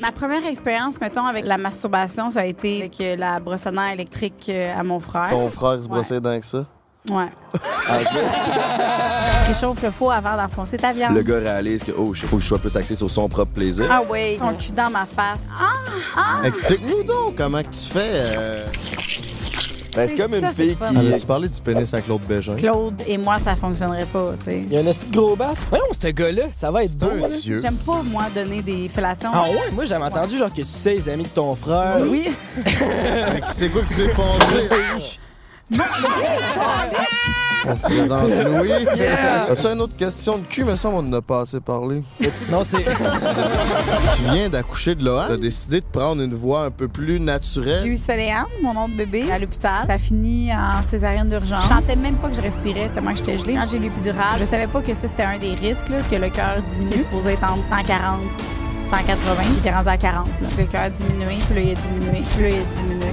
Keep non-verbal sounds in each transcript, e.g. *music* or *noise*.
Ma première expérience, mettons, avec la masturbation, ça a été avec euh, la brosse à dents électrique euh, à mon frère. Ton frère se brossait dents avec ça? Ouais. Réchauffe le four avant d'enfoncer ta viande. Le gars réalise que, oh, il faut que je sois plus axé sur son propre plaisir. Ah oui, ton cul dans ma face. Ah! Explique-nous donc comment que tu fais. euh, Ben, c'est comme une ça, fille qui. Avais-tu parlé du pénis à Claude Bégin? Claude et moi, ça fonctionnerait pas, tu sais. Il y a un assez gros bat. Voyons, ce gars-là, ça va être beau. dieu. J'aime pas, moi, donner des fellations. Ah ouais, moi j'avais entendu genre que tu sais les amis de ton frère. Oui. Fait *laughs* que C'est quoi qui s'est passé? On se présente Louis. As-tu une autre question de cul? Mais ça, on en a pas assez parlé. Non, c'est. Tu viens d'accoucher de Lohan. T'as décidé de prendre une voie un peu plus J'ai naturelle. eu Soléane, mon nom de bébé, à l'hôpital. Ça a fini en césarienne d'urgence. Je sentais même pas que je respirais tellement que j'étais gelée. Quand j'ai eu l'épidurale, je savais pas que ça, c'était un des risques, là, que le cœur diminue. Supposé être entre 140 et 180. Il était rendu à 40. Là. Le cœur a diminué, puis là, il a diminué, puis là, il a diminué.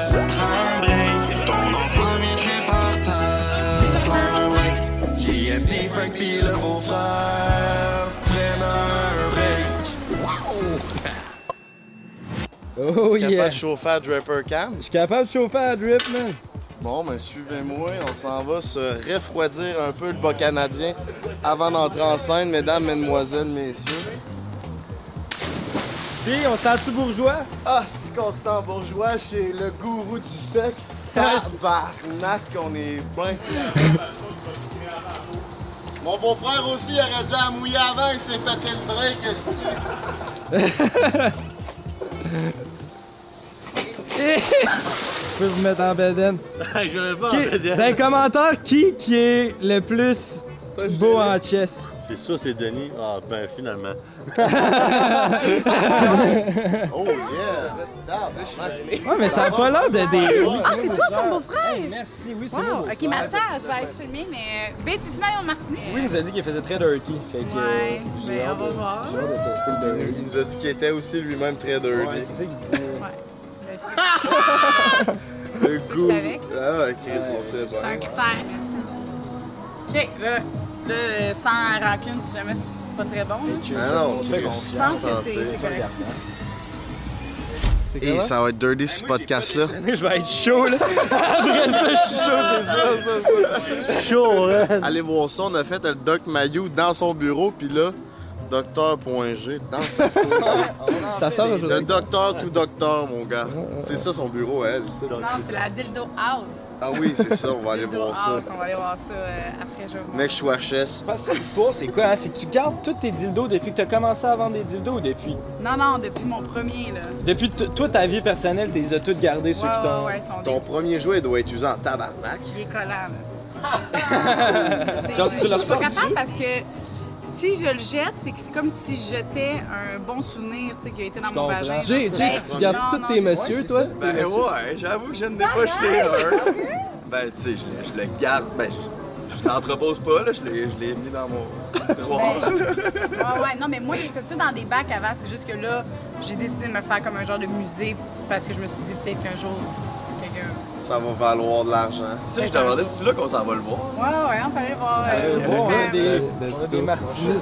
Oh yeah. de chauffer à Draper Cam. Je suis capable de chauffer à drip, man. Bon, ben suivez-moi, on s'en va se refroidir un peu le bas canadien avant d'entrer en scène, mesdames, mesdemoiselles, messieurs. Puis, on sent-tu bourgeois? Ah, c'est qu'on se sent bourgeois chez le gourou du sexe? *laughs* Tabarnak, on est bien. Mon beau-frère aussi aurait dû la mouiller avant, il s'est pété le break, Je *laughs* peux vous mettre en bedaine. *laughs* Qui- Dans les commentaires, qui qui est le plus beau en chess? C'est ça, c'est Denis. Ah, ben finalement. *laughs* Oh yeah! Tabarnak. Ouais, mais ça a pas l'air de des. Ah, c'est toi, son beau-frère? Hey, merci, oui, c'est Wow, moi. ok, attends, je vais aller filmer, mais. B, tu veux mon martinet? Oui, il nous a dit qu'il faisait très dirty. Fait que. Ouais, j'ai ben, on va de- voir. J'ai hâte de tester le dirty. Il nous a dit qu'il était aussi lui-même très dirty. Ouais, c'est ça qu'il disait. Ouais. Le que goût. Ah, ok, on sait C'est un critère, merci. OK, là, là, euh, sans rancune, si jamais c'est pas très bon. là. Ah non, Je pense que c'est correct. Et ça va être dirty ce podcast-là. Je vais être chaud, là. Après *laughs* ça, je suis chaud, c'est ça, ça, ça. Chaud, hein? Allez voir ça, on a fait le Doc Mayou dans son bureau, puis là, Docteur.g dans sa *laughs* Le docteur tout docteur, mon gars. C'est ça son bureau, elle. Non, c'est la Dildo House. Ah oui, c'est ça, on va aller *laughs* voir ça. On va aller voir ça euh, après, je vais voir. Mec, je suis HS. Parce que l'histoire, c'est quoi? Hein? C'est que tu gardes tous tes dildos depuis que tu as commencé à vendre des dildos ou depuis? Non, non, depuis mon premier, là. Depuis t- toi, ta vie personnelle, tu les as toutes gardées, ceux Ouais, qui t'ont. ouais, ouais, ils sont Ton premier jouet doit être usé en tabarnak. Il est collant, là. *laughs* Genre, je, tu je suis pas capable parce que si je le jette, c'est que c'est comme si je jetais un bon souvenir, tu sais, qui a été dans Je mon comprends. vagin. J'ai- Ben, j'ai- tu gardes non, tous non, tes messieurs, toi? Ben ouais, j'avoue que je ne l'ai pas jeté un. Ben tu sais, je, le- je le garde, ben je, je l'entrepose pas, là, je l'ai je l'ai mis dans mon tiroir. Ben, ouais, ouais, non, mais moi, il était tout dans des bacs avant. C'est juste que là, j'ai décidé de me faire comme un genre de musée parce que je me suis dit peut-être qu'un jour. Ça va valoir de l'argent. Ça, je demandais si tu là qu'on s'en va le voir? Ouais, ouais, on peut aller voir. Euh, euh, bon, euh, hein, des, on a des martinis. *laughs*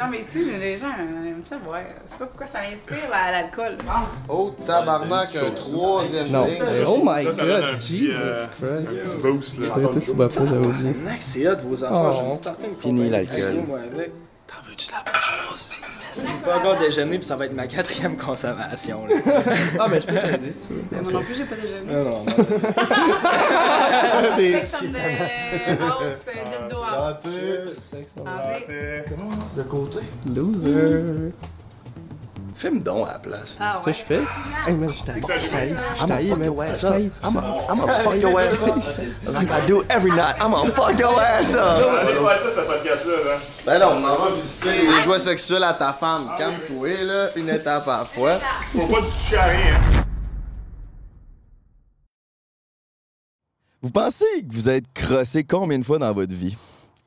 Non, mais tu sais, les gens euh, aiment ça, ouais. C'est pas pourquoi ça inspire la- l'alcool. Oh, tabarnak, un troisième Non. drink. Oh my god, petit, Jesus euh, Christ. Un petit boost, là. C'est là, c'est hot vos affaires. Oh. J'ai une certaine Fini l'alcool. Moi. T'en veux-tu de la bonne chose? J'ai pas encore déjeuné, puis ça va être ma quatrième consommation. Là. Ah, mais je peux t'aider, si tu veux. Mais moi non plus, j'ai pas déjeuné. non, non, *laughs* euh. Santé. De côté? Loser. Fais-moi donc à la place. Ah Ça, ouais. je fais? Hey, man, je t'aille. Je t'aille. Man. Je t'aille. I'm gonna fuck your ass up. Like I do every night. I'm gonna fuck your ass up. Ça. Ben là, on en va visiter les jouets sexuels à ta femme. Calme-toi, là, une étape à la fois. Faut pas te toucher à rien. Vous pensez que vous êtes crossé combien de fois dans votre vie?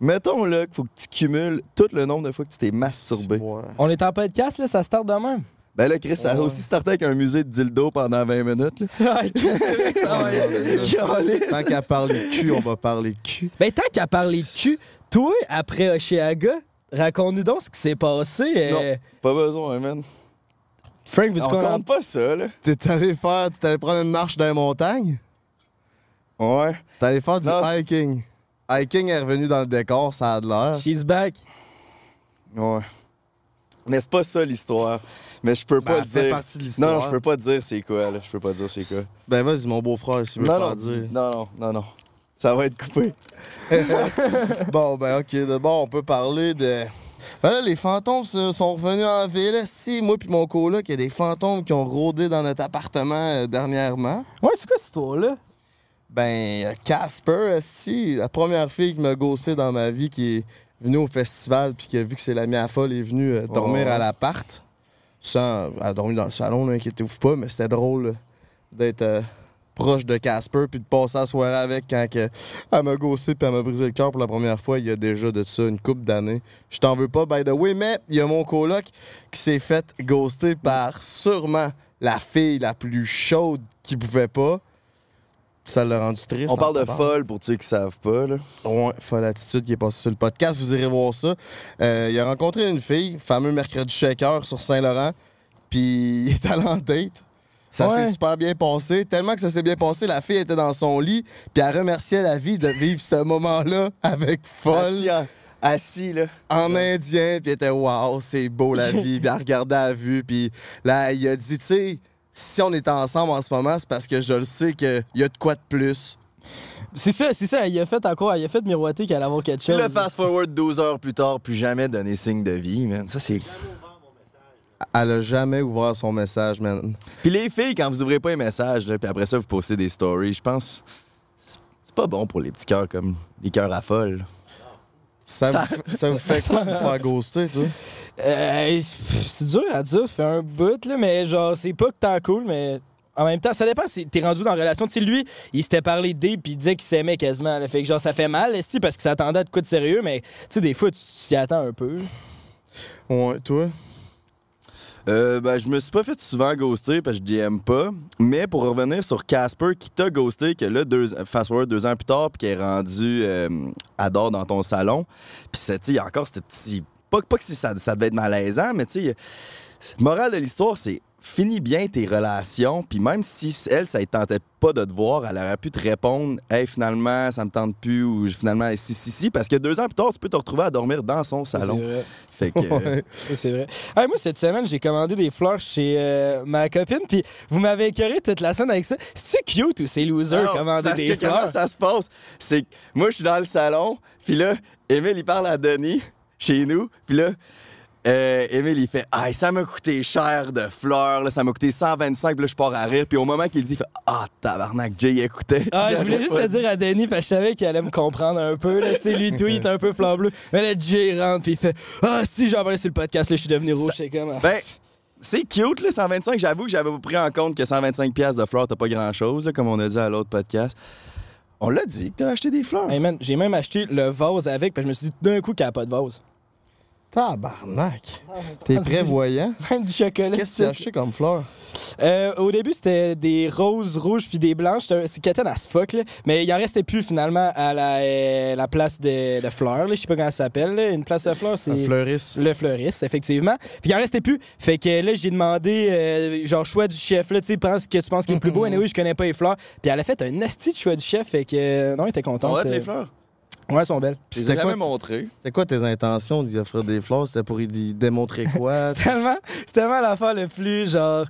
Mettons là qu'il faut que tu cumules tout le nombre de fois que tu t'es masturbé. On est en podcast, là, ça start de même. Ben là, Chris, ça a aussi starté avec un musée de dildo pendant 20 minutes. là. Tant qu'à parler cul, on va parler cul. Ben, tant qu'à parler de cul, toi, après Oshiaga, raconte-nous donc ce qui s'est passé. euh, Non, pas besoin, man. Frank, veux-tu On qu'on compte pas ça, là. T'es allé faire, t'es allé prendre une marche dans les montagnes? Ouais. T'es allé faire du Non, c'est- hiking? Hiking est revenu dans le décor, ça a de l'air. She's back. Ouais. Mais c'est pas ça l'histoire. Mais je peux Ben, pas elle fait dire. partie de l'histoire. Non, je peux pas dire c'est quoi, là. Je peux pas dire c'est quoi. Ben vas-y, mon beau-frère, si tu veux Non, pas non, dire. non, non, non, non. Ça va être coupé. *laughs* bon, ben ok, de bon, on peut parler de... Ben là, les fantômes sont revenus en ville. Si, moi puis mon coloc, il y a des fantômes qui ont rôdé dans notre appartement euh, dernièrement. Ouais, c'est quoi cette histoire-là? Ben, euh, Casper, si, la première fille qui m'a gossé dans ma vie, qui est venue au festival, puis qui a vu que c'est la mia folle, est venue euh, dormir à l'appart. Sans, elle a dormi dans le salon, inquiétez-vous pas, mais c'était drôle là, d'être euh, proche de Casper, puis de passer la soirée avec quand que, elle m'a gossé, puis elle m'a brisé le cœur pour la première fois, il y a déjà de ça une couple d'années. Je t'en veux pas, by the way, mais il y a mon coloc qui s'est fait ghoster par sûrement la fille la plus chaude qui pouvait pas. Ça l'a rendu triste. On parle de folle pour ceux qui savent pas, là. Ouais, folle attitude qui est passé sur le podcast. Vous irez voir ça. Euh, il a rencontré une fille, fameux mercredi shaker sur Saint-Laurent, puis *laughs* il est allé en date. Ça Ouais. s'est super bien passé. Tellement que ça s'est bien passé, la fille était dans son lit, puis elle remerciait la vie de vivre ce moment-là avec folle. Assis, en- assis, là. En indien, puis elle était waouh, c'est beau la vie. puis elle regardait à vue, puis là, il a dit, tu sais, si on est ensemble en ce moment, c'est parce que je le sais qu'il y a de quoi de plus. C'est ça, c'est ça. Il a fait encore, il a fait miroiter qu'il allait avoir quelque Puis chose. le fast forward 12 heures plus tard, plus jamais donner signe de vie, man. Ça, c'est. Elle a jamais ouvert son message, man. Puis les filles, quand vous ouvrez pas les messages, là, puis après ça, vous postez des stories, je pense. c'est- C'est pas bon pour les petits cœurs comme les cœurs à folle. Ça, Ça- Vous, fait- ça vous fait quoi de vous faire ghoster, toi? Euh, c'est dur à dire, ça fait un bout, là, mais genre, c'est pas que tant cool, mais en même temps, ça dépend si t'es rendu dans la relation. Tu sais, lui, il s'était parlé d'Abe puis il disait qu'il s'aimait quasiment. là. Fait que genre, ça fait mal, esti, parce qu'il s'attendait à de quoi de sérieux, mais tu sais, des fois, tu t'y attends un peu. Ouais, toi? Euh, ben, je me suis pas fait souvent ghoster parce que je DM pas. Mais pour revenir sur Casper qui t'a ghosté, que là, deux, fast forward deux ans plus tard, puis qui est rendu euh, dans ton salon. Puis il encore ce petit. Pas, pas que ça, ça devait être malaisant, mais tu sais, morale de l'histoire, c'est finis bien tes relations, puis même si elle, ça ne tentait pas de te voir, elle aurait pu te répondre Hey, finalement, ça me tente plus, ou finalement, si, si, si, parce que deux ans plus tard, tu peux te retrouver à dormir dans son salon. C'est vrai. Fait que. euh, c'est vrai. Hey, moi, cette semaine, j'ai commandé des fleurs chez euh, ma copine, puis vous m'avez écœuré toute la semaine avec ça. C'est cute ou c'est loser Non, commander parce des que comment fleurs? ça se passe? C'est que moi, je suis dans le salon, puis là, Émile, il parle à Denis, chez nous, puis là, euh, Émile, il fait Ah, ça m'a coûté cher de fleurs, là, ça m'a coûté 125, puis là, je pars à rire, puis au moment qu'il dit, il fait Ah, tabarnak, Jay écoutait. Ah, je voulais juste te dire à Denis, parce que je savais qu'il allait me comprendre un peu. Là. Tu sais, lui, tweet un peu fleur bleue. Mais là, Jay rentre, puis il fait Ah, si, j'en parlais sur le podcast, là, je suis devenu rouge. C'est comme. ah. Ben, c'est cute, là, 125. J'avoue que j'avais pris en compte que 125$ piastres de fleurs, t'as pas grand-chose, comme on a dit à l'autre podcast. On l'a dit que t'as acheté des fleurs. Hey man, j'ai même acheté le vase avec, parce que je me suis dit d'un coup qu'il n'y a pas de vase. Tabarnak! T'es Ah, c'est- prévoyant? *laughs* Même du chocolat. Qu'est-ce que tu as acheté comme fleurs? Euh, au début, c'était des roses rouges puis des blanches. C'était- C'est quétaine à ce fuck, là. Mais il en restait plus finalement à la, euh, la place de, de fleurs. là. Je sais pas comment ça s'appelle. Une place de fleurs, c'est. Un fleuriste. Le fleuriste, effectivement. Puis il en restait plus. Fait que là, j'ai demandé, euh, genre, choix du chef, là, tu sais, prends ce que tu penses qui est le plus beau. Et oui, je connais pas les fleurs. Puis elle a fait un asti de choix du chef. Fait que, euh, non, elle était contente. On les fleurs. Ouais, elles sont belles. C'était quoi, montrées. c'était quoi tes intentions d'y offrir des fleurs? C'était pour y démontrer *laughs* quoi? C'est tellement, c'est tellement l'affaire le plus, genre.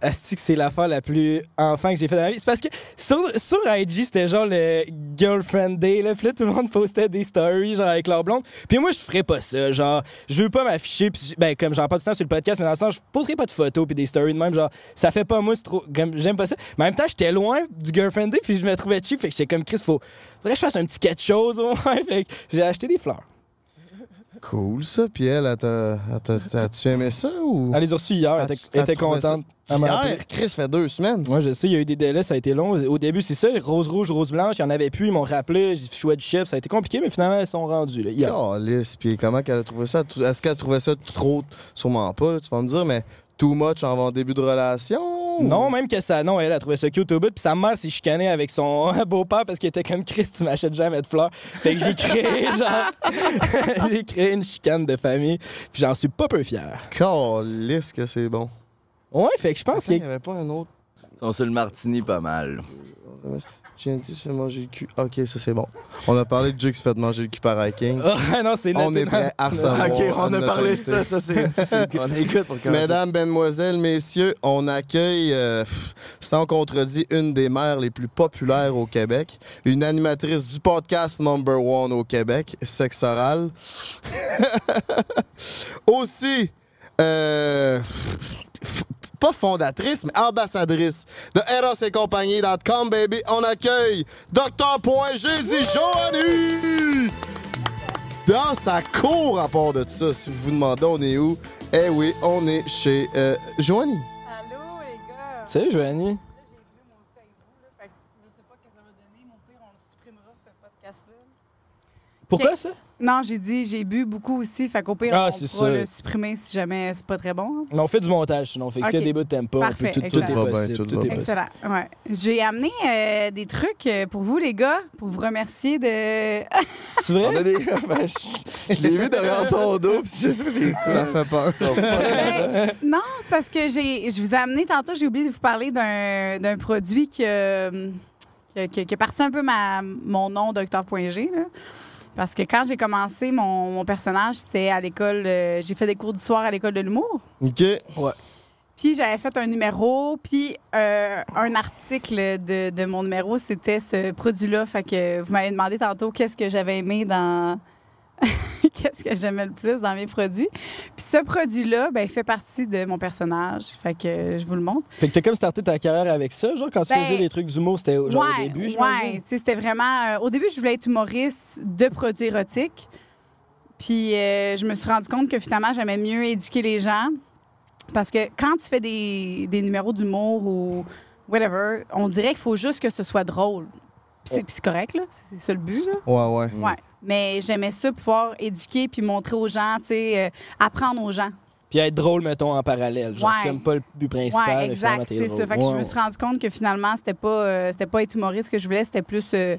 Asti que c'est l'affaire la plus enfant que j'ai fait dans ma vie. C'est parce que sur, sur IG, c'était genre le girlfriend day, là. Puis là, tout le monde postait des stories, genre avec leur blonde. Puis moi, je ferais pas ça. Genre, je veux pas m'afficher. Puis, ben, comme j'en parle tout le temps sur le podcast, mais dans le sens, je poserais pas de photos puis des stories de même. Genre, ça fait pas moi, c'est trop. J'aime pas ça. Mais en même temps, j'étais loin du girlfriend day, puis je me trouvais cheap. Fait que j'étais comme Chris, faut. Faudrait que je fasse un petit quelque chose *laughs* au moins. Fait que j'ai acheté des fleurs. Cool, ça. Puis elle, as-tu aimé ça ou? Elle les a reçus hier, elle était, contente. Hier, Chris fait deux semaines. Moi, je sais, il y a eu des délais, ça a été long. Au début, c'est ça, rose rouge, rose blanche, il y en avait plus, ils m'ont rappelé, j'ai choix du chef, ça a été compliqué, mais finalement, ils sont rendus. Là, hier. Calisse, puis comment qu'elle a trouvé ça? Est-ce qu'elle trouvait ça trop? Sûrement pas, là, tu vas me dire, mais too much en début de relation? Non, même que ça, non, elle a trouvé ça cute au bout. Puis sa mère s'est chicanée avec son *laughs* beau-père parce qu'il était comme Chris, tu m'achètes jamais de fleurs. Fait que j'ai créé, *laughs* genre, *laughs* j'ai créé une chicane de famille. Puis j'en suis pas peu fier. Calisse que c'est bon. Ouais, fait que je pense qu'il il y avait pas un autre. Ils sont sur le martini pas mal. GNT se fait manger le cul. Ok, ça c'est bon. On a parlé de Jake se fait manger le cul par Hiking. Ah *laughs* non, c'est On est prêt à recevoir. Ok, on a parlé de ça, ça c'est. *laughs* On écoute pour commencer. Mesdames, mesdemoiselles, messieurs, on accueille, euh, sans contredit, une des mères les plus populaires au Québec, une animatrice du podcast number one au Québec, Sexe Oral. *laughs* Aussi, euh, pas fondatrice, mais ambassadrice de Eros et compagnie.com, baby. On accueille Dr. dit Joanie! Dans sa cour, à part de ça, si vous vous demandez on est où, eh oui, on est chez euh, Joanie. Allô, les gars. Salut, Joanie. Fait que je sais pas ce que ça va donner. Mon pire, on le supprimera, ce podcast-là. Pourquoi ça? Non, j'ai dit, j'ai bu beaucoup aussi. Fait qu'au pire, Ah, on pourra le supprimer si jamais c'est pas très bon. Non, on fait du montage, sinon. Fait que s'il y a des bouts t'aimes pas, on Parfait, peut- tout, tout est possible. tout Tout, va est bien. possible. Excellent. Ouais. J'ai amené euh, des trucs euh, pour vous, les gars, pour vous remercier de. *laughs* C'est vrai? On a des. *laughs* Ben, je je l'ai vu derrière ton dos, je sais pas si. *laughs* Ça fait peur. Ben, non, c'est parce que j'ai, je vous ai amené tantôt, j'ai oublié de vous parler d'un, d'un produit qui, a- qui, a- qui a- qui a parti un peu ma, mon nom, Docteur.g. là. Parce que quand j'ai commencé mon, mon personnage, c'était à l'école. euh, j'ai fait des cours du soir à l'école de l'humour. OK. Puis j'avais fait un numéro, puis euh, un article de, de mon numéro, c'était ce produit-là. Fait que vous m'avez demandé tantôt qu'est-ce que j'avais aimé dans. *laughs* qu'est-ce que j'aimais le plus dans mes produits? Puis ce produit-là, ben, il fait partie de mon personnage. Fait que je vous le montre. Fait que t'as comme starté ta carrière avec ça, genre, quand tu Ben, faisais des trucs d'humour, c'était genre au ouais, début, ouais. j'imagine? Tu sais, C'était vraiment. euh, au début, je voulais être humoriste de produits érotiques. Puis euh, je me suis rendu compte que finalement, j'aimais mieux éduquer les gens. Parce que quand tu fais des, des numéros d'humour ou whatever, on dirait qu'il faut juste que ce soit drôle. Puis c'est c'est correct, là. C'est c'est ça le but, là. Ouais, ouais. Ouais. Mais j'aimais ça, pouvoir éduquer puis montrer aux gens, tu sais, euh, apprendre aux gens. Puis être drôle, mettons, en parallèle. Genre, Ouais. c'est comme pas le but principal. Ouais, exact, c'est ça. Fait que je me suis rendu compte que finalement, c'était pas, euh, c'était pas être humoriste que je voulais, c'était plus euh,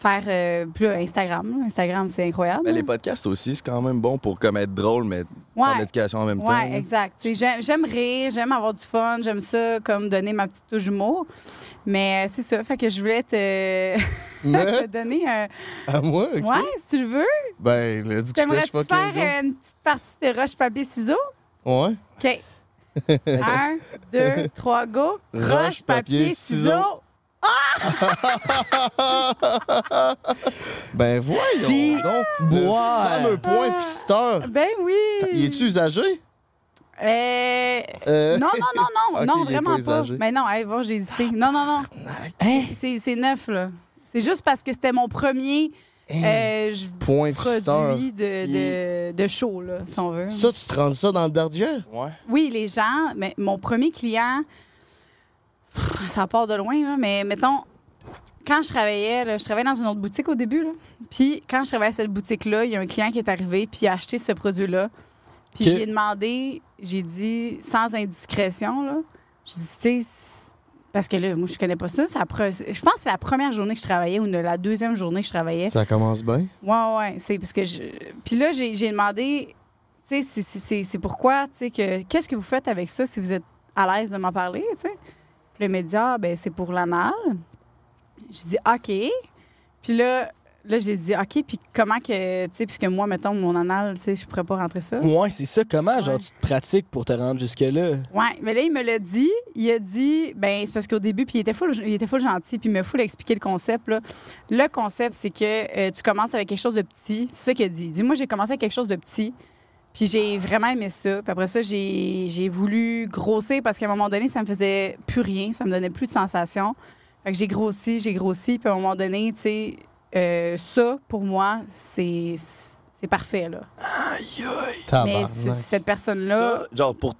faire euh, plus Instagram. là. Instagram, c'est incroyable. Mais les podcasts aussi, c'est quand même bon pour comme être drôle, mais Ouais. faire de l'éducation en même temps. Là. exact. J'aime, rire, j'aime avoir du fun, j'aime ça, comme donner ma petite touche d'humour. Mais euh, c'est ça, fait que je voulais te, *laughs* Mais, te donner un. à moi, OK. Ouais, si tu le veux. Ben, le que je T'aimerais-tu faire euh, une petite partie de roche-papier-ciseaux? Ouais. OK. *laughs* Un, deux, trois, go. Roche, papier, ciseaux. *laughs* ben, voyons Si. donc. Le fameux point fisteur. Ben oui. Il est-tu usagé? Euh, Euh, Non, non, non, non, *laughs* non, vraiment pas. Mais non, hey, va, j'ai hésité. Non, non, non. Hein? C'est c'est neuf, là. C'est juste parce que c'était mon premier euh, j- Point produit de, de, de show, là, si on veut. Ça, tu te rends ça dans le? Ouais. Oui, les gens, mais mon premier client, ça part de loin, là, mais mettons, quand je travaillais, là, je travaillais dans une autre boutique au début, là. Puis quand je travaillais à cette boutique-là, il y a un client qui est arrivé, puis il a acheté ce produit-là. Puis j'ai demandé, j'ai dit, sans indiscrétion, là, je dis, tu sais, parce que là, moi, je connais pas ça. Je pense que c'est la première journée que je travaillais ou la deuxième journée que je travaillais. Ça commence bien? Ouais, ouais. C'est parce que je. Puis là, j'ai demandé, tu sais, c'est pourquoi, tu sais, que qu'est-ce que vous faites avec ça si vous êtes à l'aise de m'en parler, tu sais? Le média, ben c'est pour l'anal. J'ai dit, OK. Puis là, là j'ai dit, OK, puis comment que, tu sais, puisque moi, mettons, mon anal, tu sais, je pourrais pas rentrer ça. Ouais, c'est ça. Comment, genre, tu te pratiques pour te rendre jusque-là? Ouais, mais là, il me l'a dit. Il a dit, ben c'est parce qu'au début, puis il était full, il était full gentil, puis il m'a full expliqué le concept. Là. Le concept, c'est que euh, tu commences avec quelque chose de petit. C'est ça qu'il a dit. Il dit, moi, j'ai commencé avec quelque chose de petit, puis j'ai vraiment aimé ça. Puis après ça, j'ai j'ai voulu grossir parce qu'à un moment donné, ça me faisait plus rien, ça me donnait plus de sensations. Fait que j'ai grossi, j'ai grossi, puis à un moment donné, tu sais, euh, ça, pour moi, c'est c'est parfait, là. Aïe, aïe. Mais cette personne-là. Ça, genre, pour.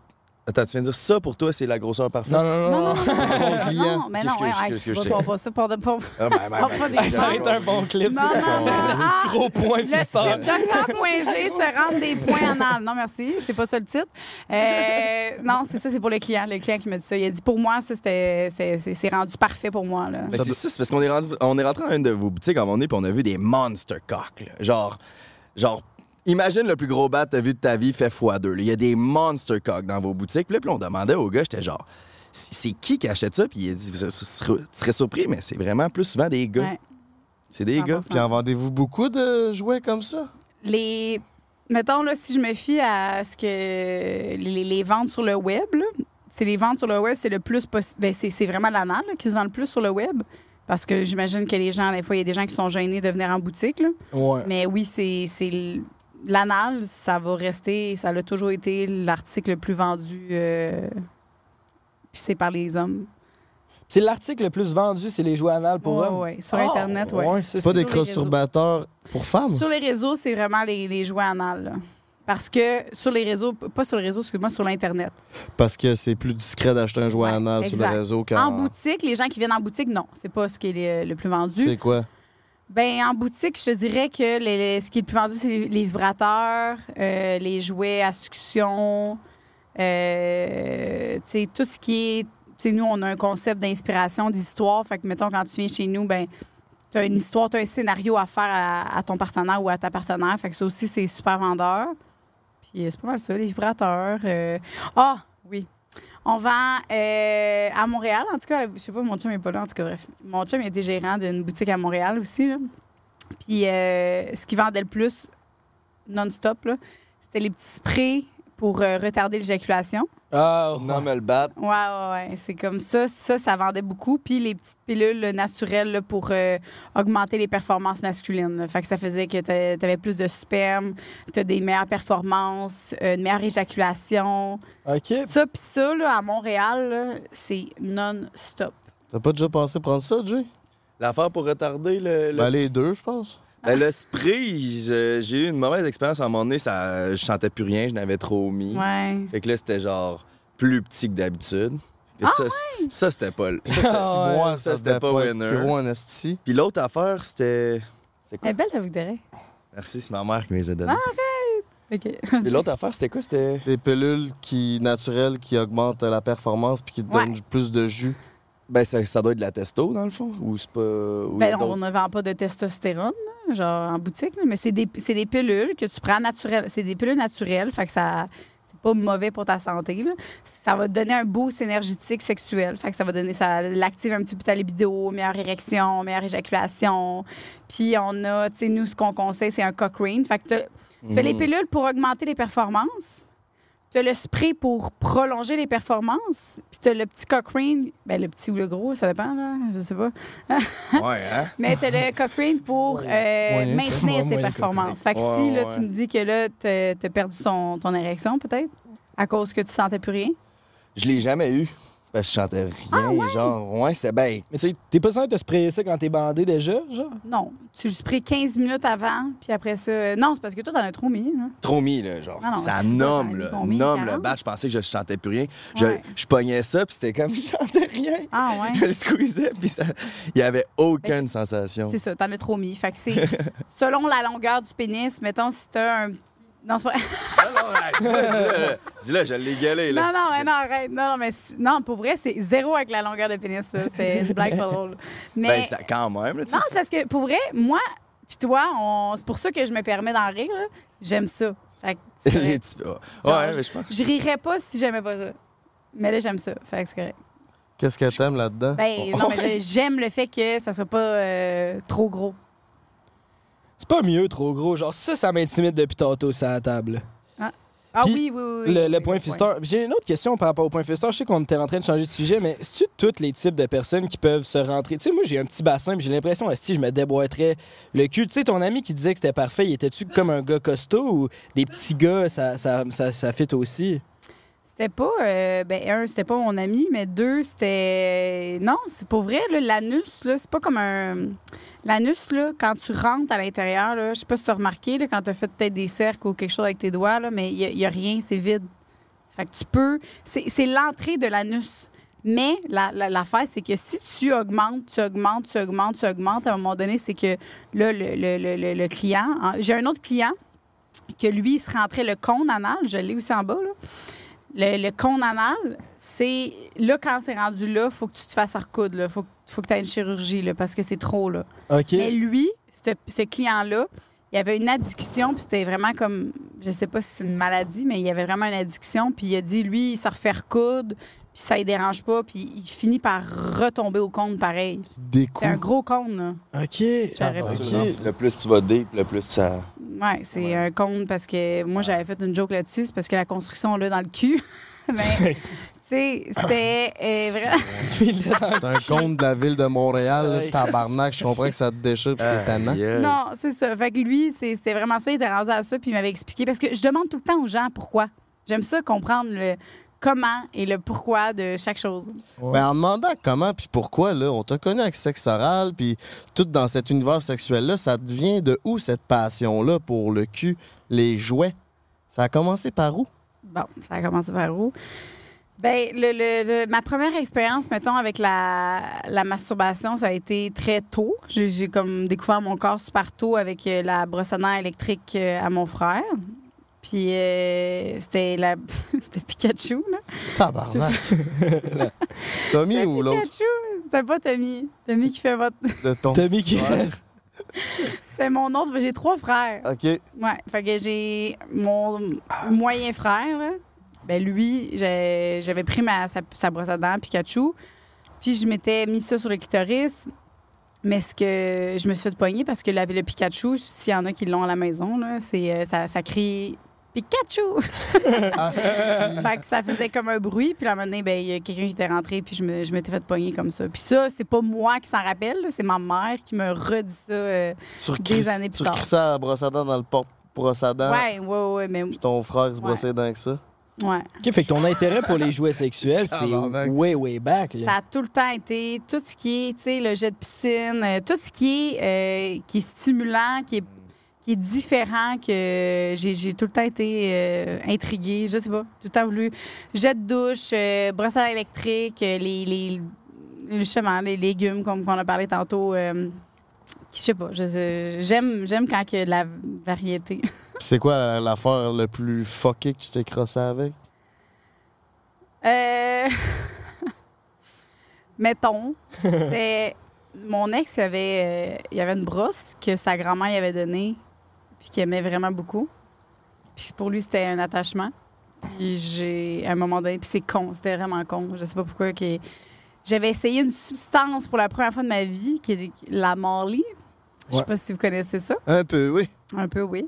Attends, tu viens de dire ça pour toi, c'est la grosseur parfaite? Non, non, non. Non, non, non, non, mais non, ouais, t'ai- pas ça pour de pas. Ah, ben, ben, ben, Ça va être un bon clip. Non, non, non. Gros point fisteur. Docteur.g se rendre des points anal. Non, merci. C'est pas ça le titre. Euh, non, c'est ça, c'est pour le client. Le client qui m'a dit ça. Il a dit pour moi, ça, c'était, c'est, c'est- c'est rendu parfait pour moi. Là. Mais c'est ça, c'est parce qu'on est, rendu- on est rentré dans une de vos boutiques à un moment donné, puis on a vu des monster cocks. Genre, genre, imagine le plus gros bat que t'as vu de ta vie fait x2. là. Il y a des monster cocks dans vos boutiques. Puis là, puis on demandait au gars, j'étais genre, c'est qui qui achète ça? Puis il a dit, tu serais surpris, mais c'est vraiment plus souvent des gars. Ouais. C'est des gars. 100%. Puis en vendez-vous beaucoup de jouets comme ça? Les. Mettons, là, si je me fie à ce que. Les, les ventes sur le web, là, c'est les ventes sur le web, c'est le plus possible. Ben, c'est, c'est vraiment l'anal qui se vend le plus sur le web. Parce que j'imagine que les gens, des fois, il y a des gens qui sont gênés de venir en boutique. Là. Ouais. Mais oui, c'est l'anal, ça va rester, ça a toujours été l'article le plus vendu. euh, Puis c'est par les hommes. C'est l'article le plus vendu, c'est les jouets anal pour Ouais, hommes? ouais, sur Ah, Internet, ouais. c'est pas des crosturbateurs pour femmes? Sur les réseaux, c'est vraiment les, les jouets anal. là. Parce que sur les réseaux, pas sur les réseaux, excuse-moi, sur l'Internet. Parce que c'est plus discret d'acheter un jouet Ouais, anal sur le réseau En qu'en... boutique, les gens qui viennent en boutique, non, c'est pas ce qui est le, le plus vendu. C'est quoi? Ben, en boutique, je te dirais que ce qui est le plus vendu, c'est les, vibrateurs, euh, les jouets à succion, euh, tout ce qui est. Nous, on a un concept d'inspiration, d'histoire. Fait que, mettons, quand tu viens chez nous, ben, tu as une histoire, tu as un scénario à faire à, ton partenaire ou à ta partenaire. Fait que ça aussi, c'est super vendeur. Puis, euh, c'est pas mal ça, les vibrateurs. Ah. On vend euh, à Montréal, en tout cas, je sais pas, mon chum n'est pas là, en tout cas, bref. Mon chum était gérant d'une boutique à Montréal aussi. Puis euh, ce qui vendait le plus non-stop, c'était les petits sprays pour euh, retarder l'éjaculation. Ah, Non, mais le bat. Ouais, ouais, ouais. C'est comme ça. Ça, ça vendait beaucoup. Puis les petites pilules là, naturelles là, pour euh, augmenter les performances masculines. là. Fait que ça faisait que tu avais plus de sperme, tu as des meilleures performances, euh, une meilleure éjaculation. OK. Ça, puis ça, là, à Montréal, c'est non-stop. T'as pas déjà pensé prendre ça, Jay? L'affaire pour retarder le, le Ben, les deux, je pense. Ben, le spray, j'ai eu une mauvaise expérience à un moment donné. Ça, je sentais plus rien, je n'avais trop mis. Ouais. Fait que là, c'était genre plus petit que d'habitude. Ça, ça c'était pas. le- Ça, *laughs* mois, ça, ça, c'était pas winner. gros en esti. Puis l'autre affaire, c'était. C'est Elle quoi? est belle, ta boucle d'oreille. Merci, c'est ma mère qui me les a données. OK. *laughs* Puis l'autre affaire, c'était quoi? C'était. Des pilules qui, naturelles qui augmentent la performance puis qui te Ouais. donnent plus de jus. Ben, ça, ça doit être de la testo, dans le fond? Ou c'est pas. ou Ben, on ne vend pas de testostérone, là, genre en boutique, là, mais c'est des, des pilules que tu prends naturelles. C'est des pilules naturelles, fait que ça. C'est pas mauvais pour ta santé. Là. Ça va te donner un boost énergétique sexuel. Fait que ça va donner. Ça l'active un petit peu ta libido, meilleure érection, meilleure éjaculation. Puis on a, tu sais, nous, ce qu'on conseille, c'est un Cochrane. Fait que t'as, les Mhm. pilules pour augmenter les performances. T'as le spray pour prolonger les performances. Puis t'as le petit Cochrane. Ben, le petit ou le gros, ça dépend, là. Je sais pas. Ouais, hein? *laughs* Mais tu as le Cochrane pour euh, maintenir Ouais, tes performances. Fait que Ouais, si là, tu me dis que là, tu as perdu ton, ton érection, peut-être, à cause que tu sentais plus rien? Je l'ai jamais eu. Je chantais rien. Genre, ouais, c'est ben. Mais tu sais, t'es pas censé te sprayer ça quand t'es bandé déjà, genre? Non. Tu le spray 15 minutes avant, puis après ça. euh, Non, c'est parce que toi, t'en as trop mis. hein. Trop mis, là, genre. Ah non, ça nomme, là. Nomme le 40? bat. Je pensais que je chantais plus rien. Je, Ouais. je pognais ça, puis c'était comme *laughs* je chantais rien. Ah ouais. Je le squeezais, puis ça... il y avait aucune sensation. C'est ça, t'en as trop mis. Fait que c'est *laughs* selon la longueur du pénis, mettons, si t'as un. Non, c'est pas vrai. Non, arrête ça, dis-le. *laughs* Dis-le, je l'ai là. Non, non, mais non, arrête. Non, non, mais non, pour vrai, c'est zéro avec la longueur de pénis, ça. C'est une blague pas drôle. Mais. Ben, ça, quand même, là, tu sais. Non, c'est parce que pour vrai, moi, puis toi, on... c'est pour ça que je me permets d'en rire. là. J'aime ça. Fait que c'est *laughs* petits- Ouais, Genre, ouais, mais je pense. Je rirais pas si j'aimais pas ça. Mais là, j'aime ça. Fait que c'est correct. Qu'est-ce que t'aimes là-dedans? Ben, non, mais j'aime le fait que ça soit pas euh, trop gros. Pas mieux trop gros. Genre, ça, ça m'intimide depuis tantôt, ça à la table. Ah Puis, oui, oui, oui. Le, point oui. J'ai une autre question par rapport au point fisteur. Je sais qu'on était en train de changer de sujet, mais que tous les types de personnes qui peuvent se rentrer? Tu sais, moi, j'ai un petit bassin, puis j'ai l'impression, si je me déboîterais le cul. Tu sais, ton ami qui disait que c'était parfait, il était-tu comme un gars costaud ou des petits gars, ça, ça, ça, ça fit aussi? C'était pas. euh, ben, un, c'était pas mon ami, mais deux, c'était. Non, c'est pour vrai, l'anus, là, c'est pas comme un. L'anus, là, quand tu rentres à l'intérieur, là, je sais pas si tu as remarqué, là, quand tu as fait peut-être des cercles ou quelque chose avec tes doigts, là, mais il y, a rien, c'est vide. Fait que tu peux. C'est c'est l'entrée de l'anus. Mais la- la- l'affaire, c'est que si tu augmentes, tu augmentes, tu augmentes, tu augmentes, à un moment donné, c'est que là, le, le- le- le- client. J'ai un autre client que lui, il se rentrait le cône anal. Je l'ai aussi en bas, là. Le, le cône anal, c'est. Là, quand c'est rendu là, faut que tu te fasses recoudre. Il faut, faut que tu aies une chirurgie, là, parce que c'est trop, là. Mais lui, ce, client-là, il avait une addiction, puis c'était vraiment comme, je sais pas si c'est une maladie, mais il avait vraiment une addiction, puis il a dit, lui, il se refait recoudre, puis ça ne dérange pas, puis il finit par retomber au compte pareil. Des C'est un gros compte, là. OK. J'aurais pas- Ok. Le plus tu vas deep, le plus ça. Ouais, c'est un compte parce que moi, j'avais fait une joke là-dessus, c'est parce que la construction, là, dans le cul. mais, *laughs* *laughs* tu sais, c'était euh, vraiment. C'est un compte de la ville de Montréal, là, tabarnak. Je comprends que ça te déchire pis c'est tannant. Non, c'est ça. Fait que lui, c'est- c'était vraiment ça. Il était rendu à ça, puis il m'avait expliqué. Parce que je demande tout le temps aux gens pourquoi. J'aime ça comprendre le comment et le pourquoi de chaque chose. Ben, en demandant comment puis pourquoi, là, on t'a connu avec sexe oral, puis tout dans cet univers sexuel-là, ça te vient de où cette passion-là pour le cul, les jouets? Ça a commencé par où? Bon, ça a commencé par où? Ben, le, le- le- ma première expérience, mettons, avec la, la masturbation, ça a été très tôt. J'ai comme découvert mon corps super tôt avec euh, la brosse à dents électrique euh, à mon frère. Puis euh, c'était la *laughs* c'était Pikachu, là. Tabarnak. *laughs* Tommy ou l'autre? Pikachu! C'était pas Tommy. Tommy qui fait votre. *laughs* de ton Tommy qui-? C'était mon autre. J'ai trois frères. OK. Ouais. Fait que j'ai mon moyen frère, là. Ben lui, j'avais pris ma, sa, sa brosse à dents Pikachu. Puis je m'étais mis ça sur le clitoris. Mais ce que je me suis fait pogner parce que le, le Pikachu, s'il y en a qui l'ont à la maison, là, c'est, euh, ça, ça crie Pikachu! Ah, *laughs* si. fait que ça faisait comme un bruit. Puis là, un moment donné, ben, il y a quelqu'un qui était rentré, puis je, me, je m'étais fait pogner comme ça. Puis ça, c'est pas moi qui s'en rappelle, là, c'est ma mère qui me redit ça euh, Tu des années plus tu tard. recrissais à la brosse à dents dans le porte-brosse à dents, Ouais, ouais, ouais, mais puis ton frère se brossait les dents avec ça. ouais. OK, fait que ton intérêt pour les jouets sexuels, *laughs* c'est way, way back. là. Ça a tout le temps été tout ce qui est, tu sais, le jet de piscine, euh, tout ce qui est, euh, qui est stimulant, qui est, qui est différent, que j'ai tout le temps été euh, intriguée. Je sais pas, tout le temps voulu. Jet de douche, euh, brosse à électrique, euh, les, les, justement, les légumes, comme qu'on a parlé tantôt. euh, je sais pas, j'aime j'aime quand il y a de la variété. *laughs* C'est quoi l'affaire le plus fucké que tu t'es crossé avec? Euh... *laughs* Mettons, *laughs* c'était mon ex, il avait, euh, il y avait une brosse que sa grand-mère lui avait donnée, puis qu'il aimait vraiment beaucoup. Puis pour lui, c'était un attachement. Puis j'ai, à un moment donné, puis c'est con, c'était vraiment con. Je sais pas pourquoi. J'avais essayé une substance pour la première fois de ma vie, qui est la Marley. Je sais Ouais. pas si vous connaissez ça. Un peu, oui. Un peu, oui.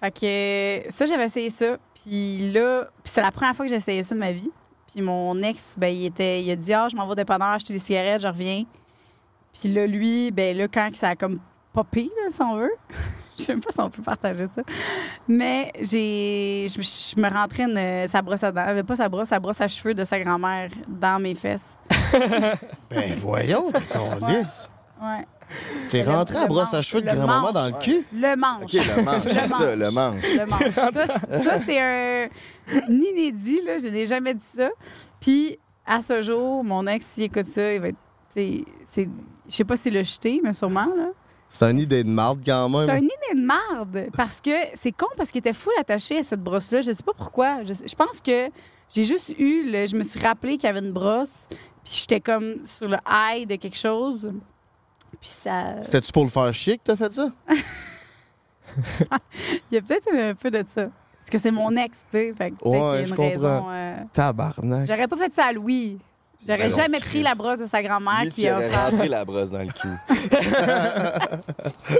Fait que ça, j'avais essayé ça. Puis là, puis c'est la première fois que j'ai essayé ça de ma vie. Puis mon ex, ben, il, était, il a dit Ah, je m'en vais au dépanneur acheter des cigarettes, je reviens. Puis là, lui, ben là, quand ça a comme popé, là, si on veut, *laughs* je sais même pas si on peut partager ça, mais j'ai, je, je me rentrais une, sa brosse à dents, euh, pas sa brosse, sa brosse à cheveux de sa grand-mère dans mes fesses. *laughs* Ben voyons, t'es con lisse. Ouais. T'es Le- rentré à le brosse à cheveux de le grand-maman dans le cul? Le manche. OK, le manche, c'est ça, le manche. Le manche. Ça, c'est- ça, c'est un inédit, là. Je n'ai jamais dit ça. Puis, à ce jour, mon ex, s'il écoute ça, il va être. Je sais pas s'il l'a jeté, mais sûrement, là. C'est une idée de marde quand même. C'est un idée de marde. Parce que c'est con, parce qu'il était full attaché à cette brosse-là. Je sais pas pourquoi. Je, pense que j'ai juste eu. le- je me suis rappelé qu'il y avait une brosse. Puis j'étais comme sur le high de quelque chose. Puis ça. C'était-tu pour le faire chier que t'as fait ça? *laughs* Il y a peut-être un peu de ça. Parce que c'est mon ex, tu sais. Fait que Ouais, qu'il y je a une raison. comprends. euh, Tabarnak. J'aurais pas fait ça à Louis. J'aurais Ben jamais pris la brosse de sa grand-mère qui a aurais offert. rentré la brosse dans le cul. *laughs*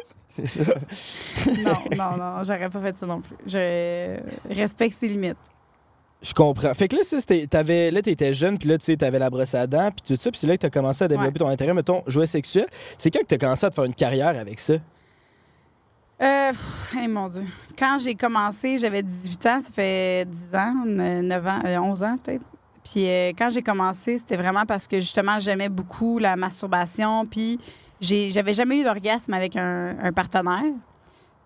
Non, non, non, j'aurais pas fait ça non plus. Je respecte ses limites. Je comprends. Fait que là, ça, t'avais, là, t'étais jeune, puis là, tu sais, t'avais la brosse à dents, puis tout ça, puis c'est là que t'as commencé à développer Ouais. ton intérêt, mettons, jouet sexuel. C'est quand que t'as commencé à te faire une carrière avec ça? Euh, pff, hey, mon Dieu. Quand j'ai commencé, j'avais 18 ans, ça fait 10 ans, ne- 9 ans, euh, 11 ans peut-être. Puis euh, quand j'ai commencé, c'était vraiment parce que justement, j'aimais beaucoup la masturbation. Puis j'avais jamais eu d'orgasme avec un, partenaire.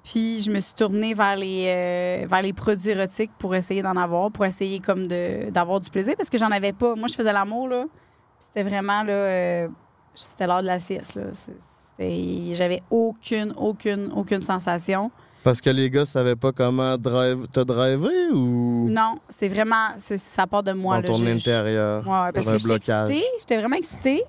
Puis je me suis tournée vers les, euh, vers les produits érotiques pour essayer d'en avoir, pour essayer comme d'avoir du plaisir parce que j'en avais pas. Moi, je faisais l'amour, là. C'était vraiment, là, euh, c'était l'heure de la sieste, là. J'avais aucune, aucune, aucune sensation. Parce que les gars savaient pas comment drive, te driver ou? Non, c'est vraiment, ça part de moi. dans là. ton intérieur? Ouais, ouais, parce dans que un j'étais blocage. excitée, j'étais vraiment excitée.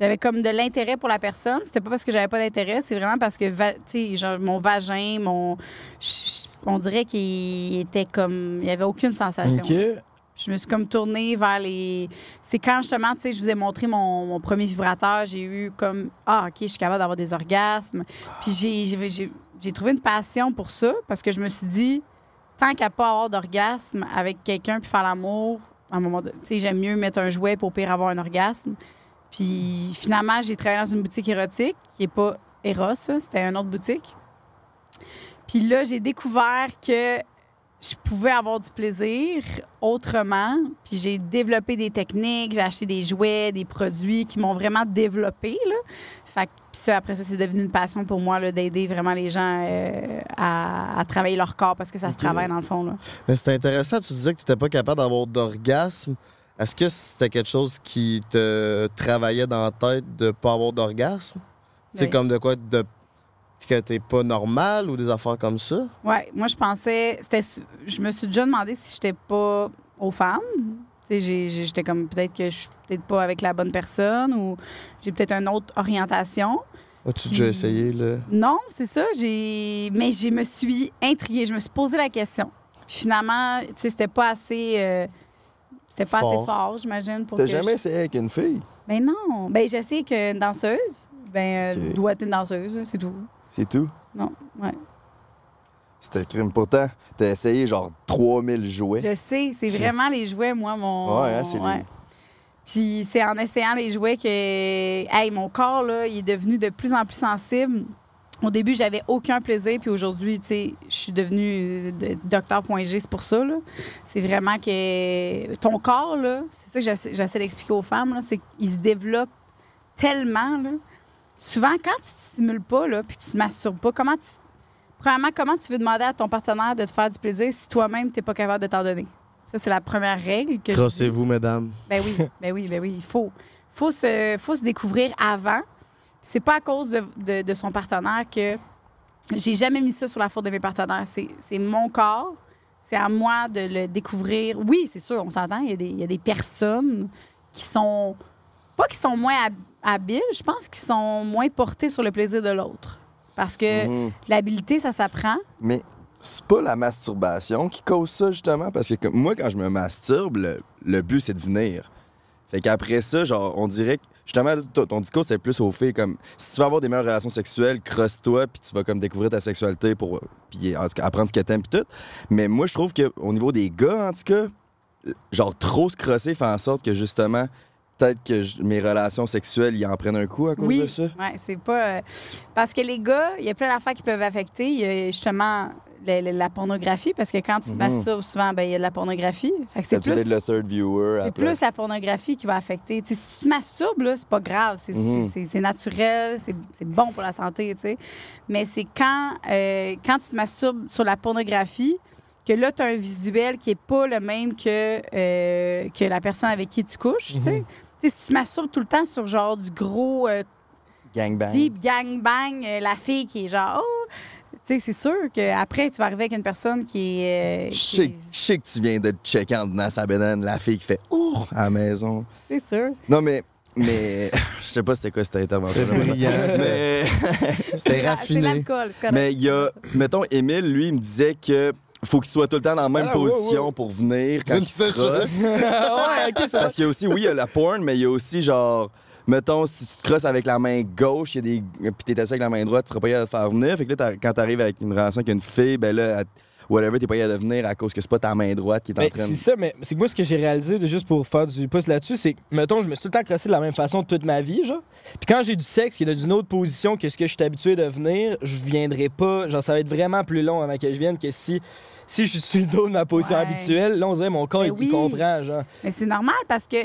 J'avais comme de l'intérêt pour la personne. C'était pas parce que j'avais pas d'intérêt, c'est vraiment parce que tu sais, genre, mon vagin, mon. On dirait qu'il était comme. Il y avait aucune sensation. OK. Je me suis comme tournée vers les. C'est quand justement, tu sais, je vous ai montré mon, mon premier vibrateur, j'ai eu comme Ah, OK, je suis capable d'avoir des orgasmes. Puis j'ai- j'ai trouvé une passion pour ça parce que je me suis dit, tant qu'à pas avoir d'orgasme avec quelqu'un puis faire l'amour, à un moment tu sais, j'aime mieux mettre un jouet pour pire avoir un orgasme. Puis finalement, j'ai travaillé dans une boutique érotique qui est pas Eros, là, c'était une autre boutique. Puis là, j'ai découvert que je pouvais avoir du plaisir autrement. Puis j'ai développé des techniques, j'ai acheté des jouets, des produits qui m'ont vraiment développé. Fait ça, après ça, c'est devenu une passion pour moi là, d'aider vraiment les gens euh, à, à travailler leur corps parce que ça se travaille dans le fond. Là. Mais c'était intéressant, tu disais que tu n'étais pas capable d'avoir d'orgasme. Est-ce que c'était quelque chose qui te travaillait dans la tête de pas avoir d'orgasme? C'est Oui. comme de quoi de que t'es pas normal ou des affaires comme ça? Ouais, moi, je pensais. Je me suis déjà demandé si j'étais pas aux femmes. J'ai- j'ai- j'étais comme peut-être que je suis peut-être pas avec la bonne personne ou j'ai peut-être une autre orientation. As-tu déjà essayé, là? Non, c'est ça. J'ai, mais je me suis intriguée. Je me suis posé la question. Puis finalement, tu sais, c'était pas assez. euh, C'était pas assez Fort. fort, j'imagine, pour T'as jamais je- essayé avec une fille? Ben non. Ben je sais qu'une danseuse, ben euh, doit être une danseuse, c'est tout. C'est tout? Non, ouais. C'était crime. Pourtant, t'as essayé genre 3000 jouets. Je sais, c'est vraiment les jouets, moi, mon. Ouais, hein, c'est les- Puis c'est en essayant les jouets que, hey, mon corps, là, il est devenu de plus en plus sensible. Au début, j'avais aucun plaisir, puis aujourd'hui, tu sais, je suis devenue de- docteur.g, c'est pour ça, là. C'est vraiment que ton corps, là, c'est ça que j'essaie, d'expliquer aux femmes, là, c'est qu'il se développe tellement, là. Souvent, quand tu te stimules pas, là, puis tu te masturbes pas, comment tu... Premièrement, comment tu veux demander à ton partenaire de te faire du plaisir si toi-même, tu n'es pas capable de t'en donner? Ça, c'est la première règle que. Crossez-vous, mesdames. Ben oui, *laughs* ben oui, ben oui. Il faut, faut, se, faut se découvrir avant. C'est pas à cause de, de- de son partenaire que j'ai jamais mis ça sur la faute de mes partenaires. C'est mon corps. C'est à moi de le découvrir. Oui, c'est sûr, on s'entend. Il y, a des- il y a des personnes qui sont. Pas qui sont moins hab- habiles, je pense qu'ils sont moins portés sur le plaisir de l'autre. Parce que Mhm. l'habileté, ça s'apprend. Mais c'est pas la masturbation qui cause ça, justement, parce que moi, quand je me masturbe, le, le but, c'est de venir. Fait qu'après ça, genre, on dirait que, justement, ton discours, c'est plus au fait comme, si tu veux avoir des meilleures relations sexuelles, crosse-toi, puis tu vas comme découvrir ta sexualité pour, puis en tout cas, apprendre ce que t'aimes, puis tout. Mais moi, je trouve qu'au niveau des gars, en tout cas, genre, trop se crosser fait en sorte que, justement, peut-être que je- mes relations sexuelles, ils en prennent un coup à cause oui, de ça? Ouais, c'est pas. euh, parce que les gars, il y a plein d'affaires qui peuvent affecter. Il y a justement la pornographie, parce que quand tu te Mhm. masturbes, souvent, ben, il y a de la pornographie. Fait que C'est plus. le third viewer. C'est plus la pornographie qui va affecter. Si tu te masturbes, c'est pas grave. C'est Mhm. naturel, c'est bon pour la santé, tu sais. Mais c'est quand, euh, quand tu te masturbes sur la pornographie que là, tu as un visuel qui est pas le même que, euh, que la personne avec qui tu couches, sais. Tu sais, si tu te masturbes tout le temps sur genre du gros euh, Gangbang. deep gangbang, euh, la fille qui est genre, oh, tu sais, c'est sûr qu'après, tu vas arriver avec une personne qui est. euh, Je qui est- je sais que tu viens de te checker en dedans sa banane, la fille qui fait Oh à la maison. C'est sûr. Non, mais. Mais. *laughs* Je sais pas c'était quoi cette intervention. Mais. *laughs* C'était C'est raffiné. l'alcool. c'est correct. mais il y a. Mettons, Émile, lui, il me disait que. Faut qu'il soit tout le temps dans la même Ah, position ouais. pour venir quand Une il crosse. *laughs* ouais, ça. Parce qu'il y a aussi, oui, il y a la porn, mais il y a aussi genre. Mettons, si tu te crosses avec la main gauche, il y a des. Puis t'es assis avec la main droite, tu seras pas capable de faire venir. Fait que là, quand t'arrives avec une relation avec une fille, ben là, elle- whatever, t'es pas capable de venir à cause que c'est pas ta main droite qui est en train de. c'est ça, mais c'est que moi, ce que j'ai réalisé, de- juste pour faire du pouce là-dessus, c'est que, mettons, je me suis tout le temps crossé de la même façon toute ma vie, genre. Puis quand j'ai du sexe qui est dans une autre position que ce que je suis habitué de venir, je viendrai pas. Genre, ça va être vraiment plus long avant que je vienne que si, si je suis le dos de ma position Ouais. habituelle. Là, on dirait mon corps, Ben il- oui. comprend, genre. Mais c'est normal parce que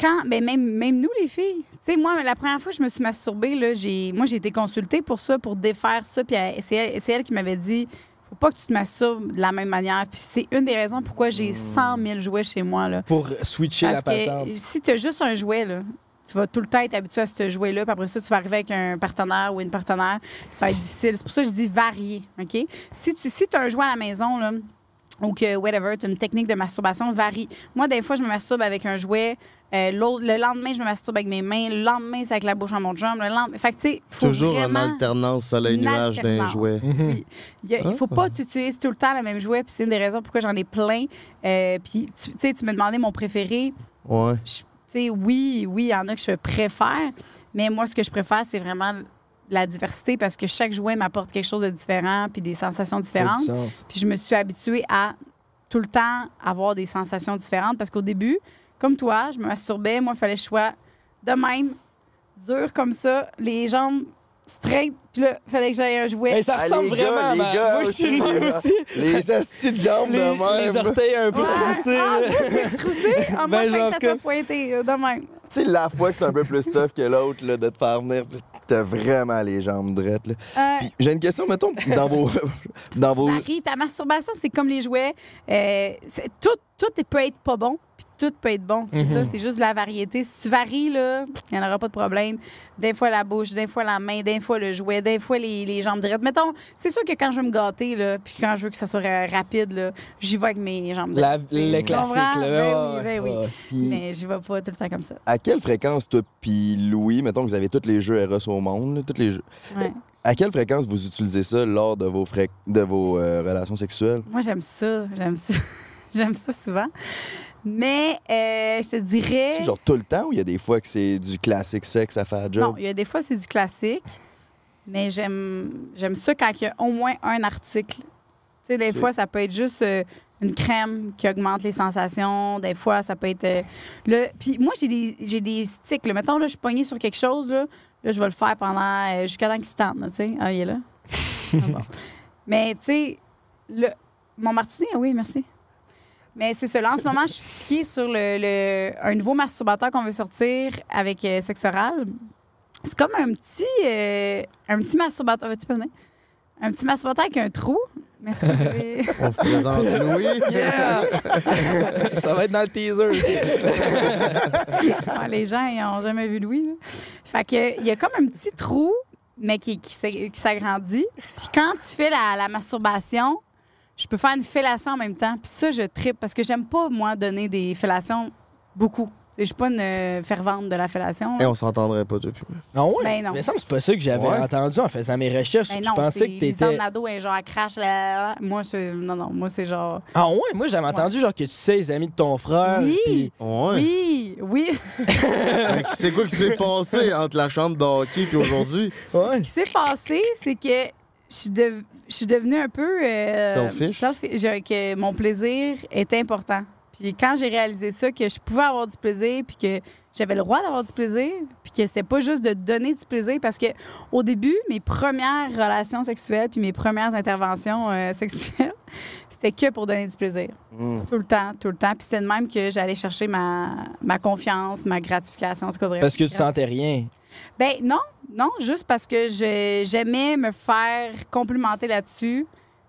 quand, ben même, même nous, les filles, tu sais, moi, la première fois que je me suis masturbée, là, j'ai, moi, j'ai été consultée pour ça, pour défaire ça. Puis elle- c'est elle, c'est elle qui m'avait dit faut pas que tu te masturbes de la même manière. Puis c'est une des raisons pourquoi j'ai 100 000 jouets chez moi. Là. Pour switcher Parce la patente. que si tu as juste un jouet, là, tu vas tout le temps être habitué à ce jouet-là. Puis après ça, tu vas arriver avec un partenaire ou une partenaire. Ça va être difficile. C'est pour ça que je dis varier. OK? Si tu si as un jouet à la maison, là, ou que, whatever, tu as une technique de masturbation, varie. Moi, des fois, je me masturbe avec un jouet. Euh, l'autre- le lendemain, je me masturbe avec mes mains. Le lendemain, c'est avec la bouche à mon chum. Le lendemain... Fait que, tu sais, faut Toujours en alternance soleil-nuage Une d'un jouet. Oui. Il il faut pas que tu utilises tout le temps le même jouet. Puis c'est une des raisons pourquoi j'en ai plein. Euh, puis, tu tu sais, tu me demandais mon préféré. Ouais. Je- tu sais, oui, oui, il y en a que je préfère, mais moi, ce que je préfère, c'est vraiment la diversité parce que chaque jouet m'apporte quelque chose de différent puis des sensations différentes. Puis je me suis habituée à tout le temps avoir des sensations différentes parce qu'au début, comme toi, je me masturbais, moi, il fallait que je sois de même, dur comme ça, les jambes straight, puis là, il fallait que j'aille un jouet. Hey, ça Ah, ressemble les gars, vraiment à les ma... gars Moi, je suis de aussi, les- aussi. Les astis de jambes Les, de même. les orteils un peu Ouais. troussés. Ah, là. moi, c'est troussé. Ah, moi, Ben, que ça soit pointé, euh, de même. Tu sais, la fois que c'est un peu plus tough que l'autre, là, de te faire venir, puis t'as vraiment les jambes drettes, là. Euh, Puis j'ai une question, mettons, dans vos. dans vos. varie. Ta masturbation, c'est comme les jouets. Euh, c'est- tout, tout peut être pas bon, puis tout peut être bon. C'est Mhm. ça, c'est juste de la variété. Si tu varies, là, il n'y en aura pas de problème. Des fois la bouche, des fois la main, des fois le jouet, des fois les, les jambes droites. Mettons, c'est sûr que quand je veux me gâter, là, puis quand je veux que ça soit ra- rapide, j'y vais avec mes jambes droites. le Tu classique, comprends? là. Ben oui, ben oui. ouais. Puis Mais j'y vais pas tout le temps comme ça. à quelle fréquence, toi, puis Louis, mettons que vous avez tous les jeux Eros au monde, là, tous les jeux. Ouais. À quelle fréquence vous utilisez ça lors de vos, fré- de vos euh, relations sexuelles? Moi, j'aime ça. J'aime ça. *laughs* j'aime ça souvent. Mais euh, je te dirais. C'est genre tout le temps ou il y a des fois que c'est du classique sexe à faire job? Non, il y a des fois, c'est du classique, mais j'aime j'aime ça quand il y a au moins un article. Tu sais, des fois, ça peut être juste euh, une crème qui augmente les sensations. Des fois, ça peut être. euh, le... Puis moi, j'ai des, j'ai des sticks. là. Mettons, là, je suis pognée sur quelque chose. Là, là je vais le faire pendant. jusqu'à temps qu'il se tente. Tu sais, ah, il est là. *laughs* Ah, bon. Mais, tu sais, le... mon martini, oui, merci. Mais c'est cela. En ce moment, je suis stickée sur le, le- un nouveau masturbateur qu'on veut sortir avec euh, sexe oral. C'est comme un petit, euh, un petit masturbateur. Veux-tu peux venir? Un petit masturbateur avec un trou. Merci. Louis. *laughs* On vous présente Louis. Yeah! ça va être dans le teaser aussi. *laughs* Ah, les gens, ils n'ont jamais vu Louis. là. Fait que, il y a comme un petit trou, mais qui, qui s'ag- qui s'agrandit. Puis quand tu fais la, la masturbation, je peux faire une fellation en même temps. Puis ça, je tripe parce que j'aime pas, moi, donner des fellations beaucoup. Je suis pas une euh, fervente de la fellation. Et on s'entendrait pas depuis. Ah ouais? Ben non. Mais ça, c'est pas ça que j'avais Ouais. entendu en faisant mes recherches. Ben je non, pensais que t'étais. Nadeau est genre, crache là. Moi, c'est. Non, non, moi, c'est genre. Ah ouais? Moi, j'avais entendu genre que tu sais les amis de ton frère. Oui. Ouais. Oui, oui. C'est quoi qui s'est *laughs* passé entre la chambre de hockey et aujourd'hui? Ce qui s'est passé, c'est que je suis, dev- je suis devenue un peu. euh, Selfish? selfi- je- que mon plaisir est important. Puis quand j'ai réalisé ça, que je pouvais avoir du plaisir, puis que j'avais le droit d'avoir du plaisir, puis que c'était pas juste de donner du plaisir, parce que au début, mes premières relations sexuelles, puis mes premières interventions euh, *laughs* sexuelles, c'était que pour donner du plaisir. Mm. Tout le temps, tout le temps. Puis c'était de même que j'allais chercher ma, ma confiance, ma gratification, en tout cas, vraiment. Parce que tu sentais rien. Ben non, non, juste parce que je- j'aimais me faire complimenter là-dessus.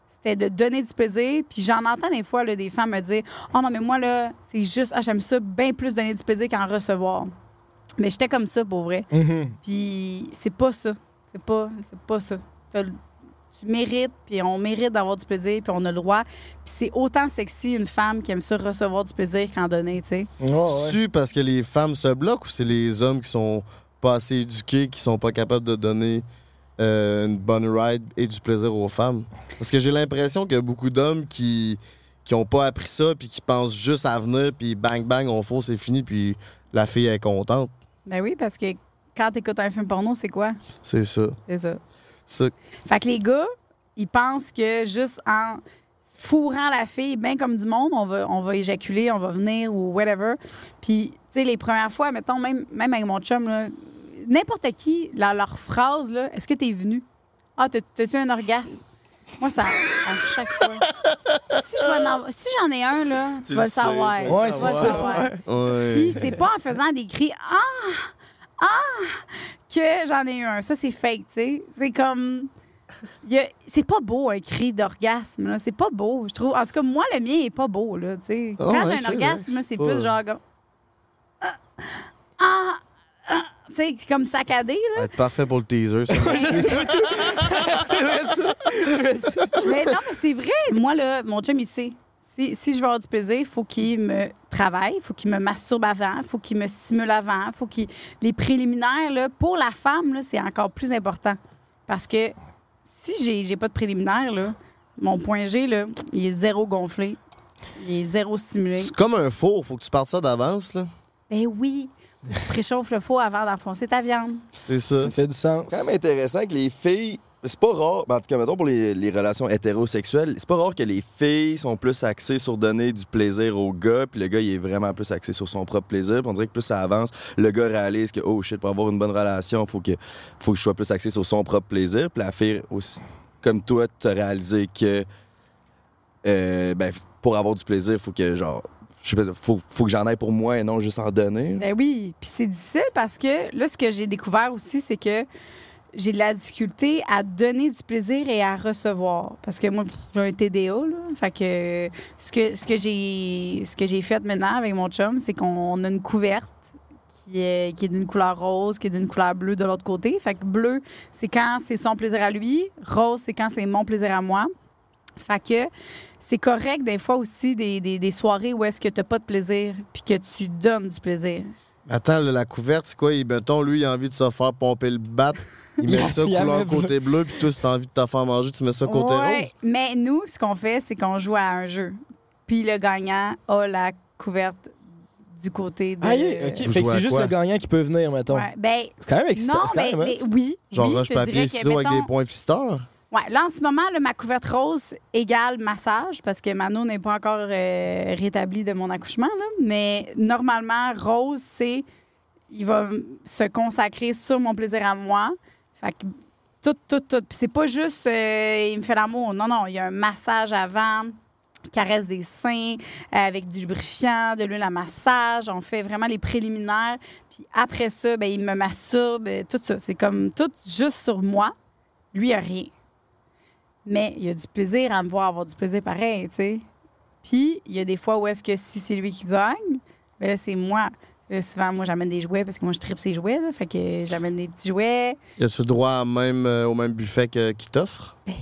C'était de donner du plaisir. Puis j'en entends des fois là, des femmes me dire Oh non, mais moi, là, c'est juste, ah, j'aime ça bien plus donner du plaisir qu'en recevoir. Mais j'étais comme ça, pour vrai. Mhm. Puis c'est pas ça. C'est pas, c'est pas ça. Tu mérites, puis on mérite d'avoir du plaisir, puis on a le droit. Puis c'est autant sexy une femme qui aime ça recevoir du plaisir qu'en donner, tu sais. Ouais. C'est-tu parce que les femmes se bloquent ou c'est les hommes qui sont pas assez éduqués, qui sont pas capables de donner euh, une bonne ride et du plaisir aux femmes? Parce que j'ai l'impression qu'il y a beaucoup d'hommes qui qui ont pas appris ça puis qui pensent juste à venir puis bang bang on fonce c'est fini puis la fille est contente. Ben oui, parce que quand t'écoutes un film porno, c'est quoi? C'est ça. C'est ça. Ça- Fait que les gars, ils pensent que juste en fourrant la fille, bien comme du monde, on va, on va éjaculer, on va venir ou whatever. Puis, tu sais, les premières fois, mettons, même, même avec mon chum, là, n'importe qui, leur phrase, là, est-ce que t'es venu? Ah, t'as- t'as-tu un orgasme? Moi, ça, à chaque fois. Si je vais en avoir- si j'en ai un, là, tu, Tu vas le sais, savoir. tu savoir. Ouais. Puis c'est pas en faisant des cris ah ah que j'en ai eu un. Ça c'est fake, tu sais. C'est comme il y a- c'est pas beau un cri d'orgasme là, c'est pas beau, je trouve. En tout cas moi le mien est pas beau là, tu sais. Ah Quand ouais, j'ai un orgasme, c'est là, c'est pas- plus genre comme ah ah, ah. Tu sais, c'est comme saccadé là. Ça va être parfait pour le teaser, ça. *laughs* *laughs* C'est vrai, ça. mais non, mais c'est vrai. Moi, là, mon chum, il sait. Si, si je veux avoir du plaisir, il faut qu'il me travaille, il faut qu'il me masturbe avant, il faut qu'il me stimule avant, il faut qu'il... Les préliminaires, là, pour la femme, là, c'est encore plus important. Parce que si j'ai, j'ai pas de préliminaires, là, mon point G, là, il est zéro gonflé, il est zéro stimulé. C'est comme un four, faut que tu partes ça d'avance, là. Ben oui, tu préchauffes le four avant d'enfoncer ta viande. C'est ça. Ça fait du sens. C'est quand même intéressant que les filles. C'est pas rare, ben, en tout cas, mettons pour les, les relations hétérosexuelles, c'est pas rare que les filles sont plus axées sur donner du plaisir au gars, puis le gars, il est vraiment plus axé sur son propre plaisir. Puis on dirait que plus ça avance, le gars réalise que, oh shit, pour avoir une bonne relation, faut que, faut que je sois plus axé sur son propre plaisir. Puis la fille, aussi, comme toi, tu as réalisé que, euh, ben, pour avoir du plaisir, faut que, genre, je sais pas, faut, faut que j'en aille pour moi et non juste en donner. Ben oui, puis c'est difficile parce que là, ce que j'ai découvert aussi, c'est que j'ai de la difficulté à donner du plaisir et à recevoir. Parce que moi, j'ai un TDA, là. Fait que ce que, ce que j'ai ce que j'ai fait maintenant avec mon chum, c'est qu'on a une couverte qui est, qui est d'une couleur rose, qui est d'une couleur bleue de l'autre côté. Fait que bleu, c'est quand c'est son plaisir à lui. Rose, c'est quand c'est mon plaisir à moi. Fait que c'est correct des fois aussi des, des, des soirées où est-ce que tu n'as pas de plaisir puis que tu donnes du plaisir. Attends, là, la couverte, c'est quoi? Il, mettons, lui, il a envie de se faire pomper le bat. Il met *laughs* Il ça couleur côté bleu, puis toi, si t'as envie de te faire manger, tu mets ça côté Ouais, rose. Mais nous, ce qu'on fait, c'est qu'on joue à un jeu. Puis le gagnant a la couverte du côté de. Aïe, OK. Vous Fait que c'est juste le gagnant qui peut venir, mettons. Ouais, ben, C'est quand même excitant. non, mais, même mais hot. oui. Genre oui, roche, papier, ciseaux avec des points fisteurs. Là, en ce moment, ma couverte rose égale massage parce que Mano n'est pas encore euh, rétabli de mon accouchement. Mais normalement, rose, c'est. Il va se consacrer sur mon plaisir à moi. Fait que tout, tout, tout. Puis c'est pas juste euh, il me fait l'amour. Non, non, il y a un massage avant, caresse des seins euh, avec du lubrifiant, de l'huile à massage. On fait vraiment les préliminaires. Puis après ça, ben, il me masturbe, tout ça. C'est comme tout juste sur moi. Lui, il a rien. Mais il y a du plaisir à me voir avoir du plaisir pareil, tu sais. Puis, il y a des fois où est-ce que si c'est lui qui gagne, ben là, c'est moi. Là, souvent, moi, j'amène des jouets parce que moi, je tripe ces jouets, là. Fait que j'amène des petits jouets. Y a-tu droit même, euh, au même buffet qu'il t'offre? Ben,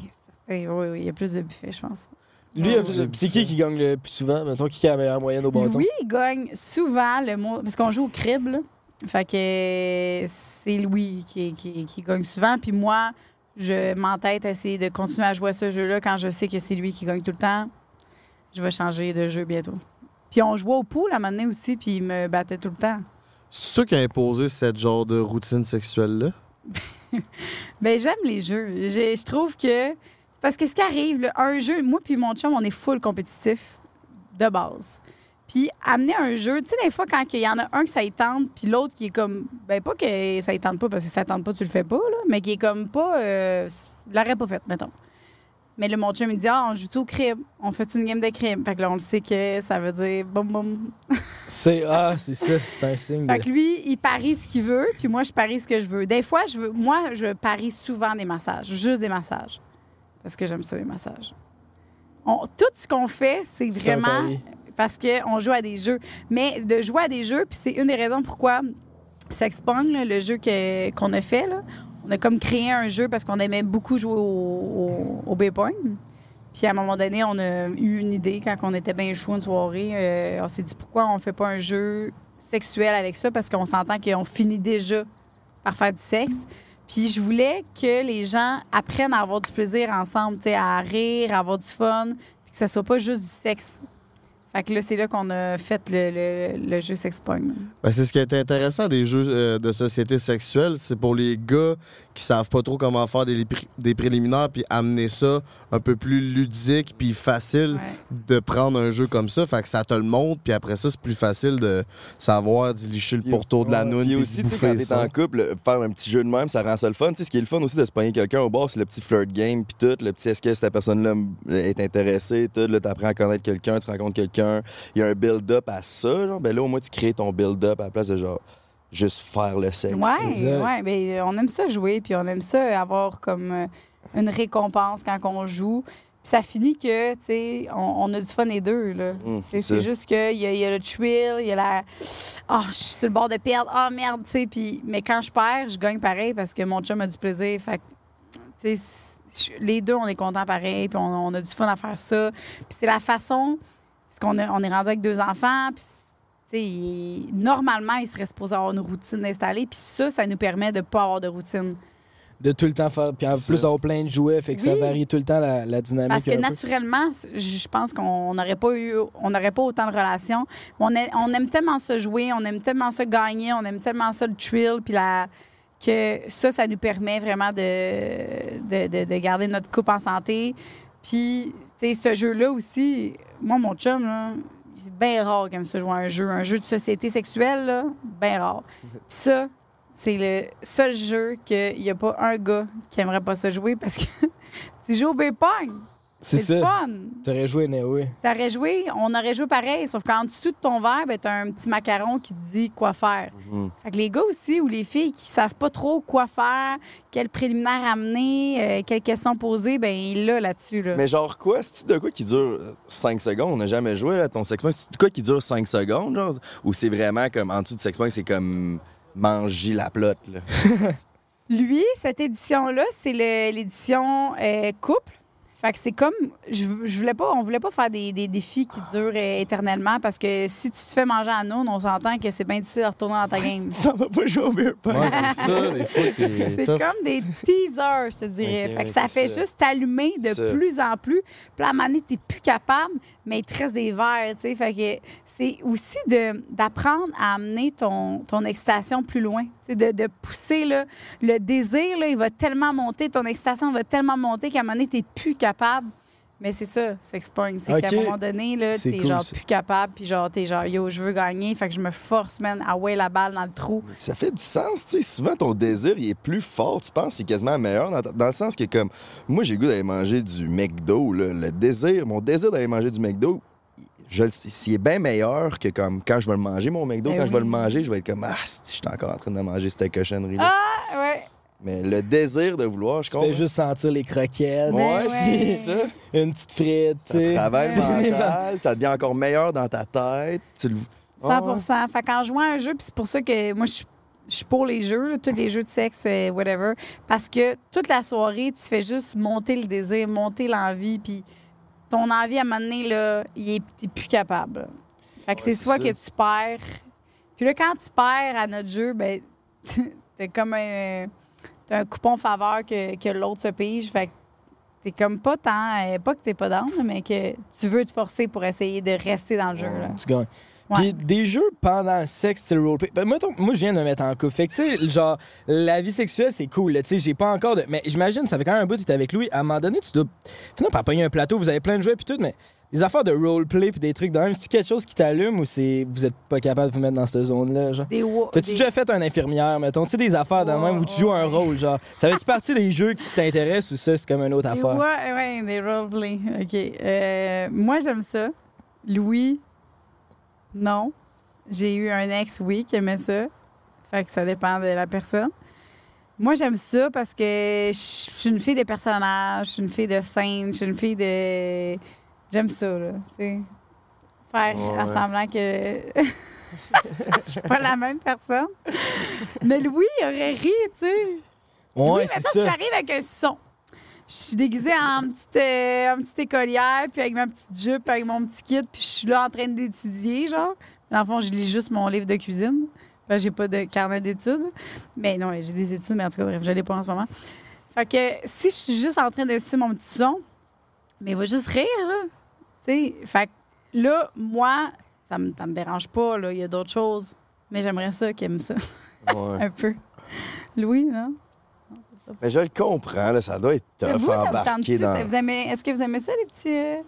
oui, oui, il y a plus de buffets, je pense. Lui, euh, c'est qui qui gagne le plus souvent? Mettons, qui a la meilleure moyenne au bâton? Louis il gagne souvent le mot. Parce qu'on joue au crib, là. Fait que c'est Louis qui, qui, qui gagne souvent. Puis moi, je m'entête à essayer de continuer à jouer à ce jeu-là quand je sais que c'est lui qui gagne tout le temps. Je vais changer de jeu bientôt. Puis on jouait au pool à un moment donné aussi, puis il me battait tout le temps. C'est toi qui as imposé cette genre de routine sexuelle-là? *laughs* Ben j'aime les jeux. Je, je trouve que. Parce que ce qui arrive, là, un jeu, moi puis mon chum, on est full compétitif de base. Puis amener un jeu, tu sais, des fois, quand il y en a un qui ça y tente, puis l'autre qui est comme. Ben pas que ça y tente pas, parce que si ça tente pas, tu le fais pas, là, mais qui est comme pas. Euh, l'aurait pas fait, mettons. Mais le mon chum, il dit Ah, on joue tout au crib. On fait une game de crib. Fait que là, on le sait que ça veut dire boum boum. *laughs* C'est ah, c'est ça, c'est un signe. Fait que lui, il parie ce qu'il veut, puis moi, je parie ce que je veux. Des fois, je veux, moi, je parie souvent des massages, juste des massages. Parce que j'aime ça, les massages. On- tout ce qu'on fait, c'est un vraiment pari. Parce qu'on joue à des jeux. Mais de jouer à des jeux, puis c'est une des raisons pourquoi Sexpong, le jeu qu'on a fait, on a comme créé un jeu parce qu'on aimait beaucoup jouer au, au, au. Puis à un moment donné, on a eu une idée quand on était bien chaud une soirée. euh, on s'est dit pourquoi on fait pas un jeu sexuel avec ça? Parce qu'on s'entend qu'on finit déjà par faire du sexe. Puis je voulais que les gens apprennent à avoir du plaisir ensemble, à rire, à avoir du fun, puis que ça soit pas juste du sexe. Fait que là, c'est là qu'on a fait le, jeu Sexpong. Ben, c'est ce qui est intéressant des jeux euh, de société sexuelle. C'est pour les gars qui savent pas trop comment faire des, pré- des préliminaires, puis amener ça un peu plus ludique, puis facile de prendre un jeu comme ça. Fait que ça te le montre, puis après ça, c'est plus facile de savoir licher le pourtour de la noune. Puis puis aussi, tu sais, quand t'es en couple, le- faire un petit jeu de même, ça rend ça le fun. Tu sais, ce qui est le fun aussi de se pogner quelqu'un au bord, c'est le petit flirt game, puis tout. Le petit est-ce que cette personne-là est intéressée, tout. Là, t'apprends à connaître quelqu'un, tu rencontres quelqu'un. Il y a un build-up à ça, genre. Ben là, au moins, tu crées ton build-up à la place de genre juste faire le sexe. sais. Ouais, mais on aime ça jouer, puis on aime ça avoir comme euh, une récompense quand on joue. Puis ça finit que, tu sais, on, on a du fun les deux, là. Sais, c'est juste qu'il y, y a le thrill, il y a la. Ah, je suis sur le bord de perdre. Ah, merde, tu sais. Puis, mais quand je perds, je gagne pareil parce que mon chum a du plaisir. Fait que, tu sais, les deux, on est contents pareil, puis on, on a du fun à faire ça. Puis c'est la façon. Parce qu'on on est rendu avec deux enfants, puis il- normalement, il serait supposé avoir une routine installée. Puis ça, ça nous permet de ne pas avoir de routine. De tout le temps faire. Puis en Ça. plus, avoir plein de jouets, fait que ça varie tout le temps la, la dynamique. Parce que peu. naturellement, je pense qu'on n'aurait pas eu, on n'aurait pas autant de relations. On, a- on aime tellement se jouer, on aime tellement se gagner, on aime tellement ça le thrill, puis la, que ça, ça nous permet vraiment de, de, de- de garder notre couple en santé. Puis, tu sais, ce jeu-là aussi, moi, mon chum, là, c'est bien rare qu'il aime ça jouer à un jeu. Un jeu de société sexuelle, là, bien rare. Puis ça, c'est le seul jeu qu'il n'y a pas un gars qui aimerait pas ça jouer parce que *laughs* tu joues au B-Pong. C'est ça. fun. T'aurais joué, mais oui. T'aurais joué, on aurait joué pareil, sauf qu'en dessous de ton verre, ben, t'as un petit macaron qui te dit quoi faire. Mhm. Fait que les gars aussi ou les filles qui savent pas trop quoi faire, quel préliminaire amener, euh, quelles questions poser, ben il l'a là-dessus. Là. Mais genre quoi? C'est-tu de quoi qui dure 5 secondes? On n'a jamais joué là, ton sexpunk. C'est de quoi qui dure 5 secondes, genre? Ou c'est vraiment comme en dessous du sexpunk, c'est comme manger la plotte, là? *laughs* Lui, cette édition-là, c'est le- l'édition euh, couple. Fait que c'est comme, je, je voulais pas, on voulait pas faire des, des défis qui durent éternellement parce que si tu te fais manger à nous, on s'entend que c'est bien difficile de retourner dans ta *laughs* game. Tu t'en vas pas jouer au beer pong. Ouais, c'est ça, des fois, *laughs* C'est comme des teasers, je te dirais. Fait que ça fait ça. juste t'allumer de Ça. plus en plus. Puis à un moment donné, t'es plus capable, mais des verres, tu sais. C'est aussi d'apprendre à amener ton, ton excitation plus loin. Tu de, de pousser là, le désir, là, il va tellement monter, ton excitation va tellement monter qu'à un moment donné, t'es plus capable. Mais c'est ça, s'expogne. C'est qu'à un moment donné, là, C'est t'es cool, genre ça. plus capable, puis genre, t'es genre, yo, je veux gagner, fait que je me force, man, à ouais la balle dans le trou. Ça fait du sens, tu sais. Souvent, ton désir, il est plus fort, tu penses, c'est quasiment meilleur, dans, dans le sens que, comme, moi, j'ai le goût d'aller manger du McDo, là. Le désir, mon désir d'aller manger du McDo, je le sais, s'il est bien meilleur que, comme, quand je vais le manger, mon McDo, Ben quand je vais le manger, je vais être comme, ah, je suis encore en train de manger cette cochonnerie-là. Ah, ouais. Mais le désir de vouloir, je Tu comprends. fais juste sentir les croquettes. Ouais, c'est ça. Une petite frite, tu Ça sais. travaille *laughs* mental, ça devient encore meilleur dans ta tête. Tu le... 100 Ah ouais. Fait qu'en jouant à un jeu, puis c'est pour ça que moi, je suis- je suis pour les jeux, là, tous les jeux de sexe, euh, whatever. Parce que toute la soirée, tu fais juste monter le désir, monter l'envie, puis ton envie, à un moment donné, là, il est, t'es plus capable. Fait que c'est c'est soit ça. que tu perds. Puis là, quand tu perds à notre jeu, ben, *laughs* t'as comme un, t'as un coupon faveur que, que l'autre se pige. Fait que t'es comme pas tant, euh, pas que t'es pas down, mais que tu veux te forcer pour essayer de rester dans le jeu. là. Tu gagnes. Puis des jeux pendant le sexe, c'est le roleplay. Ben, moi, moi, je viens de me mettre en couple. Fait que, tu sais, genre, la vie sexuelle, c'est cool. Tu sais, j'ai pas encore de. Mais j'imagine, ça fait quand même un bout t'es avec Louis. À un moment donné, tu dois finir par pogner un plateau, vous avez plein de jouets, puis tout, mais des affaires de roleplay, puis des trucs de même, c'est quelque chose qui t'allume ou c'est vous êtes pas capable de vous mettre dans cette zone-là, genre? Des wa- T'as-tu des- déjà fait un infirmière, mettons? Tu sais, des affaires de même où tu joues un rôle, genre. Ça fait-tu partie des jeux qui t'intéressent ou ça, c'est comme une autre Des affaire? wa- ouais, des roleplay. OK. Euh, moi, j'aime ça. Louis, non. J'ai eu un ex, oui, qui aimait ça. Fait que ça dépend de la personne. Moi, j'aime ça parce que je suis une fille de personnages, je suis une fille de scène, je suis une fille de. J'aime ça, là. tu sais. Faire Ouais. à semblant que. *laughs* Je suis pas la même personne. Mais Louis aurait ri, tu sais. Ouais, oui, c'est maintenant, si ça. j'arrive avec un son. Je suis déguisée en petite, euh, en petite écolière, puis avec ma petite jupe, avec mon petit kit, puis je suis là en train d'étudier, genre. Dans le fond, je lis juste mon livre de cuisine. Que j'ai pas de carnet d'études. Mais non, j'ai des études, mais en tout cas, bref, je l'ai pas en ce moment. Fait que si je suis juste en train de suivre mon petit son, mais il va juste rire, là. Tu sais, fait là, moi, ça me, ça me dérange pas, là. Il y a d'autres choses. Mais j'aimerais ça qu'il aime ça. Ouais. *laughs* Un peu. Louis, non? Mais je le comprends, là, ça doit être tough Vous, ça vous embarquer tente-tu? dans... Ça- vous aimez- Est-ce que vous aimez ça, les petits. euh,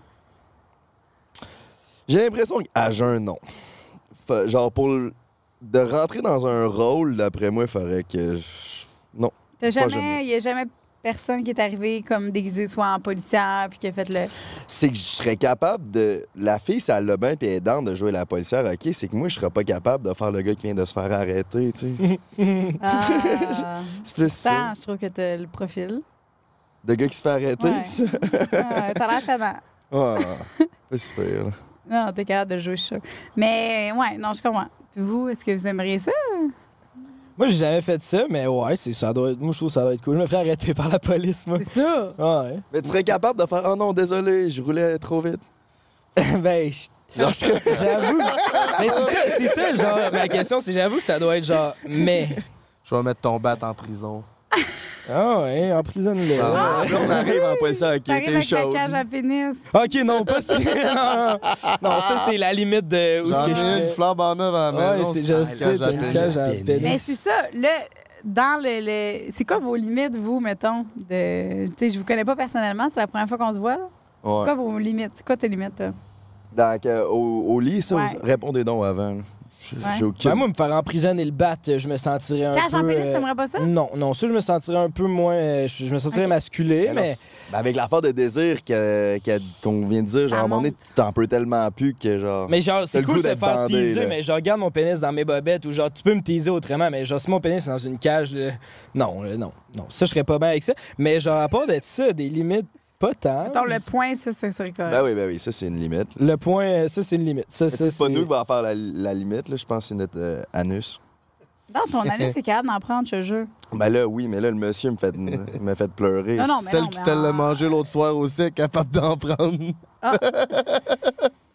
J'ai l'impression qu'à jeun, non. Genre, pour le- de rentrer dans un rôle, d'après moi, il faudrait que... je- Non. Jamais. Il n'y a jamais personne qui est arrivé comme déguisé soit en policière puis qui a fait le. C'est que je serais capable de... La fille, ça l'a bien puis down de jouer la policière, OK? C'est que moi, je serais pas capable de faire le gars qui vient de se faire arrêter, tu sais. *laughs* Ah. *laughs* C'est plus ça. Je trouve que t'as le profil. De gars qui se fait arrêter, Ouais. ça? *laughs* Ah, T'as l'air tellement. Ah, pas super, là. Non, t'es capable de jouer ça. Mais ouais, non, je comprends. Puis vous, est-ce que vous aimeriez ça? Moi, j'ai jamais fait ça, mais ouais, c'est ça doit être... moi je trouve que ça doit être cool. Je me ferais arrêter par la police, moi. C'est ça. Ah ouais. Mais tu serais capable de faire « Oh non, désolé, je roulais trop vite. *laughs* ben, je- *laughs* j'avoue. mais c'est ça, c'est ça, genre, ma question, c'est j'avoue que ça doit être genre, mais. Je vais mettre ton bat en prison. *laughs* Ah ouais, emprisonne-le. Ah. Là, on arrive en policière, OK, t'es avec la chaud. cage à pénis. Ok, non, pas ce- *laughs* non, ça, c'est la limite de où ce que je une flambe en neuf à la Ouais, maison. c'est- c'est je une sais, cage à t'as une cage à pénis. Mais c'est ça, là, dans le. le- C'est quoi vos limites, vous, mettons? De... Tu sais, je vous connais pas personnellement, c'est la première fois qu'on se voit, là? C'est Ouais. quoi vos limites? C'est quoi tes limites, là? Dans, que- au, au lit, ça, Ouais. répondez donc avant. J'ai Ouais. j'ai aucune... Ben, moi, me faire emprisonner le bat, je me sentirais un Cage peu... en pénis, euh, t'aimerais pas ça? Non, non, ça, je me sentirais un peu moins... euh, Je, je me sentirais Ok. masculé, mais... ben, avec l'affaire de désir que- que- qu'on vient de dire, genre, à un moment donné, monte. tu t'en peux tellement plus que, genre... Mais genre, T'as c'est le cool goût de se d'être faire bandé, teaser, là. mais je regarde mon pénis dans mes bobettes ou genre, tu peux me teaser autrement, mais genre, si mon pénis est dans une cage, là, non, là, non, non. Ça, je serais pas bien avec ça. Mais genre, à part d'être ça, des limites, pas tant. Mettons, le point, ça, ça serait correct. Ben oui, ben oui, ça, c'est une limite. Le point, euh, ça, c'est une limite. Ça, Mais ça, C'est pas nous qui va faire la, la limite, là. Je pense que c'est notre euh, anus. Non, ton anus, c'est capable d'en prendre, je te jure. Ben là, oui, mais là, le monsieur me fait, me fait pleurer. Non, non, mais Celle non, qui te en- l'a mangé l'autre soir aussi est capable d'en prendre. *laughs*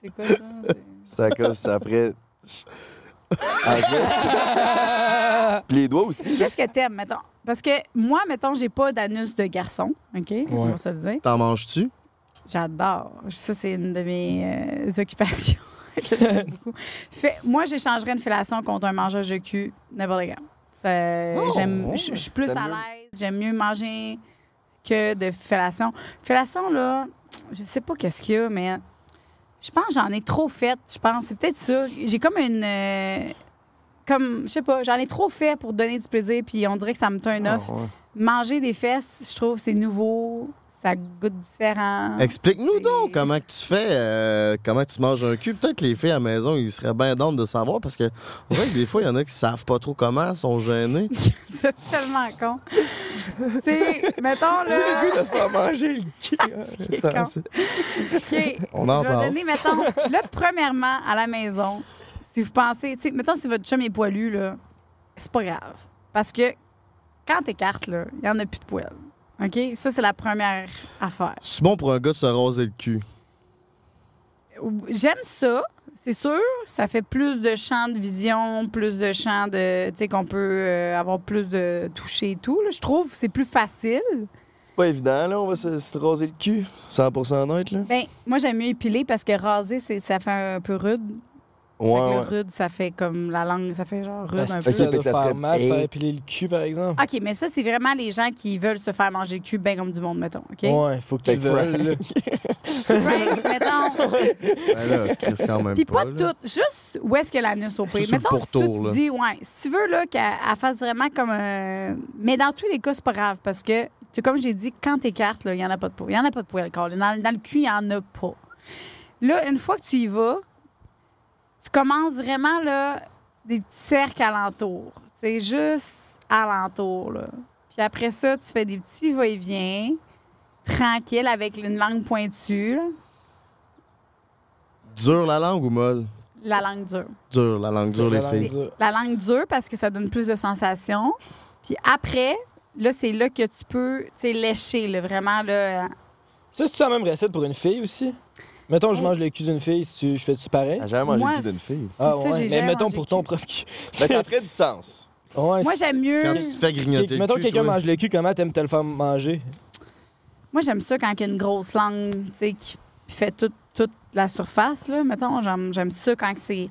C'est quoi ça? C'est- C'est à cause, c'est après... Geste. Puis les doigts aussi. Qu'est-ce que t'aimes, mettons? Parce que moi, mettons, j'ai pas d'anus de garçon, OK? On va se le dire. T'en manges-tu? J'adore. Ça, c'est une de mes euh, occupations *laughs* que j'aime *laughs* beaucoup. Fait, moi, j'échangerais une fellation contre un mangeage de cul n'importe Oh, j'aime, je je suis plus à l'aise. J'aime mieux manger que de fellation. Fellation, là, je sais pas qu'est-ce qu'il y a, mais je pense que j'en ai trop fait. Je pense, c'est peut-être ça. J'ai comme une... euh, comme, je sais pas, j'en ai trop fait pour donner du plaisir, puis on dirait que ça me turn off. Ah, ouais. Manger des fesses, je trouve, c'est nouveau, ça goûte différent. Explique-nous donc comment que tu fais, euh, comment tu manges un cul. Peut-être que les filles à la maison, ils seraient bien d'ordre de savoir parce que on dirait que des fois, il y en a qui savent pas trop comment, sont gênés. *laughs* C'est tellement con. C'est, mettons, là. Le goût de se faire manger le cul. *laughs* C'est con. OK. On en je vais parle. donner, mettons, là, premièrement, à la maison, si vous pensez, tu sais, mettons, si votre chum est poilu, là, c'est pas grave. Parce que quand t'écartes, là, il y en a plus de poils. OK? Ça, c'est la première affaire. C'est bon pour un gars de se raser le cul. J'aime ça, c'est sûr. Ça fait plus de champs de vision, plus de champs de. Tu sais, qu'on peut euh, avoir plus de toucher et tout. là. Je trouve que c'est plus facile. C'est pas évident, là, on va se, se raser le cul. 100% honnête, là. Ben, moi, j'aime mieux épiler parce que raser, c'est, ça fait un peu rude. Fait Ouais, le rude, ça fait comme la langue, ça fait genre rude un Asti, peu. ça doit que ça faire serait- mal, se faire épiler le cul, par exemple. OK, mais ça, c'est vraiment les gens qui veulent se faire manger le cul bien comme du monde, mettons. OK? Ouais, faut que tu que veuilles, *laughs* là. Frank, mettons. Ben là, Chris, quand même Puis pas. pas là. tout, juste où est-ce que l'anus au pire. Juste sur le Mettons, si là. tu dis, ouais, si tu veux là, qu'elle elle fasse vraiment comme un. Mais dans tous les cas, c'est pas grave parce que, tu sais, comme j'ai dit, quand t'écartes, il n'y en a pas de poil. Il n'y en a pas de poil, Carl. Dans, dans le cul, il n'y en a pas. Là, une fois que tu y vas, tu commences vraiment, là, des petits cercles alentour. C'est juste alentour, là. Puis après ça, tu fais des petits va-et-vient, tranquille, avec une langue pointue, là. Dure la langue ou molle? la langue dure. Dure, la langue dure, les La filles. langue dure. La langue dure parce que ça donne plus de sensations. Puis après, là, c'est là que tu peux, tu sais, lécher, là, vraiment, là. Ça, c'est la même recette pour une fille aussi? Mettons, je mange le cul d'une fille, si tu- je fais-tu pareil? J'ai jamais mangé Moi, le cul d'une fille. C'est ça, j'ai Mais jamais mettons mangé pour le ton cul. propre cul. Ben, ça ferait du sens. Ouais, Moi, j'aime mieux. Quand tu te fais grignoter le Mettons cul, quelqu'un toi. mange le cul, comment t'aimes te le faire manger? Moi, j'aime ça quand il y a une grosse langue, tu sais, qui fait toute, toute la surface, là. Mettons, j'aime, j'aime ça quand c'est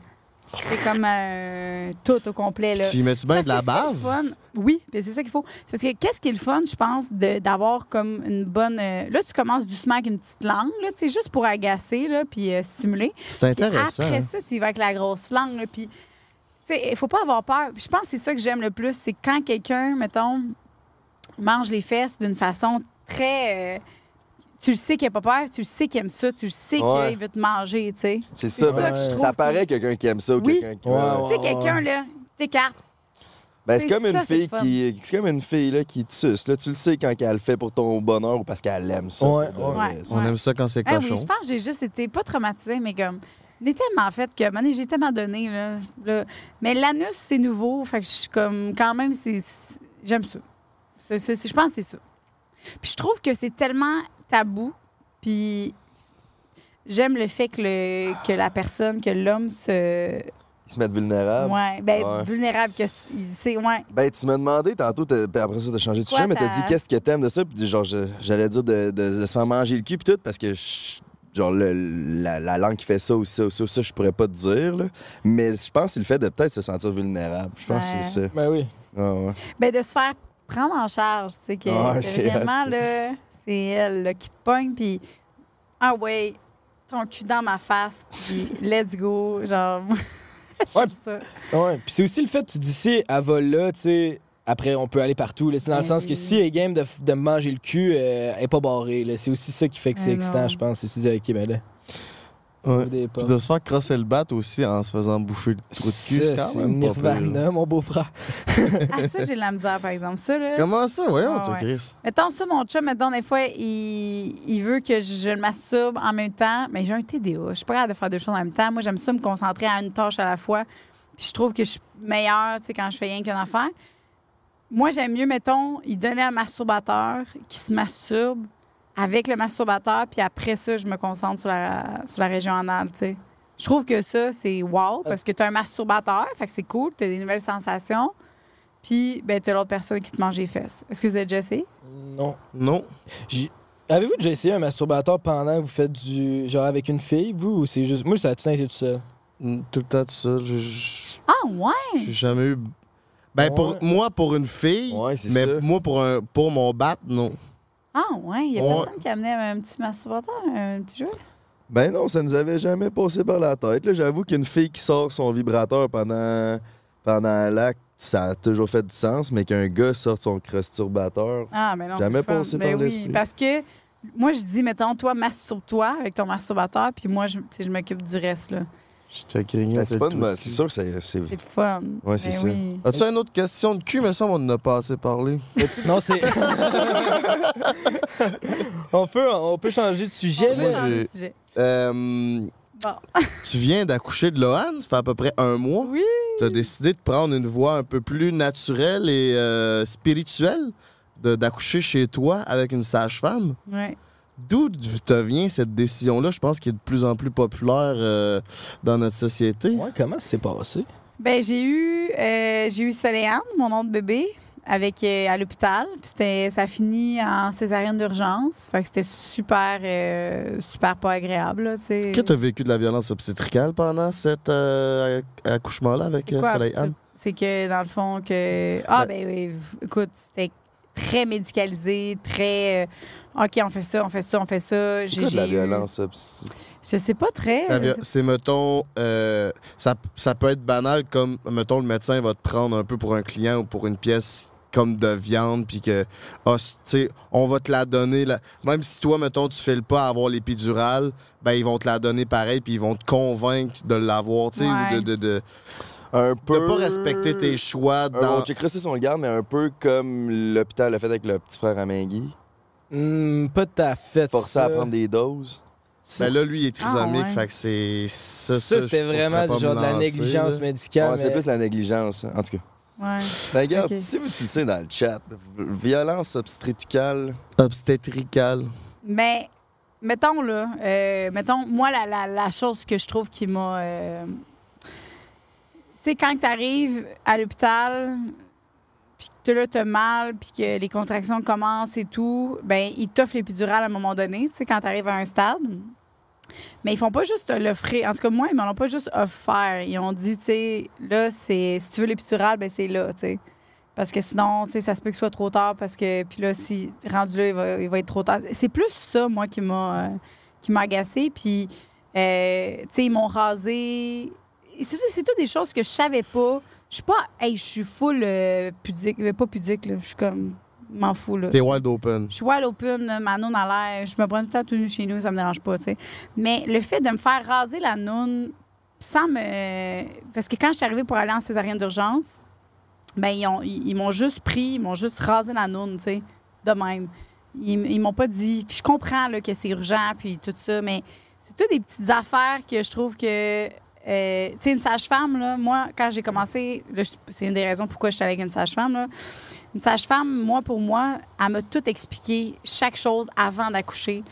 C'est comme euh, tout au complet. Là. Tu y mets-tu bien de la bave? fun- oui, c'est ça qu'il faut. Parce que qu'est-ce qui est le fun, je pense, de- d'avoir comme une bonne. euh, là, tu commences doucement avec une petite langue, là, tu sais, juste pour agacer, là, puis euh, stimuler. C'est Puis intéressant. Après hein. ça, tu y vas avec la grosse langue, là, puis. Tu sais, il faut pas avoir peur. Je pense que c'est ça que j'aime le plus, c'est quand quelqu'un, mettons, mange les fesses d'une façon très. Tu le sais qu'il n'a pas peur, tu le sais qu'il aime ça, tu le sais Ouais. qu'il veut te manger, tu sais. C'est C'est ça. ça que je trouve ça paraît quelqu'un qui aime ça ou Oui. quelqu'un qui. Ouais, ouais. ouais. Tu sais, quelqu'un, là, t'écartes. Ben, c'est comme une ça, fille qui. C'est comme une fille là, qui te suce. Là, tu le sais quand elle le fait pour ton bonheur ou parce qu'elle aime ça. Ouais. On aime ça quand c'est Ah cochon. oui, je pense que j'ai juste été pas traumatisée, mais comme. J'ai tellement fait que, j'ai tellement donné, là. là. Mais l'anus, c'est nouveau, fait que je suis comme, quand même, c'est. J'aime ça. Je pense que c'est ça. Puis je trouve que c'est tellement tabou, puis j'aime le fait que, le, que la personne, que l'homme se. Ils se mettent vulnérables. Ouais, ben, Ouais. vulnérable, que c'est. Ouais. Ben, tu m'as demandé tantôt, après ça, t'as changé de sujet, mais t'as ta- dit qu'est-ce que t'aimes de ça, puis genre, j'allais dire de, de- de se faire manger le cul, puis tout, parce que, je- genre, le- la, la langue qui fait ça ou ça ou ça, ou ça, je pourrais pas te dire, là. Mais je pense que c'est le fait de peut-être se sentir vulnérable. Je pense que c'est ça. Ben oui. Ah, ouais. Ben, de se faire prendre en charge, tu sais, que, Ouais, c'est vraiment, là, c'est elle là, qui te pogne, puis ah ouais, ton cul dans ma face, puis *laughs* let's go, genre, *laughs* j'aime ça. Ouais, puis c'est aussi le fait que tu dis si elle va là, tu sais, après on peut aller partout, là, dans le sens que si elle est game de, me manger le cul, euh, elle est pas barrée. C'est aussi ça qui fait que c'est Eh excitant, je pense. C'est tu dis, ok, ben là. Ouais. des Puis de se faire crosser le bat aussi en se faisant bouffer le trou de cul, c'est quand même pas mon beau-frère. *laughs* Ah, ça, j'ai de la misère, par exemple. Ça, là. Comment ça? Voyons, Ah, toi, ouais. Chris. Mettons ça, mon chum, mettons, des fois, il, il veut que je le masturbe en même temps. Mais j'ai un TDA. Je suis pas capable de faire deux choses en même temps. Moi, j'aime ça me concentrer à une tâche à la fois. Puis je trouve que je suis meilleure, tu sais, quand je fais rien qu'une affaire. Moi, j'aime mieux, mettons, il donnait un masturbateur qui se masturbe avec le masturbateur, puis après ça, je me concentre sur la, sur la région anale, tu sais. Je trouve que ça, c'est wow, parce que tu as un masturbateur, fait que c'est cool, tu as des nouvelles sensations. Puis, ben, tu as l'autre personne qui te mange les fesses. Est-ce que vous avez déjà essayé? Non. Non. J'ai- Avez-vous déjà essayé un masturbateur pendant que vous faites du. genre avec une fille, vous, ou c'est juste. Moi, ça a tout le temps été tout seul? Tout le temps tout seul. Je- Ah, ouais! J'ai jamais eu. Ben, pour moi, pour une fille, Ouais, c'est mais ça. moi, pour, un, pour mon bat, non. Ah, ouais, il y a personne qui amenait un petit masturbateur, un petit jeu? Ben non, ça nous avait jamais passé par la tête. là. J'avoue qu'une fille qui sort son vibrateur pendant, pendant un lac, ça a toujours fait du sens, mais qu'un gars sorte son cross-turbateur. Ah, mais non, Jamais c'est le fun. passé Ben par oui, l'esprit. parce que moi, je dis, mettons, toi, masturbe-toi avec ton masturbateur, puis moi, je, tu sais, je m'occupe du reste, là. Je te c'est ben, cul. c'est sûr que c'est. c'est- C'est le fun. Ouais, c'est ça. oui. As-tu une autre question de cul? Mais ça, on en a pas assez parlé. Non, c'est. on, peut, on peut changer de sujet, On peut changer de sujet. Euh, Bon. tu viens d'accoucher de Lohan, ça fait à peu près un mois. Oui. Tu as décidé de prendre une voie un peu plus naturelle et euh, spirituelle, de- d'accoucher chez toi avec une sage-femme. Ouais. D'où te vient cette décision-là? Je pense qu'il est de plus en plus populaire euh, dans notre société. Ouais, comment ça s'est passé? Ben, j'ai eu, euh, j'ai eu Soléane, mon nom de bébé, avec, euh, à l'hôpital. Puis c'était- ça a fini en césarienne d'urgence. Fait que c'était super, euh, super pas agréable. Est-ce que tu as vécu de la violence obstétricale pendant cet euh, accouchement-là avec Soleil c'est- Anne? C'est que, dans le fond, que... Ah, Ben- ben, oui, écoute, c'était très médicalisé, très... euh, OK, on fait ça, on fait ça, on fait ça. C'est J'ai- quoi de la violence Je sais pas très... C'est, mettons, euh, ça, ça peut être banal comme, mettons, le médecin va te prendre un peu pour un client ou pour une pièce comme de viande, puis que, ah, sais, on va te la donner. la- Même si toi, mettons, tu fais le pas à avoir l'épidurale, ben, ils vont te la donner pareil, puis ils vont te convaincre de l'avoir, tu sais, ou de, de, de, Un de peu. pas respecter tes choix dans... on checkerait si on le garde, mais un peu comme l'hôpital l'a fait avec le petit frère à Hmm, pas tout à fait. Forcé ça. à prendre des doses. Ben là, lui, il est trisomique, Ah, ouais. fait que c'est... Ça, Ça, ça, c'était vraiment du genre de la négligence là. médicale. Ouais, c'est plus la négligence. hein. En tout cas. Ouais. Ben, regarde, si vous, tu le sais dans le chat, violence obstétricale. Obstétricale. Mais, mettons, là, euh, mettons, moi, la, la, la chose que je trouve qui m'a. euh, tu sais, quand tu arrives à l'hôpital, puis que là, t'as mal, puis que les contractions commencent et tout, ben ils t'offrent l'épidurale à un moment donné, sais, quand tu arrives à un stade. Mais ils font pas juste l'offrir. En tout cas, moi, ils m'en ont pas juste offert. Ils ont dit, tu sais, là, c'est si tu veux l'épidural, ben c'est là, tu sais. Parce que sinon, tu sais, ça se peut que ce soit trop tard parce que, puis là, si rendu là, il va, il va être trop tard. C'est plus ça, moi, qui m'a euh, qui m'a agacé. Puis, euh, tu sais, ils m'ont rasé. C'est c'est tout des choses que je savais pas. Je suis pas, hey, je suis full euh, pudique, euh, pas pudique, là. Je suis comme, m'en fous, là. T'es wild open. Je suis wide open, là, ma noune à l'air. Je me prends tout le temps tout nu chez nous, ça me dérange pas, tu sais. Mais le fait de me faire raser la noune sans me. Parce que quand je suis arrivée pour aller en césarienne d'urgence, ben ils ont- ils ils m'ont juste pris, ils m'ont juste rasé la noune, tu sais, de même. Ils, ils m'ont pas dit. Puis je comprends là, que c'est urgent, puis tout ça, mais c'est toutes des petites affaires que je trouve que. Euh, tu sais, une sage-femme, moi, quand j'ai commencé, c'est une des raisons pourquoi je suis allée avec une sage-femme. Une sage-femme, moi, pour moi, elle m'a tout expliqué, chaque chose avant d'accoucher.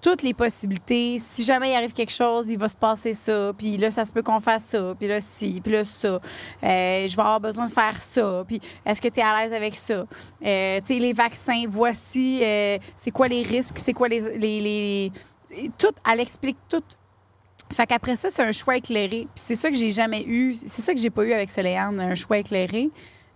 Toutes les possibilités. Si jamais il arrive quelque chose, il va se passer ça. Puis là, ça se peut qu'on fasse ça. Puis là, ci. Puis là, ça. Euh, je vais avoir besoin de faire ça. Puis est-ce que tu es à l'aise avec ça? Euh, tu sais, les vaccins, voici, c'est quoi les risques, c'est quoi les. les, les- Tout, elle explique tout. Fait qu'après ça, c'est un choix éclairé. Puis c'est ça que j'ai jamais eu. C'est ça que j'ai pas eu avec Soléane, un choix éclairé.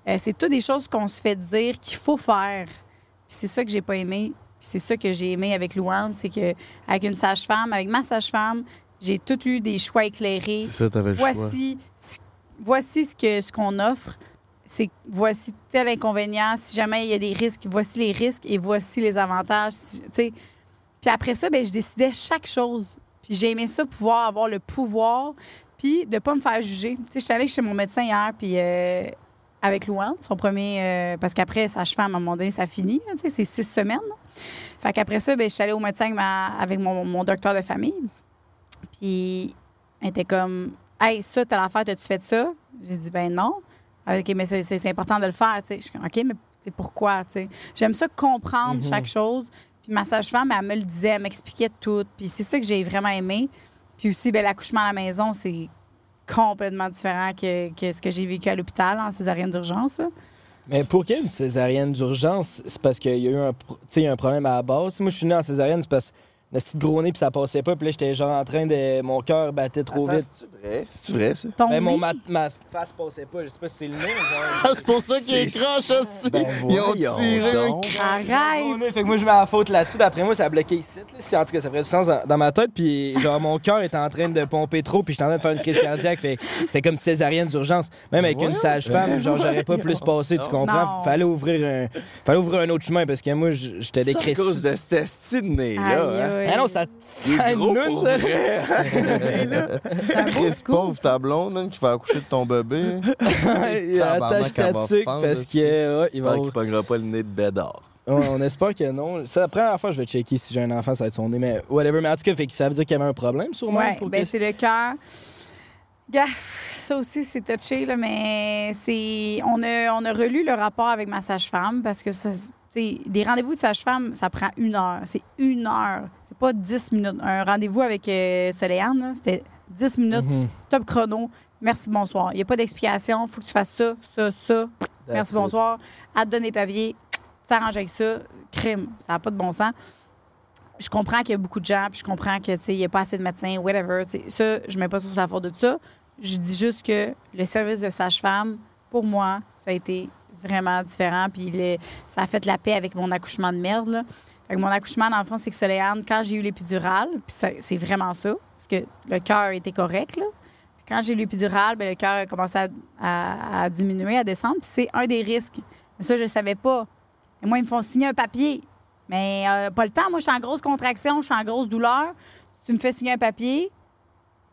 Euh, c'est toutes des choses qu'on se fait dire qu'il faut faire. Puis c'est ça que j'ai pas aimé. Puis c'est ça que j'ai aimé avec Louane, c'est que avec une sage-femme, avec ma sage-femme, j'ai tout eu des choix éclairés. C'est ça, t'avais le voici, ce- voici ce que ce qu'on offre. C'est voici tel inconvénient. Si jamais il y a des risques, voici les risques et voici les avantages. Si- tu sais. Puis après ça, ben, je décidais chaque chose. Puis j'ai aimé ça, pouvoir avoir le pouvoir, puis de pas me faire juger. Tu sais, j'étais allée chez mon médecin hier, puis euh, avec Louane, son premier... euh, parce qu'après, sage-femme, à un moment donné, ça finit. tu sais, c'est six semaines. Fait qu'après ça, ben, je suis allée au médecin avec, ma- avec mon, mon docteur de famille. Puis elle était comme Hey, ça, t'as l'affaire, t'as-tu fait ça? J'ai dit ben non. Ah, OK, mais c'est- important de le faire. tu sais. Je suis comme OK, mais c'est pourquoi? tu sais? J'aime ça comprendre Mhm. chaque chose. Puis ma sage-femme, elle me le disait, elle m'expliquait tout. Puis c'est ça que j'ai vraiment aimé. Puis aussi, ben, l'accouchement à la maison, c'est complètement différent que, que ce que j'ai vécu à l'hôpital en césarienne d'urgence. Mais pour qu'il y ait une césarienne d'urgence, c'est parce qu'il y a eu un, un problème à la base. Moi, je suis né en césarienne, c'est parce que le petit gros nez puis ça passait pas. Puis là, j'étais genre en train de. Mon cœur battait trop Attends, vite. C'est-tu vrai? C'est-tu vrai, ça? Ton Ben, mon, ma, ma face passait pas. Je sais pas si c'est le nez. *laughs* Ah, c'est pour ça qu'il est C'est- croche aussi. Ben, Ils ont tiré. donc. Arrête! Fait que moi, je mets la faute là-dessus. D'après moi, ça a bloqué ici. Là. Si, en tout cas, ça ferait du sens dans, dans ma tête. Puis, genre, mon cœur était en train de pomper trop. Puis, j'étais en train de faire une crise cardiaque. Fait que c'était comme césarienne d'urgence. Même avec une sage-femme, genre, j'aurais pas plus passé. Tu comprends? Non. Fallait ouvrir un, fallait ouvrir un autre chemin parce que moi, j'étais C'est à cause de cet esti de Aïe, nez-là. Ah non, ça fait gros une pour *laughs* ça. vrai. C'est un beau Chris, pauvre ta blonde, man, qui fait accoucher de ton bébé. *laughs* Il attache va sucres fendre, parce que ouais, il va qu'il pognera pas le nez de bédard. On espère que non. C'est la première fois que je vais checker si j'ai un enfant, ça va être son nez, mais whatever. Mais en tout cas, fait que ça veut dire qu'il y avait un problème sûrement. Ouais, pour ben que- c'est le cœur. Gars, ça aussi, c'est touché, là, mais c'est. On a, on a relu le rapport avec ma sage-femme parce que ça. des rendez-vous de sage-femme, ça prend une heure. C'est une heure. C'est pas 10 minutes. Un rendez-vous avec euh, Soléane, c'était 10 minutes, Mhm. top chrono. Merci, bonsoir. Il n'y a pas d'explication. Il faut que tu fasses ça, ça, ça. Merci, it. bonsoir. À te donner les papiers. Tu t'arranges avec ça. Crime. Ça n'a pas de bon sens. Je comprends qu'il y a beaucoup de gens, puis je comprends que, il n'y a pas assez de médecins, whatever. Ça, je mets pas ça sur la faute de ça. Je dis juste que le service de sage-femme, pour moi, ça a été vraiment différent. Puis le- ça a fait la paix avec mon accouchement de merde. Là. Mon accouchement, dans le fond, c'est que Soléane, quand j'ai eu l'épidurale, puis c'est vraiment ça, parce que le cœur était correct, quand j'ai eu l'épidurale, ben, le cœur a commencé à diminuer, à descendre. Puis c'est un des risques. Mais ça, je ne savais pas. Et moi, ils me font signer un papier. Mais euh, pas le temps. Moi, je suis en grosse contraction, je suis en grosse douleur. Tu me fais signer un papier.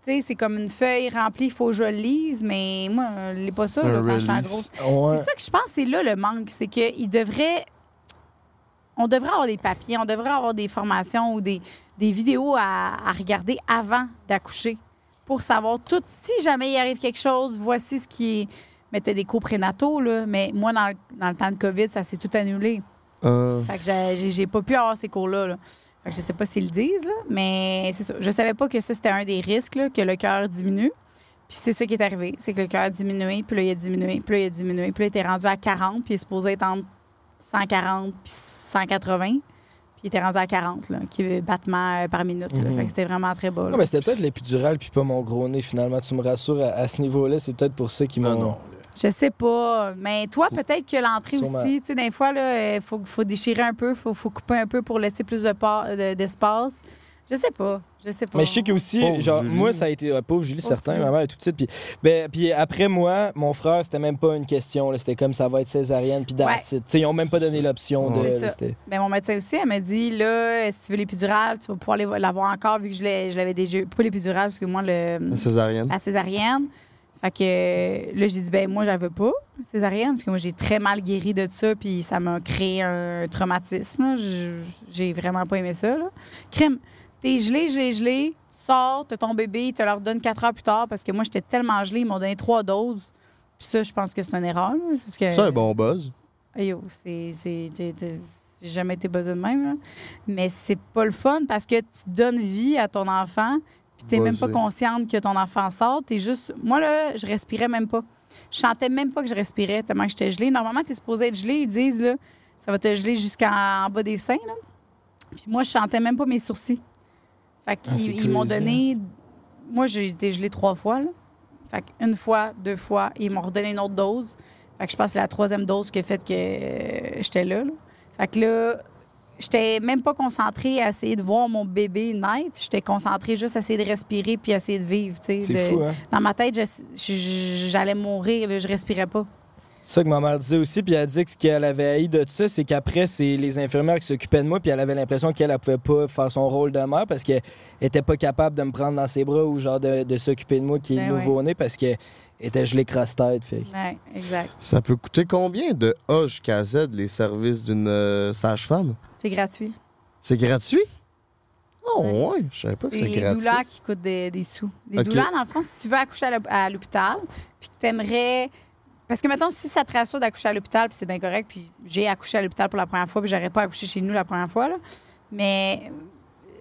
Tu sais, c'est comme une feuille remplie, il faut que je le lise. Mais moi, je ne lis pas ça là, quand je suis en grosse. Ouais. C'est ça que je pense, c'est là le manque. C'est qu'il devrait. On devrait avoir des papiers, on devrait avoir des formations ou des, des vidéos à, à regarder avant d'accoucher pour savoir tout. Si jamais il arrive quelque chose, voici ce qui est. Mais t'as des cours prénataux, là. Mais moi, dans le, dans le temps de COVID, ça s'est tout annulé. Euh, Fait que j'ai- pas pu avoir ces cours-là. là. Fait que je sais pas s'ils le disent, là, mais c'est ça. Je savais pas que ça, c'était un des risques, là, que le cœur diminue. Puis c'est ça qui est arrivé. C'est que le cœur a diminué, puis là, il a diminué, puis là, il a diminué. Puis là, il était rendu à 40, puis il est supposé être entre 140 puis 180. Puis il était rendu à 40, là, qui battements euh, par minute. là. Mhm. Fait que c'était vraiment très bas. Non, mais c'était peut-être l'épidural puis pas mon gros nez, finalement. Tu me rassures à, à ce niveau-là. C'est peut-être pour ça qu'ils m'ont. Je sais pas. Mais toi, peut-être que l'entrée aussi, tu sais, des fois, il faut, faut déchirer un peu, il faut, faut couper un peu pour laisser plus de par- de- d'espace. Je sais pas. Je sais pas. Mais je sais que aussi, Pauvre genre, Julie. moi, ça a été. euh, pauvre Julie, Pauvre certain, ma mère est tout de suite. Puis, ben, puis après moi, mon frère, c'était même pas une question. là. C'était comme ça va être césarienne, puis that's Ouais. it. Tu sais, ils ont même pas donné l'option de. C'était- Ben, mon médecin aussi, elle m'a dit là, si tu veux l'épidurale, tu vas pouvoir l'avoir encore vu que je l'avais déjà eu. Pas l'épidurale, parce que moi, le, La césarienne. la césarienne. Fait que là, j'ai dit, ben moi, veux pas, césarienne, parce que moi, j'ai très mal guéri de ça, puis ça m'a créé un traumatisme. J'ai vraiment pas aimé ça. Là. Crime, t'es gelé, gelé, gelé, tu sors, t'as ton bébé, tu leur donnes quatre heures plus tard, parce que moi, j'étais tellement gelé, ils m'ont donné trois doses. Puis ça, je pense que c'est une erreur. là, parce que- C'est un bon buzz. Yo, c'est. J'ai jamais été buzzée de même, là. Mais c'est pas le fun parce que tu donnes vie à ton enfant, puis t'es même pas consciente que ton enfant sort. T'es juste. Moi, là, je respirais même pas. Je sentais même pas que je respirais tellement que j'étais gelée. Normalement, t'es supposé être gelée. Ils disent, là, ça va te geler jusqu'en bas des seins, là. Puis moi, je sentais même pas mes sourcils. Fait qu'ils Ah, c'est ils m'ont donné. Moi, j'ai été gelée trois fois, là. Fait qu'une fois, deux fois, ils m'ont redonné une autre dose. Fait que je pense que c'est la troisième dose qui a fait que euh, j'étais là, là. Fait que là, j'étais même pas concentrée à essayer de voir mon bébé naître. J'étais concentrée juste à essayer de respirer puis à essayer de vivre. C'est fou, hein? Dans ma tête, j'allais mourir, là, je respirais pas. C'est ça que ma mère disait aussi, puis elle dit que ce qu'elle avait haï de ça, c'est qu'après, c'est les infirmières qui s'occupaient de moi, puis elle avait l'impression qu'elle ne pouvait pas faire son rôle de mère parce qu'elle était pas capable de me prendre dans ses bras ou genre de, de s'occuper de moi qui est Ben ouais. nouveau-né parce qu'elle était gelée crosse-tête. Fait. Ouais, exact. Ça peut coûter combien de A jusqu'à Z les services d'une euh, sage-femme? C'est gratuit. C'est gratuit? Oh, ouais. Je savais pas que C'est c'est les gratuit. douleurs qui coûtent des, des sous. Les OK. douleurs, dans le fond, si tu veux accoucher à l'hôpital, puis que tu aimerais. Parce que, mettons, si ça te rassure d'accoucher à l'hôpital, puis c'est bien correct, puis j'ai accouché à l'hôpital pour la première fois, puis j'aurais pas accouché chez nous la première fois. Mais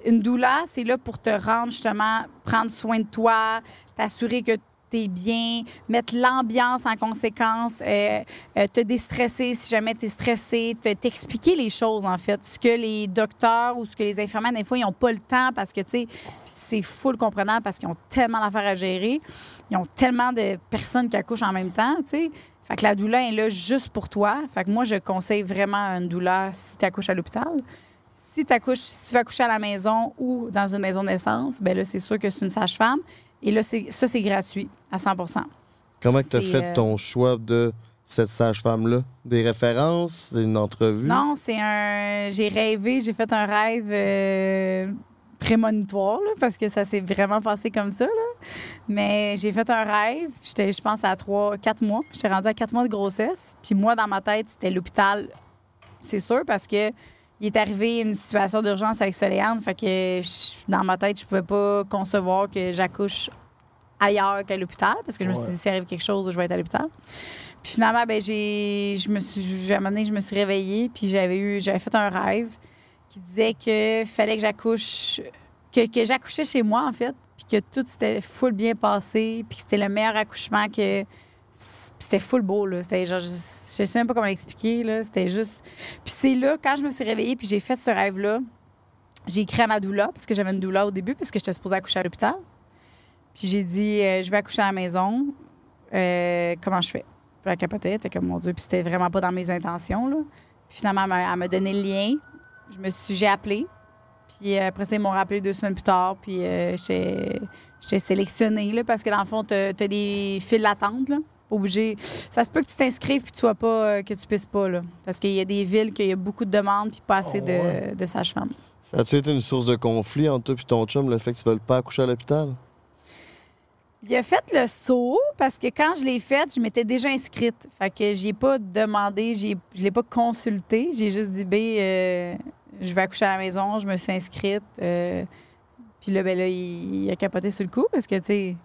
une douleur, c'est là pour te rendre, justement, prendre soin de toi, t'assurer que tu es bien, mettre l'ambiance en conséquence, euh, euh, te déstresser si jamais tu es stressé, te- t'expliquer les choses, en fait. Ce que les docteurs ou ce que les infirmières, des fois, ils n'ont pas le temps parce que, tu sais, c'est full comprenant parce qu'ils ont tellement d'affaires à gérer. Ils ont tellement de personnes qui accouchent en même temps, tu sais. Fait que la douleur est là juste pour toi. Fait que moi, je conseille vraiment une douleur si tu accouches à l'hôpital. Si, si tu vas accoucher à la maison ou dans une maison de naissance, ben là, c'est sûr que c'est une sage-femme. Et là, ça, c'est gratuit à 100% Comment tu as fait euh, ton choix de cette sage-femme-là? Des références? Une entrevue? Non, c'est un. J'ai rêvé, j'ai fait un rêve euh, prémonitoire, là, parce que ça s'est vraiment passé comme ça. Là. Mais j'ai fait un rêve. J'étais, je pense, à 3, 4 mois. J'étais rendue à 4 mois de grossesse. Puis moi, dans ma tête, c'était l'hôpital. C'est sûr, parce que il est arrivé une situation d'urgence avec Soléane. Fait que je- dans ma tête, je pouvais pas concevoir que j'accouche ailleurs qu'à l'hôpital, parce que je me suis dit, s'il arrive quelque chose, je vais être à l'hôpital. Puis finalement, ben, j'ai, je me suis, à un moment donné, je me suis réveillée, puis j'avais eu, j'avais fait un rêve qui disait que fallait que j'accouche, que, que j'accouchais chez moi en fait, puis que tout s'était full bien passé, puis que c'était le meilleur accouchement que, c'était full beau là. C'était genre, je, je sais même pas comment l'expliquer là. C'était juste. Puis c'est là quand je me suis réveillée, puis j'ai fait ce rêve là, j'ai écrit à ma doula parce que j'avais une doula au début parce que j'étais supposée accoucher à l'hôpital. Puis j'ai dit, euh, je vais accoucher à la maison. Euh, comment je fais? Puis elle capotait, elle comme, mon Dieu, puis c'était vraiment pas dans mes intentions, là. Puis finalement, elle m'a- donné le lien. Je me suis, j'ai appelé. Puis euh, après ça, ils m'ont rappelé deux semaines plus tard. Puis j'étais j'étais sélectionnée, là, parce que dans le fond, t'as as des files d'attente, là. Obligé. Ça se peut que tu t'inscrives puis tu sois pas, euh, que tu puisses pas, là. Parce qu'il y a des villes qu'il y a beaucoup de demandes puis pas assez Oh, de, ouais? de sages-femmes. Ça a-tu été une source de conflit entre toi et ton chum, le fait que tu ne veuilles pas accoucher à l'hôpital? Il a fait le saut parce que quand je l'ai fait, je m'étais déjà inscrite. Fait que j'ai pas demandé, j'ai- je l'ai pas consulté. J'ai juste dit, ben, euh, je vais accoucher à la maison, je me suis inscrite. euh, puis là, ben là, il, il a capoté sur le coup parce que, tu sais,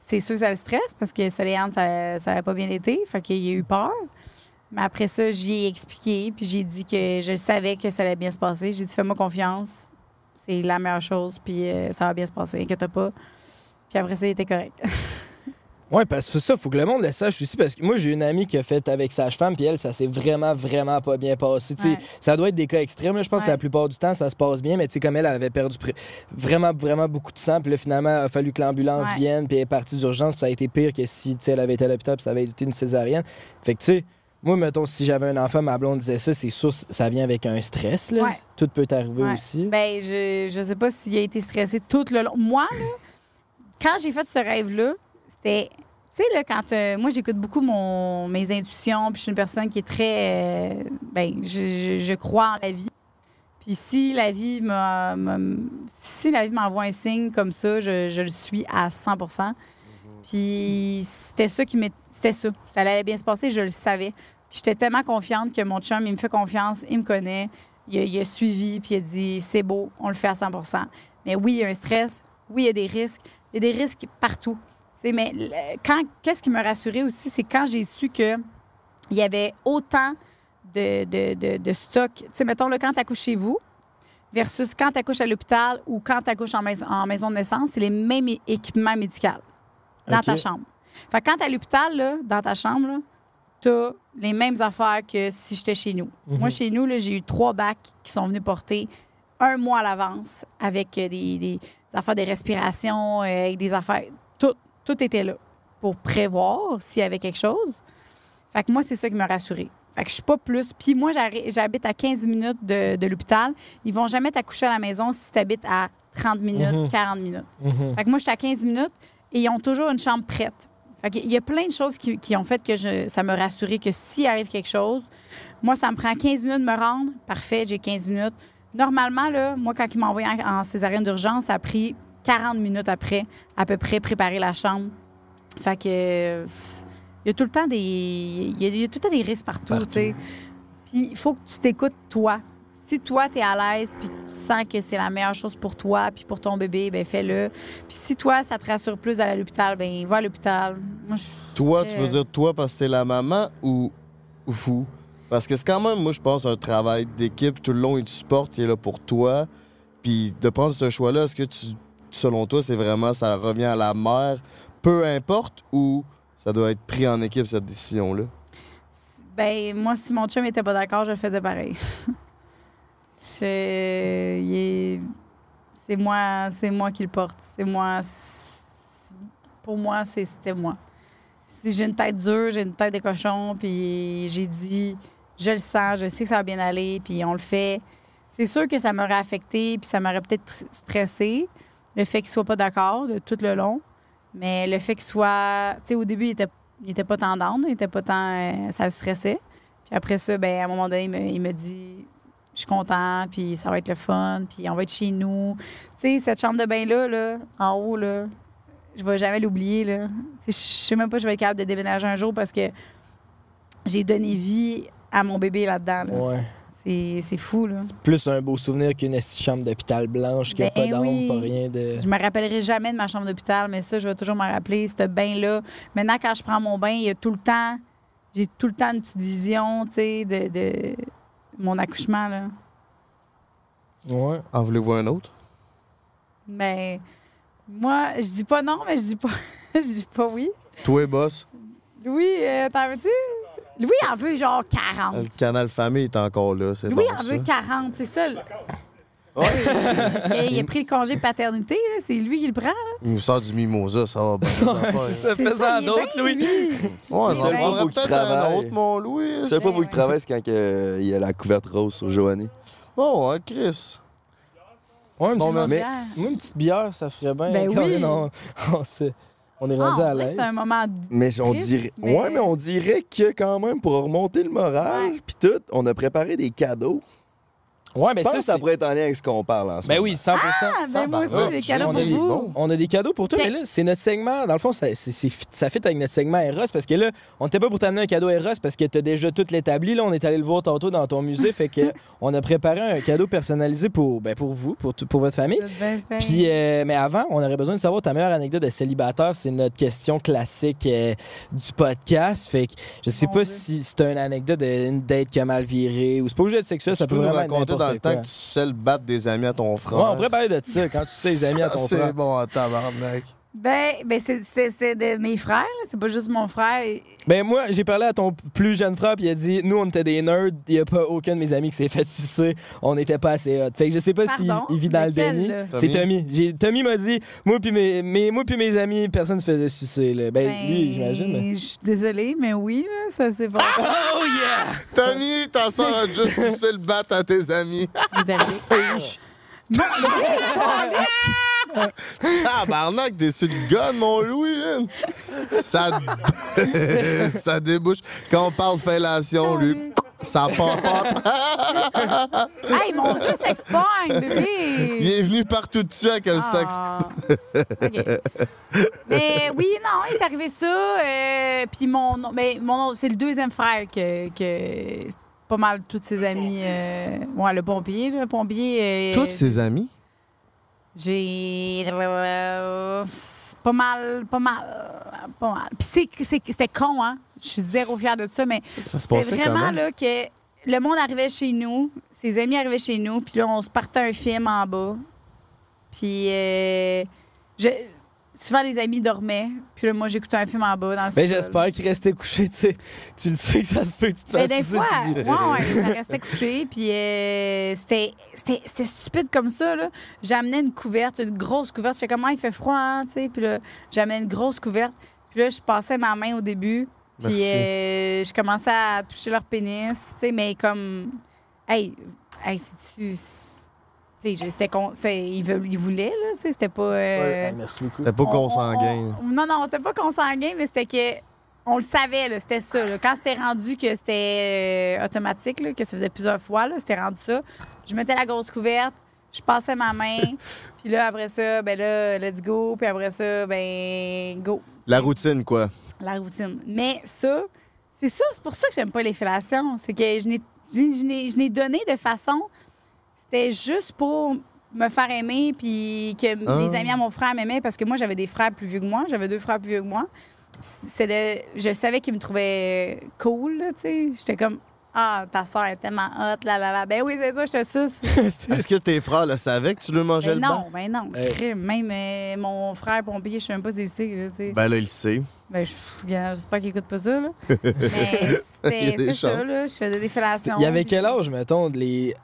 c'est sûr que ça le stresse parce que Soléane, ça n'avait pas bien été. Fait qu'il a eu peur. Mais après ça, j'y ai expliqué, puis j'ai dit que je savais que ça allait bien se passer. J'ai dit, fais-moi confiance. C'est la meilleure chose, puis euh, ça va bien se passer, inquiète pas. Puis après ça, il était correct. *laughs* Ouais, parce que ça, faut que le monde le sache aussi. Parce que moi, j'ai une amie qui a fait avec sage-femme, puis elle, ça s'est vraiment, vraiment pas bien passé. Ouais. Ça doit être des cas extrêmes. là. Je pense que la plupart du temps, ça se passe bien, mais tu sais, comme elle, elle avait perdu vraiment, vraiment beaucoup de sang. Puis là, finalement, il a fallu que l'ambulance Ouais. vienne, puis elle est partie d'urgence, puis ça a été pire que si elle avait été à l'hôpital, puis ça avait été une césarienne. Fait que, tu sais, moi, mettons, si j'avais un enfant, ma blonde disait ça, c'est sûr, ça vient avec un stress. Là. Tout peut arriver aussi. Ben, je, je sais pas s'il a été stressé tout le long. Moi, là, quand j'ai fait ce rêve-là, c'était. Tu sais, là, quand. euh, moi, j'écoute beaucoup mon, mes intuitions, puis je suis une personne qui est très. euh, ben, je, je- crois en la vie. Puis si la vie m'a- si la vie m'envoie un signe comme ça, je, je le suis à 100% Puis c'était ça qui. C'était ça. Ça allait bien se passer, je le savais. Puis j'étais tellement confiante que mon chum, il me fait confiance, il me connaît. Il a, il a suivi, puis il a dit c'est beau, on le fait à 100% Mais oui, il y a un stress, oui, il y a des risques. Il y a des risques partout. Mais le- quand, qu'est-ce qui me rassurait aussi, c'est quand j'ai su que il y avait autant de, de, de, de stock. Tu sais, mettons, là, quand tu accouches chez vous versus quand tu accouches à l'hôpital ou quand tu accouches en, mais- en maison de naissance, c'est les mêmes équipements médicaux dans ta chambre. Fait que quand tu à l'hôpital, là, dans ta chambre, tu as les mêmes affaires que si j'étais chez nous. Mhm. Moi, chez nous, là, j'ai eu trois bacs qui sont venus porter un mois à l'avance avec euh, des, des affaires de respiration, euh, avec des affaires. Tout, était là pour prévoir s'il y avait quelque chose. Fait que moi, c'est ça qui m'a rassurée. Fait que je suis pas plus. Puis moi, j'habite à 15 minutes de, de l'hôpital. Ils vont jamais t'accoucher à la maison si tu habites à 30 minutes, Mhm. 40 minutes. Mhm. Fait que moi, j'étais à 15 minutes et ils ont toujours une chambre prête. Fait qu'il y a plein de choses qui, qui ont fait que je- ça me rassurait que s'il arrive quelque chose, moi, ça me prend 15 minutes de me rendre. Parfait, j'ai 15 minutes. Normalement, là, moi, quand ils m'ont envoyé en, en césarienne d'urgence, ça a pris 40 minutes après, à peu près, préparer la chambre. Fait que. euh, Il y a tout le temps des. Il y a, il y a tout le temps des risques partout, Partout. tu sais. Puis il faut que tu t'écoutes toi. Si toi, tu es à l'aise, puis tu sens que c'est la meilleure chose pour toi, puis pour ton bébé, ben fais-le. Puis si toi, ça te rassure plus d'aller à l'hôpital, ben va à l'hôpital. Toi, tu veux dire toi parce que t'es la maman ou, ou fou? Parce que c'est quand même, moi, je pense, un travail d'équipe tout le long et tu supportes, qui est là pour toi. Puis de prendre ce choix-là, est-ce que tu, selon toi, c'est vraiment, ça revient à la mère, peu importe, ou ça doit être pris en équipe, cette décision-là? Ben, moi, si mon chum était pas d'accord, je faisais pareil. *laughs* C'est moi, c'est moi qui le porte. C'est moi. Pour moi, c'était moi. Si j'ai une tête dure, j'ai une tête de cochon, puis j'ai dit, je le sens, je sais que ça va bien aller, puis on le fait. C'est sûr que ça m'aurait affecté, puis ça m'aurait peut-être tr- stressé, le fait qu'il soit pas d'accord de tout le long. Mais le fait qu'il soit. Tu sais, au début, il était, il pas tant down, il était pas tant. euh, ça le stressait. Puis après ça, ben, à un moment donné, il me, dit Je suis content, puis ça va être le fun, puis on va être chez nous. Tu sais, cette chambre de bain-là, là, en haut, là, je vais jamais l'oublier. là. Je sais même pas je vais être capable de déménager un jour parce que j'ai donné vie à mon bébé là-dedans. C'est c'est fou, là. Plus un beau souvenir qu'une chambre d'hôpital blanche qui a Ben pas d'ombre, oui. pas rien de. Je me rappellerai jamais de ma chambre d'hôpital, mais ça, je vais toujours me rappeler, ce bain-là. Maintenant, quand je prends mon bain, il y a tout le temps, j'ai tout le temps une petite vision, tu sais, de, de mon accouchement, là. Ouais. En voulez-vous un autre? Mais moi, je dis pas non, mais je dis pas, *laughs* je dis pas oui. Toi, boss, Louis, euh, t'en veux-tu? Louis en veut genre 40. le canal famille est encore là, c'est Louis bon, en ça. veut 40, c'est ça. *laughs* Parce qu'il a pris le congé paternité, là, c'est lui qui le prend. là. Il nous sort du mimosa, ça va bien. Ça C'est fait ça à il d'autres, Louis. lui. Ouais, faut qu'il peut-être un autre, mon Louis. Seule fois Ouais, faut qu'il ouais. travaille, c'est quand que, il y a la couverte rose sur Joanie. Bon, ouais, Chris. Ouais, une Bon, petite- mais- moi, une petite bière, ça ferait bien. Ben Quand oui. on, on s'est- on est Ah, rendu on à dirait que l'aise. c'est un moment. Mais on dirait. mais- Ouais, mais on dirait que quand même, pour remonter le moral, puis tout, on a préparé des cadeaux. Ouais, mais Je pense ça, que ça pourrait être en lien avec ce qu'on parle en ce Ben moment. oui, 100 Ah, ben moi aussi, j'ai des cadeaux on pour vous. bon. On a des cadeaux pour toi, mais là, c'est notre segment. Dans le fond, ça, c'est- ça fit avec notre segment Eros parce que là, on n'était pas pour t'amener un cadeau Eros parce que t'as déjà tout l'établi. Là, on est allé le voir tantôt dans ton musée. fait que *laughs* on a préparé un cadeau personnalisé pour, ben, pour vous, pour, tout- pour votre famille. Puis, euh, mais avant, on aurait besoin de savoir ta meilleure anecdote de célibataire. C'est notre question classique euh, du podcast. Fait que je sais Mon pas Dieu. si c'est une anecdote d'une date qui a mal viré ou c'est pas obligé d'être sexuel. Tu ça peut nous raconter dans le temps que tu sais le battre des amis à ton frère. Ouais, on pourrait parler de ça quand tu sais les amis à ton frère. C'est bon, tabarnak. Ben, ben c'est- c'est c'est de mes frères, c'est pas juste mon frère. Ben moi, j'ai parlé à ton plus jeune frère, puis il a dit Nous, on était des nerds, il n'y a pas aucun de mes amis qui s'est fait sucer, on n'était pas assez hot. Fait que je sais pas s'il vit dans le déni. C'est Tommy? Tommy. M'a dit Moi, puis mes, mes- moi, puis mes amis, personne se faisait sucer. Là. Ben, lui, j'imagine. mais- Je suis désolée, mais oui, là, ça c'est bon. *laughs* Oh yeah! Tommy, soeur a juste sucé le bat à tes amis. *laughs* *laughs* *laughs* Tabarnak, t'es sur le gun, mon Louis. man. Ça, *laughs* ça débouche. Quand on parle fellation, lui, ça part *laughs* hey, mon Dieu s'expogne, bébé! Il est venu partout dessus avec le sexe. Ah. OK. Mais oui, non, il est arrivé ça. euh, puis mon, nom- mais mon nom- c'est le deuxième frère que, que pas mal tous ses amis. euh, ouais, le pompier, le pompier. euh, Tous ses amis? J'ai. pas mal, pas mal, pas mal. Puis c'est- c'est- c'était con, hein? Je suis zéro fière de ça, mais passait vraiment là que le monde arrivait chez nous, ses amis arrivaient chez nous, puis là, on se partait un film en bas. Puis euh, je- souvent, les amis dormaient, puis là, moi, j'écoutais un film en bas dans le Ben, j'espère qu'il restait couché, tu sais. Tu le sais que ça se peut que tu te Mais fasses des fois, ouais, ouais, ça restait couché. Puis euh, c'était stupide comme ça. là. J'amenais une couverte, une grosse couverte. Je sais comment il fait froid, hein, tu sais. Puis là, j'amenais une grosse couverte. Puis là, je passais ma main au début. Puis euh, je commençais à toucher leur pénis, tu sais, mais comme. Hey, hey, si tu. Ils, veulent- ils voulaient, là. C'était pas. euh, Ouais, merci beaucoup. C'était pas on- consanguin. on- Non, non, c'était pas consanguin, mais c'était que. On le savait, là, c'était ça. là. Quand c'était rendu que c'était euh, automatique, là, que ça faisait plusieurs fois, là, c'était rendu ça. Je mettais la grosse couverte, je passais ma main, *laughs* puis là, après ça, ben là, let's go, puis après ça, ben, go. La routine, quoi. La routine. Mais ça, c'est ça, c'est pour ça que j'aime pas les fellations. C'est que je n'ai- je je n'ai je n'ai donné de façon. C'était juste pour me faire aimer, puis que Ah. les amis à mon frère m'aimaient, parce que moi, j'avais des frères plus vieux que moi. J'avais deux frères plus vieux que moi. C'était- je savais qu'ils me trouvaient cool, là, tu sais. J'étais comme, ah, ta soeur est tellement hot, là, là, là. Ben oui, c'est ça, j'étais *laughs* ça. Est-ce que tes frères le savaient que tu lui mangeais Ben le non, banc? ben non. Euh. crime. Même euh, mon frère pompier, je sais même pas si là, tu sais. Ben là, il le sait. Ben, je- j'espère qu'il écoute pas ça, là. *laughs* Il y Mais c'était ça, là. Je faisais des fellations. Il y avait puis- quel âge, mettons, les,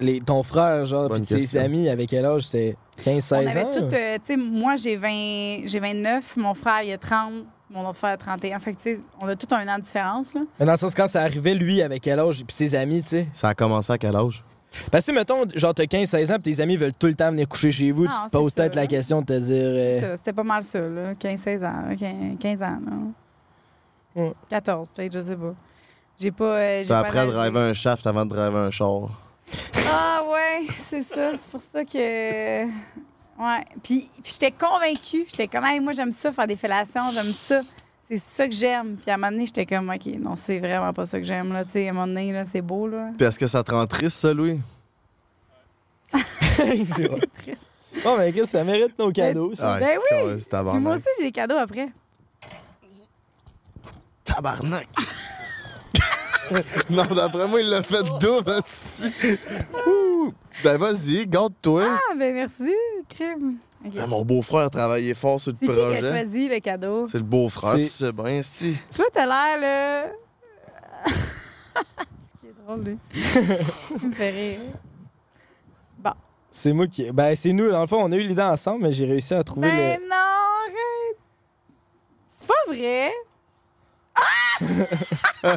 les, ton frère, genre, puis tes amis, avec quel âge? C'était 15-16 On avait ans? tout, ou? euh, tu sais, moi, j'ai 20, j'ai 29, mon frère, il a 30, mon autre frère a 31. Fait que, tu sais, on a tout un an de différence, là. Mais dans le sens, quand ça arrivait, lui, avec quel âge, puis ses amis, tu sais? Ça a commencé à quel âge? Parce que, mettons, genre, t'as 15-16 ans, puis tes amis veulent tout le temps venir coucher chez vous, Non, tu te poses peut-être la question de te dire. euh, C'est ça, c'était pas mal ça, là. 15-16 ans, là, 15, 15 ans, là. Ouais. 14, peut-être, je sais pas. J'ai pas. euh, j'ai T'as pas appris à analysé. driver un shaft avant de driver un char. Ah ouais, c'est ça. C'est pour ça que. Ouais. Puis, puis j'étais convaincue. J'étais comme, Hey, moi, j'aime ça, faire des fellations, j'aime ça. C'est ça que j'aime. Puis à un moment donné, j'étais comme, OK, non, c'est vraiment pas ça que j'aime, là. Tu sais, à un moment donné, là, c'est beau, là. Puis est-ce que ça te rend triste, ça, Louis? il dit, ouais. *laughs* *laughs* Triste. Bon, mais Chris, ça mérite nos cadeaux, ça. Ben oui! Puis moi aussi, j'ai des cadeaux après. Tabarnak! *laughs* non, d'après moi, il l'a fait double. Ouh. Ben vas-y, garde-toi. Ah, ben merci, crime. Ah, mon beau-frère a travaillé fort sur le C'est qui qui a projet. choisi le cadeau? C'est le beau-frère, C'est- tu sais bien, esti. Toi, t'as l'air, là. *laughs* C'est drôle, lui. *laughs* Il me fait rire. C'est moi qui. Ben, c'est nous, dans le fond, on a eu l'idée ensemble, mais j'ai réussi à trouver Ben le. non, arrête! C'est pas vrai! Ah!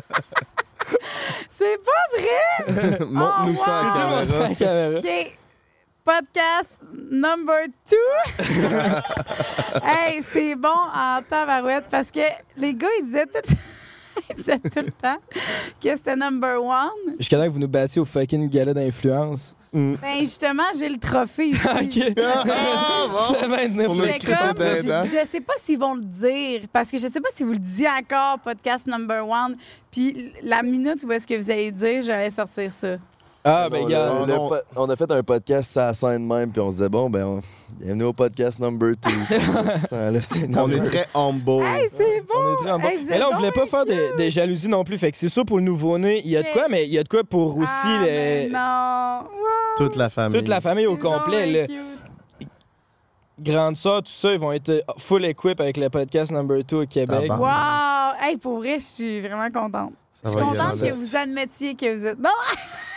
C'est pas vrai! *laughs* Montre-nous Oh, ça à wow. caméra. la caméra. OK. Podcast number two. *laughs* hey, c'est bon en tabarouette parce que les gars, ils disaient tout, *laughs* ils disaient tout le temps que c'était number one. Jusqu'à temps que vous nous battiez au fucking gala d'influence. Mm. Ben justement, j'ai le trophée ici. *laughs* ok. *laughs* Ah, bon. C'est maintenant On a écrit ça dedans. dit, je sais pas s'ils vont le dire, parce que je sais pas si vous le disiez encore, podcast number one. Puis la minute où est-ce que vous allez dire, j'allais sortir ça? Ah, ben, gars. on a fait un podcast sur la scène même, puis on se disait, bon, ben, on- bienvenue au podcast number 2. *laughs* On est très humble. Hey, c'est bon! On est très. Hey, vous mais là, on voulait pas faire de, de jalousie non plus. Fait que c'est sûr pour le nouveau-né, il y a de quoi, mais il y a de quoi pour aussi Ah, le- mais non! Wow! Toute la famille. toute la famille au complet. grande sœur, tout ça, ils vont être full equip avec le podcast number 2 au Québec. Wow! Hey, pour vrai, je suis vraiment contente. Je suis contente que vous admettiez que vous êtes. Non! *laughs*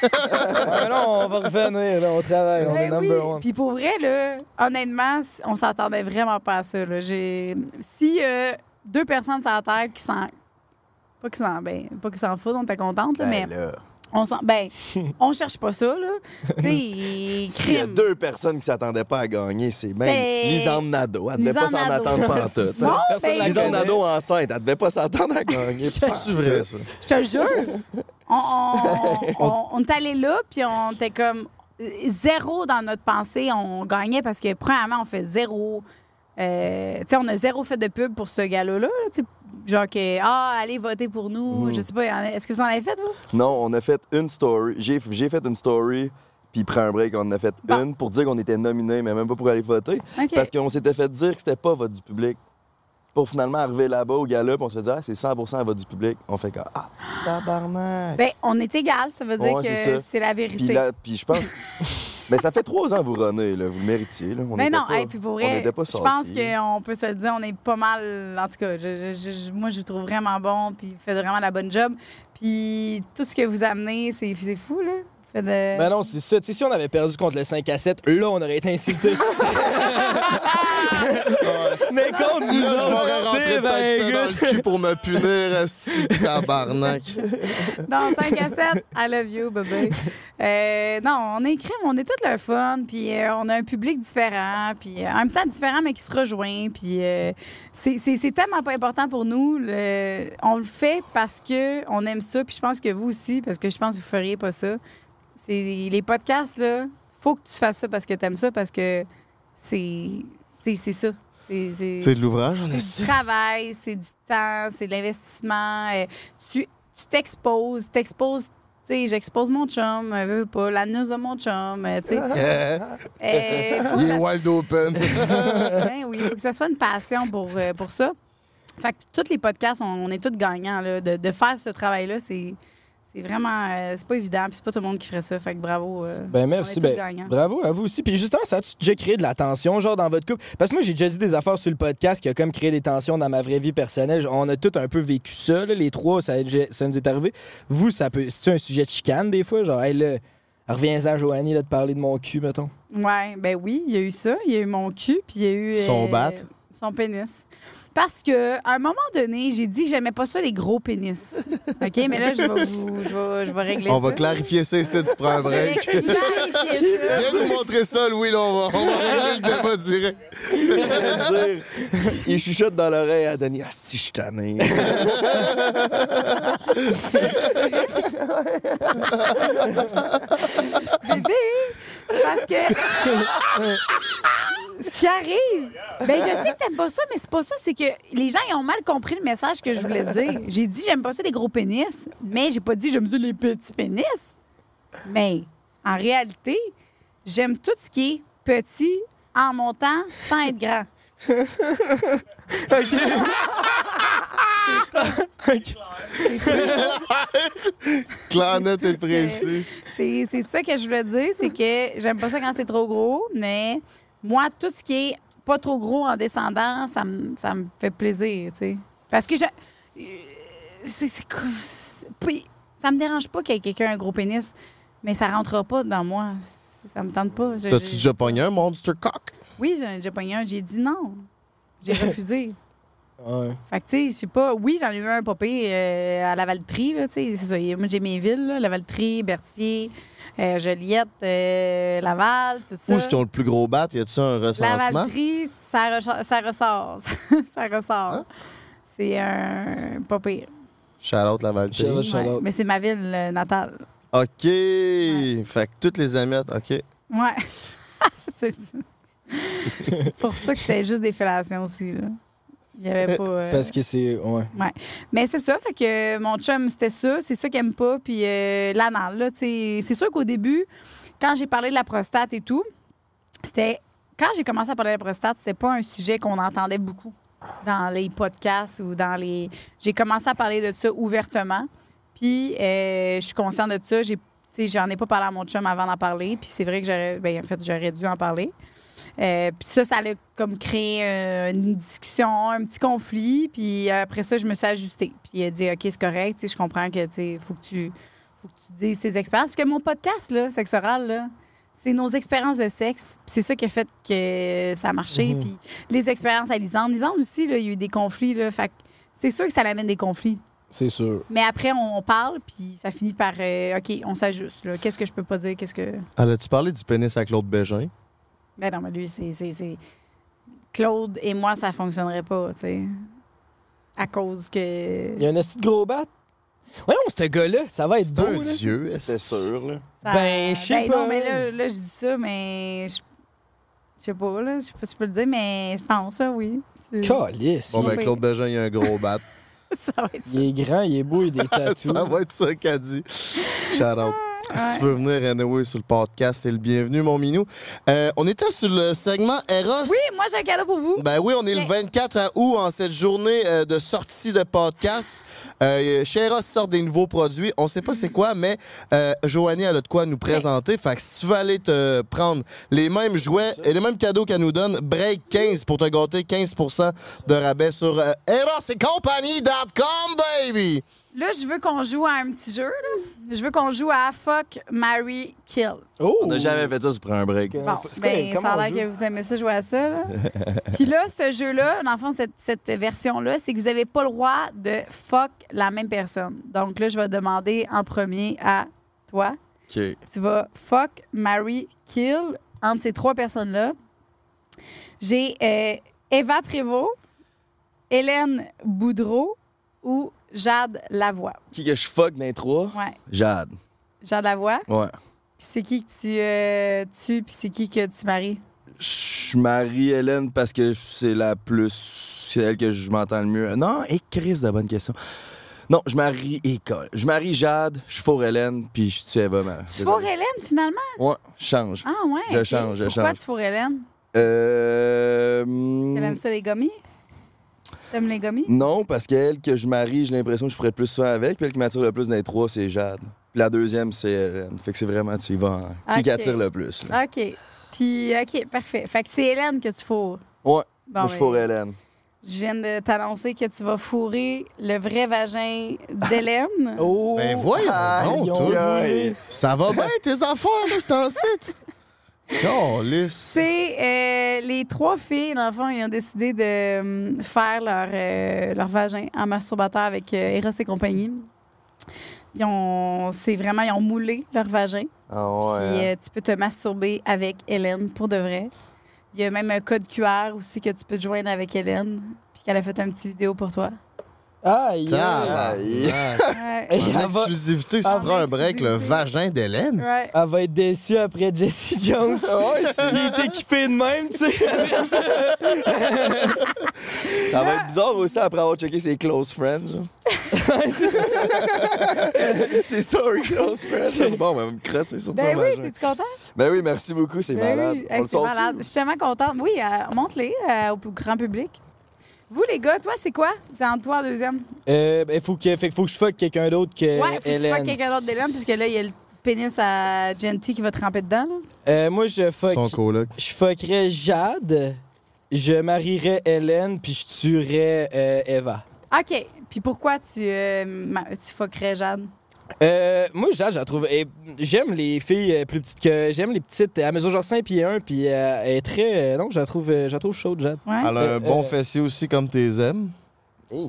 Ah, non, on va revenir, là, on travaille, on est oui. number one. Puis pour vrai, là, honnêtement, on s'attendait vraiment pas à ça. Là. Si euh, deux personnes sur la Terre qui s'en. Pas qu'ils s'en, ben, pas qu'ils s'en foutent, on était contente, là, mais Ben là, on s'en. Ben, on cherche pas ça, là. *laughs* s'il y a deux personnes qui s'attendaient pas à gagner, c'est même Lisande Nadeau. Elle devait pas s'en attendre pas en tout. Bon, Personne ben, connaît. Nadeau enceinte, elle devait pas s'attendre à gagner. C'est vrai, ça. Je te jure. On, on, *laughs* on- on est allé là, puis on était comme zéro dans notre pensée. On gagnait parce que, premièrement, on fait zéro. euh, tu sais, on a zéro fait de pub pour ce gars-là. Là, tu sais, genre que, ah, allez voter pour nous. Mhm. Je sais pas, est-ce que vous en avez fait, vous? Non, on a fait une story. J'ai j'ai fait une story, puis prend un break, on en a fait Bon. une pour dire qu'on était nominés, mais même pas pour aller voter. Parce qu'on s'était fait dire que c'était pas vote du public. Pour finalement arriver là-bas au gala, puis on se fait dire, ah, c'est 100% vote du public. On fait comme, ah, tabarnak. Ben, on est égal, ça veut dire Ouais, que c'est la vérité. puis je pense. *laughs* mais ça fait trois ans que vous renez, là. Vous le méritiez, là. On Mais non, pas- hey, puis pour vrai, je pense qu'on peut se dire, on est pas mal. En tout cas, je- je- je- moi, je le trouve vraiment bon, puis vous faites vraiment la bonne job. Puis tout ce que vous amenez, c'est fou, là. Fait de... Ben non, c'est ça. Si on avait perdu contre le 5 à 7, là, on aurait été insulté. *laughs* Mais contre nous autres, ça ben dans le cul pour me punir, *laughs* de tabarnak. Dans 5 à 7, I love you, bébé. Euh, non, on est crème, on est tout le fun, puis euh, on a un public différent, puis euh, en même temps différent, mais qui se rejoint. Puis euh, c'est tellement pas important pour nous. le- on le fait parce que on aime ça, puis je pense que vous aussi, parce que je pense que vous feriez pas ça. C'est les podcasts, là, faut que tu fasses ça parce que t'aimes ça, parce que c'est c'est c'est ça. C'est- c'est- C'est de l'ouvrage, on c'est est du travail, c'est du temps, c'est de l'investissement. euh, tu tu t'exposes, t'exposes. Tu sais, j'expose mon chum, euh, veux pas, la de mon chum, euh, tu sais. Yeah. Euh, Il est wide open. *laughs* ben oui, il faut que ça soit une passion pour, pour ça. Fait que tous les podcasts, on, on est tous gagnants. Là, de, de faire ce travail-là, c'est, c'est vraiment. euh, c'est pas évident, puis c'est pas tout le monde qui ferait ça. Fait que bravo. euh, Ben merci, on est ben, bravo à vous aussi. Puis justement, ça a-tu déjà créé de la tension, genre dans votre couple? Parce que moi, j'ai déjà dit des affaires sur le podcast qui a comme créé des tensions dans ma vraie vie personnelle. On a tous un peu vécu ça, là, les trois, ça, a déjà- ça nous est arrivé. Vous, ça peut. C'est un sujet de chicane des fois? Genre, hey là, reviens-en, Joanie, là, de parler de mon cul, mettons. Ouais, ben oui, il y a eu ça. Il y a eu mon cul, puis il y a eu. Son euh, bat. Son pénis. Parce que à un moment donné, j'ai dit que j'aimais pas ça, les gros pénis. *laughs* OK? Mais là, je vais, vous, je vais, je vais régler On ça. va clarifier ça ici, tu prends un Je vais break. clarifier ça. *laughs* Viens nous montrer ça, Louis, là, on va, on va régler le débat direct. Dire, il chuchote dans l'oreille à Denis, ah, si je suis tanné. Bébé, c'est parce que. *laughs* Ce qui arrive, ben je sais que t'aimes pas ça, mais c'est pas ça. C'est que les gens ils ont mal compris le message que je voulais dire. J'ai dit j'aime pas ça les gros pénis, mais j'ai pas dit j'aime ça les petits pénis. Mais en réalité, j'aime tout ce qui est petit en montant sans être grand. Clair, net et précis. C'est c'est ça que je voulais dire, c'est que j'aime pas ça quand c'est trop gros, mais moi, tout ce qui est pas trop gros en descendant, ça me ça me fait plaisir, tu sais. Parce que je. euh, C'est Ça me dérange pas qu'il y ait quelqu'un un gros pénis, mais ça rentrera pas dans moi. Ça me tente pas. T'as-tu déjà pogné un monster cock? Oui, j'en ai déjà pogné un. J'ai dit non. J'ai *laughs* refusé. Ouais. Fait que, tu sais, je sais pas. Oui, j'en ai eu un popé à Lavaltrie, là, tu sais. C'est ça. Moi, j'ai mes villes, là, Lavaltrie, Berthier, euh, Joliette, euh, Laval, tout ça. Où est-ce qu'ils ont le plus gros bat? Y a-tu un recensement? Lavaltrie, ça, recha- ça ressort. *laughs* ça ressort. Hein? C'est un pas pire. Shout-out la Valtrie. Ouais, Mais c'est ma ville euh, natale. OK. Fait que toutes les amettes, OK. Ouais. *laughs* c'est c'est pour ça que c'était juste des fellations aussi, là. Il y avait pas... euh, Parce que c'est. Ouais. Ouais. Mais c'est ça, fait que mon chum, c'était ça. C'est ça qu'il aime pas. Puis euh, l'anal, là, tu sais. C'est sûr qu'au début, quand j'ai parlé de la prostate et tout, c'était. Quand j'ai commencé à parler de la prostate, c'était pas un sujet qu'on entendait beaucoup dans les podcasts ou dans les. J'ai commencé à parler de ça ouvertement. Puis euh, je suis consciente de ça. J'ai. tu sais, J'en ai pas parlé à mon chum avant d'en parler. Puis c'est vrai que j'aurais. Ben, en fait, j'aurais dû en parler. Euh, puis ça, ça a comme créé euh, une discussion, un petit conflit. Puis après ça, je me suis ajustée. Puis il a dit, OK, c'est correct. Tu sais, je comprends que, tu sais, faut que tu, faut que tu dises tes expériences. Parce que mon podcast, là, Sexe oral, là, c'est nos expériences de sexe. Puis c'est ça qui a fait que ça a marché. Mhm. Puis les expériences à Lisande. Lisande aussi, là, il y a eu des conflits. Là, fait c'est sûr que ça amène des conflits. C'est sûr. Mais après, on, parle, puis ça finit par euh, OK, on s'ajuste. là. Qu'est-ce que je peux pas dire? Qu'est-ce que. Elle a-tu parlé du pénis à Claude Bégin? Ben non, mais lui, c'est. Claude et moi, ça fonctionnerait pas, tu sais. À cause que. Il y a un petit gros bat. Voyons, ce gars-là, ça va être C'est beau. un là. dieu. C'est sûr, là. ça- Ben, je sais ben pas. Non, mais là, là, je dis ça, mais. Je je sais pas, là. Je sais pas si je peux le dire, mais je pense ça, oui. Calice. Bon, ben. Claude Bégin, il a un gros bat. *laughs* ça va être ça. Il est grand, il est beau, il a des tatous. *laughs* ça va être ça qu'elle dit. Shout out. Si tu veux venir, anyway, sur le podcast, c'est le bienvenu, mon minou. Euh, on était sur le segment Eros. Oui, moi, j'ai un cadeau pour vous. Ben oui, on est le Mais- 24 août en cette journée euh, de sortie de podcast. Euh, chez Eros sort des nouveaux produits. On sait pas c'est quoi, mais euh, Joanie elle a de quoi nous présenter. Fait que si tu veux aller te prendre les mêmes jouets et les mêmes cadeaux qu'elle nous donne, break 15 pour te gâter 15% de rabais sur euh, erosetcompagnie.com, baby! Là, je veux qu'on joue à un petit jeu, là. Je veux qu'on joue à Fuck, Marry, Kill. Oh! On n'a jamais fait ça sur un break. Bon, ben, ça a l'air que vous aimez ça jouer à ça. Là. *laughs* Puis là, ce jeu-là, dans le fond, cette, cette version-là, c'est que vous n'avez pas le droit de fuck la même personne. Donc là, je vais demander en premier à toi. OK. Tu vas fuck, marry, kill entre ces trois personnes-là. J'ai euh, Eva Prévost, Hélène Boudreau ou Jade Lavoie. Qui que je fuck dans les trois? Ouais, Jade. Jade Lavoie? Ouais. Puis c'est qui que tu euh, tues, puis c'est qui que tu maries? Je marie Hélène parce que c'est la plus. C'est elle que je m'entends le mieux. Non, et Chris, de la bonne question. Non, je marie École. Je marie Jade, je fourre Hélène, puis je tue Eva. ma- Tu fourres Hélène, finalement? Ouais, je change. Ah ouais? Je change, je Pourquoi change. tu fourres Hélène? Euh. Elle aime ça les gommis? T'aimes les gommis? Non, parce qu'elle que je marie, j'ai l'impression que je pourrais être plus souvent avec. Puis elle qui m'attire le plus dans les trois, c'est Jade. Puis la deuxième, c'est Hélène. Fait que c'est vraiment, tu y vas. en- Qui qui attire le plus. là. OK. Puis, OK, parfait. Fait que c'est Hélène que tu fourres. Ouais, Bon, moi, je ben, fourre Hélène. Je viens de t'annoncer que tu vas fourrer le vrai vagin d'Hélène. *laughs* Oh! Ben voyons donc, Ça va bien, tes affaires, là, c'est en site? C'est euh, les trois filles, dans le fond, ils ont décidé de hum, faire leur, euh, leur vagin en masturbateur avec euh, Eros et compagnie. Ils ont, c'est vraiment, ils ont moulé leur vagin. Ah ouais. Puis euh, tu peux te masturber avec Hélène pour de vrai. Il y a même un code QR aussi que tu peux te joindre avec Hélène. Puis qu'elle a fait un petit vidéo pour toi. Aïe. Ouais. En elle, va, exclusivité, tu En prends un break, le vagin d'Hélène. Ouais. elle va être déçue après Jesse Jones. *laughs* Il est équipé de même, tu sais. *laughs* Ça va être bizarre aussi après avoir checké ses close friends. genre. *laughs* ses story close friends. Bon, ben, on va me crosser sur Ben oui, vagin. t'es-tu content? Ben oui, merci beaucoup, c'est Ben malade. oui. On Hey, le c'est malade. Je suis tellement contente. Oui, euh, montre-les euh, au grand public. Vous, les gars, toi, c'est quoi? C'est entre toi en deuxième. Euh, ben, faut que, fait faut que je fuck quelqu'un d'autre que ouais, faut que Hélène. fasses quelqu'un d'autre d'Hélène, puisque là, il y a le pénis à Genty qui va tremper dedans. Là. Euh, moi, je fuck. Son coloc. Je fuckerais Jade, je marierais Hélène, puis je tuerais euh, Eva. OK. Puis pourquoi tu, euh, tu fuckerais Jade? Euh, moi, Jade, je la trouve. J'aime les filles euh, plus petites que. J'aime les petites. Elle mesure genre 5 pieds 1, puis euh, elle est très. non, je la trouve, je la trouve chaude, Jade. Ouais. Elle a un bon euh, fessier aussi, comme tes aimes. Ouais,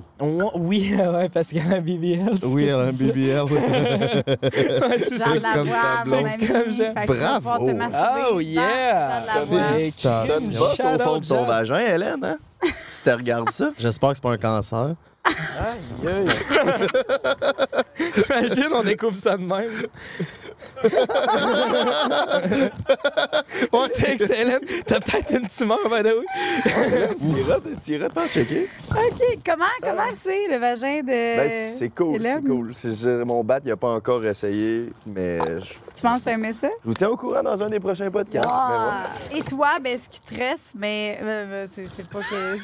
Oui, *laughs* ouais, parce qu'elle a un BBL. Oui, elle a un. BBL. *laughs* C'est comme ta voix, mon blonde. Bravo. Oh, yeah. Félicitations. Une pas au fond de ton vagin, Hélène, hein? si tu regardes ça. J'espère que c'est pas un cancer. Aïe, aïe. Imagine, on découvre ça de même. Ouais. Texte Hélène, t'as peut-être une tumeur, by the way. Tu iras, tu iras te faire checker. OK. Comment, comment c'est le vagin de. Ben, c'est cool, c'est cool. C'est- mon bat, il a pas encore essayé, mais je, Tu penses aimer ça? je vous tiens au courant dans un des prochains podcasts. mais. Et toi, ben, ce qui te reste, mais euh, euh, c'est c'est pas que.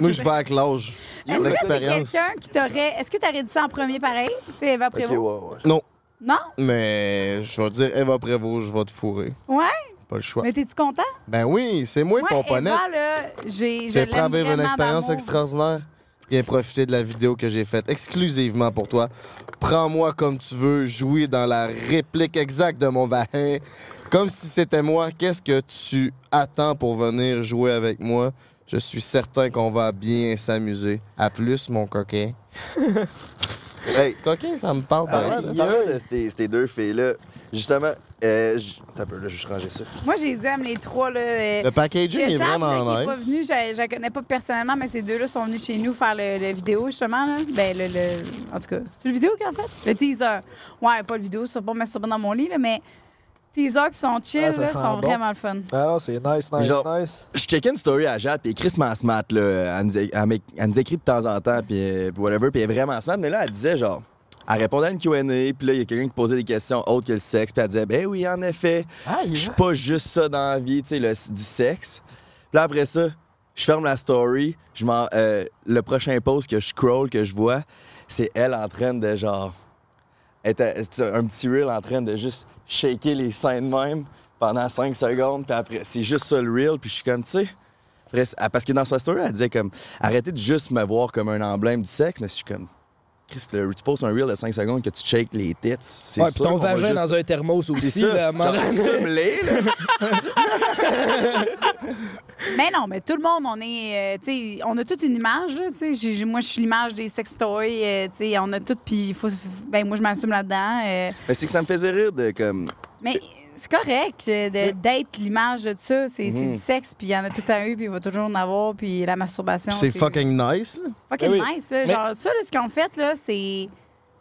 Moi, je vais avec l'âge. Est-ce que c'est quelqu'un qui t'aurait. Est-ce que tu aurais dit ça en premier pareil? Tu sais, Eva Ok, ouais, Prévost? ouais. Non, Non? mais je vais dire Eva Prévost, je vais te fourrer. Ouais? Pas le choix. Mais t'es-tu content? Ben oui, c'est moi, Moi, Pomponette. Eva, là, j'ai. je J'ai prêt à vivre une expérience extraordinaire. Viens profiter de la vidéo que j'ai faite exclusivement pour toi. Prends-moi comme tu veux, jouer dans la réplique exacte de mon vagin. Comme si c'était moi, qu'est-ce que tu attends pour venir jouer avec moi? Je suis certain qu'on va bien s'amuser. À plus, mon coquin. *laughs* hey, coquin, ça me parle Ah bien, ouais, ça. de ces, ces deux filles-là, justement, euh, j- attends un peu, là, je vais juste ranger ça. Moi, je les aime, les trois. Là, euh, Le packaging le est Charles, vraiment là, qui est pas venu, je, je la connais pas personnellement, mais ces deux-là sont venus chez nous faire le, le vidéo, justement. Là. Ben, le, le- en tout cas, c'est le vidéo qu'en fait? Le teaser. Ouais, pas le vidéo, ça va pas mettre ça dans mon lit, là, mais teaser puis son chill, Ah, là, sont bon. vraiment le fun. Ah non, c'est nice, nice, Genre- nice. Je checkais une story à Jade, puis Chris m'a smart, là. Elle nous, é- elle elle nous écrit de temps en temps, puis euh, puis whatever, puis elle est vraiment smart. Mais là, elle disait, genre, elle répondait à une Q&A, puis là, il y a quelqu'un qui posait des questions autres que le sexe, puis elle disait, ben oui, en effet, Ah, je suis pas juste ça dans la vie, tu sais, le- du sexe. Puis là, après ça, je ferme la story, je m'en, euh, le prochain post que je scroll, que je vois, c'est elle en train de, genre, c'est un petit reel en train de juste shaker les de même pendant 5 secondes, puis après, c'est juste ça le reel, puis je suis comme, tu sais. ah, Parce que dans sa story, elle disait comme, arrêtez de juste me voir comme un emblème du sexe, mais je suis comme, Chris, le- tu poses un reel de 5 secondes que tu shakes les tits. C'est Ouais, puis ton vagin juste- dans un thermos aussi. C'est ça. là, Genre, assume-les. *laughs* *laughs* Mais non, mais tout le monde, on est. euh, tu sais, on a toute une image, là. J'ai- moi, je suis l'image des sextoys. euh, tu sais, on a tout. Puis, faut. Ben, moi, je m'assume là-dedans. euh, Mais c'est que ça me faisait rire de comme. mais c'est correct euh, d'être l'image de ça. C'est c'est du sexe, puis il y en a tout à eu, puis il va toujours en avoir. Puis la masturbation. C'est fucking nice, là. fucking Ben oui. nice. là. Mais- Genre, ça, là, ce qu'on fait, là, c'est.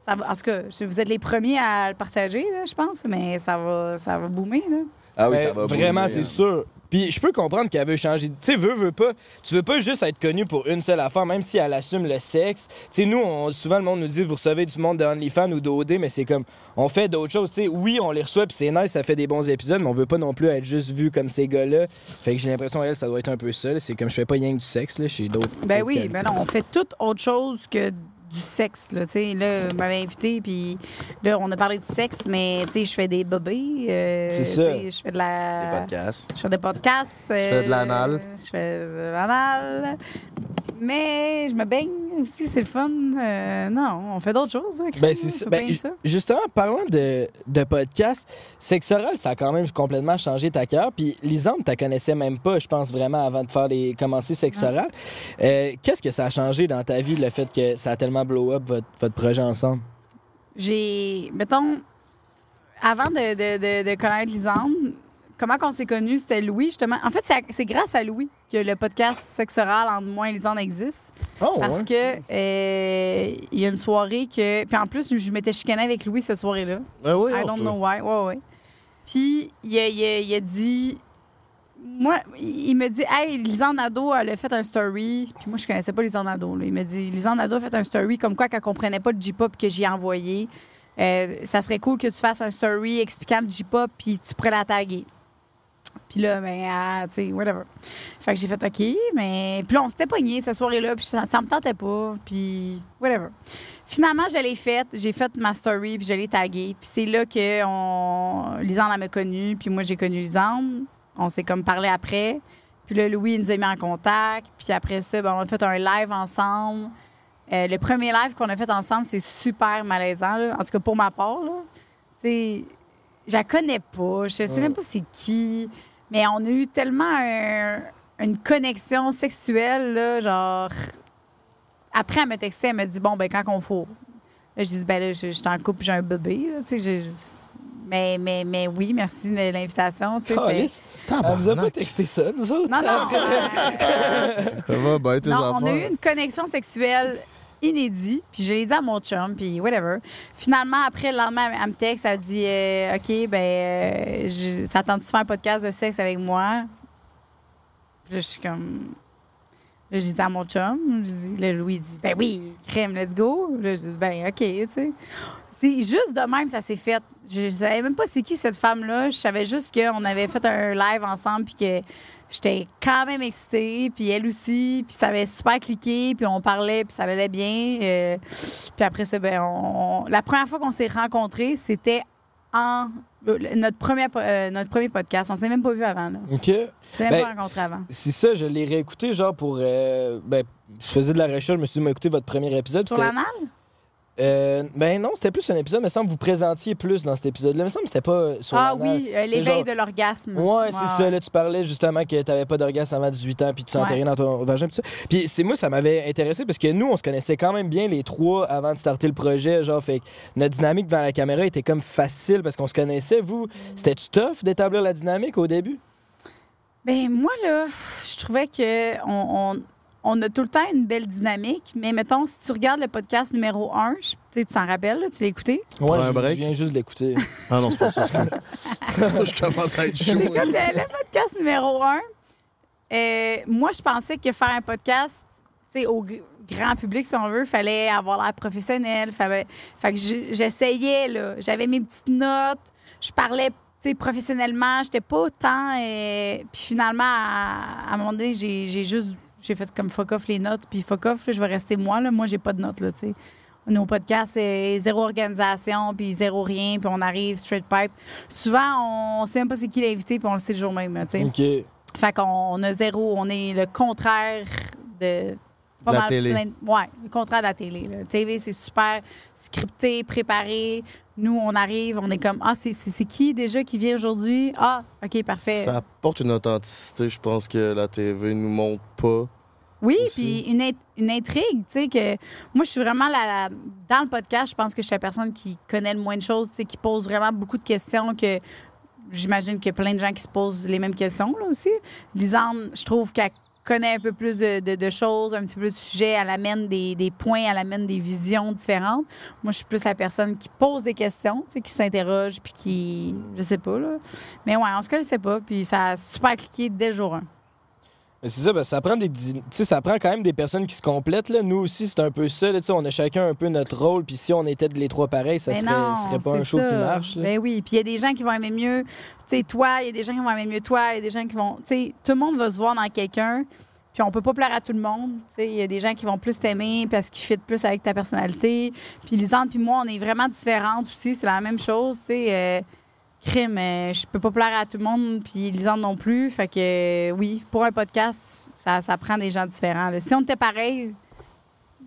Ça va, en tout cas, vous êtes les premiers à le partager, là, je pense, mais ça va, ça va boomer. Là. Ah oui, Ben, ça va Vraiment, c'est sûr. Puis je peux comprendre qu'elle veut changer. Tu sais, veux, veut pas. Tu veux pas juste être connu pour une seule affaire, même si elle assume le sexe. Tu sais, nous, on- souvent, le monde nous dit, vous recevez du monde de OnlyFans ou d'OD, mais c'est comme, on fait d'autres choses. Tu sais, oui, on les reçoit, puis c'est nice, ça fait des bons épisodes, mais on veut pas non plus être juste vu comme ces gars-là. Fait que j'ai l'impression, elle, ça doit être un peu ça. C'est comme, je fais pas rien que du sexe, là, chez d'autres. Ben oui, qualités. ben non, on fait toute autre chose que du sexe. Là, tu sais. là, m'avez invité, puis là, on a parlé de sexe, mais tu sais, je fais des bobés. euh, C'est ça. Je fais de la. Des podcasts. Je fais des podcasts. Je fais de l'anal. euh, Je fais de l'anal. Mais je me baigne aussi, c'est le fun. Euh, non, on fait d'autres choses. hein, Ben, c'est Ben, justement, parlant de, de podcast, Sexe oral, ça a quand même complètement changé ta carrière. Puis Lisande, tu connaissais même pas, je pense, vraiment avant de faire les, commencer Sexe Ah. Euh, Qu'est-ce que ça a changé dans ta vie, le fait que ça a tellement blow up votre, votre projet ensemble? J'ai, mettons, avant de, de, de, de connaître Lisande, comment qu'on s'est connus, c'était Louis, justement. En fait, c'est grâce à Louis que le podcast Sexe oral entre moi et Lisande existe. Oh, Parce ouais. que euh, il y a une soirée que. Puis en plus, je m'étais chicanée avec Louis cette soirée-là. Ben oui, I don't know why. Ouais, ouais. Puis il a, il a- il a dit. Moi, il me dit, hey, Lisanne Nadeau, elle a fait un story. Puis moi, je connaissais pas Lisanne Nadeau. Il me dit, Lisanne Nadeau a fait un story comme quoi qu'elle comprenait pas le J-pop que j'ai envoyé. Euh, ça serait cool que tu fasses un story expliquant le J-pop, puis tu pourrais la taguer. Puis là, ben, ah, tu sais, whatever. Fait que j'ai fait OK, mais. Puis là, on s'était pogné cette soirée-là, puis ça, ça me tentait pas, puis whatever. Finalement, je l'ai faite. J'ai fait ma story, puis je l'ai taguée. Puis c'est là que on... Lisande, elle m'a connue, puis moi, j'ai connu Lisande. On s'est comme parlé après. Puis là, Louis, il nous a mis en contact. Puis après ça, ben, on a fait un live ensemble. Euh, le premier live qu'on a fait ensemble, c'est super malaisant, là. en tout cas pour ma part. Là. Tu sais, je la connais pas, je sais même pas c'est qui, mais on a eu tellement un- une connexion sexuelle, là, genre. Après, elle m'a texté, elle m'a dit Bon, ben, quand qu'on faut. Là, je dis Ben, là, je, suis en couple, j'ai un bébé, tu sais, mais, mais, mais oui, merci de l'invitation. tu sais. Elle vous a pas texté ça, nous autres? Non, non. *laughs* Ça va, ben, tes non, on a eu une connexion sexuelle inédite, puis je l'ai dit à mon chum, puis whatever. Finalement, après, le lendemain, elle me texte, elle dit euh, OK, ben, euh, je- ça tente de faire un podcast de sexe avec moi? Puis là, je suis comme. Là, j'ai dit à mon chum, je dis, là, Louis dit Ben oui, crème, let's go. Là, je dis Ben, OK, tu sais. C'est juste de même, ça s'est fait. Je, je savais même pas c'est qui cette femme-là. Je savais juste qu'on avait fait un live ensemble, puis que j'étais quand même excitée, puis elle aussi, puis ça avait super cliqué, puis on parlait, puis ça allait bien. euh, puis après ça, ben, on, on- la première fois qu'on s'est rencontrés, c'était en le- notre premier, euh, notre premier podcast. On s'est même pas vu avant. Là. OK. On s'est même Ben, pas rencontré avant. C'est ça, je l'ai réécouté, genre pour. euh, ben, je faisais de la recherche, je me suis dit, écouté votre premier épisode. Sur l'anal? Euh, ben non, c'était plus un épisode, mais semble que vous présentiez plus dans cet épisode-là. Il me semble que c'était pas sur Ah oui, euh, l'éveil genre- de l'orgasme. Ouais, c'est ça. Là, tu parlais justement que t'avais pas d'orgasme avant 18 ans, puis tu sentais Ouais. rien dans ton vagin, ça. Puis c'est moi, ça m'avait intéressé parce que nous, on se connaissait quand même bien les trois avant de starter le projet. Genre, fait que notre dynamique devant la caméra était comme facile parce qu'on se connaissait. Vous, c'était-tu tough d'établir la dynamique au début? Ben moi, là, je trouvais que on, on- on a tout le temps une belle dynamique, mais mettons, si tu regardes le podcast numéro 1, tu sais, tu t'en rappelles, là, tu l'as écouté? Prends un je- break. Je viens juste de l'écouter. *laughs* Ah non, c'est pas ça. *laughs* je commence à être *laughs* chaud. Écoute, le, le podcast numéro 1, moi, je pensais que faire un podcast, tu sais, au grand public, si on veut, fallait avoir l'air professionnel. Fallait, fait que je- j'essayais, là. J'avais mes petites notes. Je parlais, professionnellement. J'étais pas autant. euh, Puis finalement, à, à un moment donné, j'ai j'ai juste. J'ai fait comme fuck off les notes. Puis fuck off, là, je vais rester moi. Là. Moi, j'ai pas de notes, là, tu sais. Nos podcasts, c'est zéro organisation, puis zéro rien, puis on arrive straight pipe. Souvent, on sait même pas c'est qui l'invité, puis on le sait le jour même, tu sais. OK. Fait qu'on on a zéro, on est le contraire de. De la télé. plein de- ouais, le contraire de la télé. La TV, c'est super scripté, préparé. Nous, on arrive, on est comme Ah, c'est qui déjà qui vient aujourd'hui? Ah, OK, parfait. Ça apporte une authenticité, je pense que la TV nous montre pas. Oui, puis une, int- une intrigue, tu sais, que moi, je suis vraiment la, la- dans le podcast, je pense que je suis la personne qui connaît le moins de choses, qui pose vraiment beaucoup de questions que j'imagine qu'il y a plein de gens qui se posent les mêmes questions, là, aussi. Lisande, je trouve qu'elle connaît un peu plus de, choses, un petit peu de sujets, elle amène des, des points, elle amène des visions différentes. Moi, je suis plus la personne qui pose des questions, qui s'interroge, puis qui, je sais pas, là. Mais ouais, on se connaissait pas, puis ça a super cliqué dès le jour 1. C'est ça, que ça prend des, ça prend quand même des personnes qui se complètent. Là. Nous aussi, c'est un peu ça. là, on a chacun un peu notre rôle. Puis si on était les trois pareils, ça Ben serait, non, serait pas un show ça. qui marche. là. Ben oui, puis il y a des gens qui vont aimer mieux, tu sais, toi, il y a des gens qui vont aimer mieux toi, il y a des gens qui vont, tout le monde va se voir dans quelqu'un, puis on peut pas plaire à tout le monde, il y a des gens qui vont plus t'aimer parce qu'ils fit plus avec ta personnalité, puis Lisande puis moi, on est vraiment différentes aussi, c'est la même chose, sais, euh, crime, euh, je peux pas plaire à tout le monde, puis Lisande non plus, fait que euh, oui, pour un podcast, ça, ça prend des gens différents. là. Si on était pareil,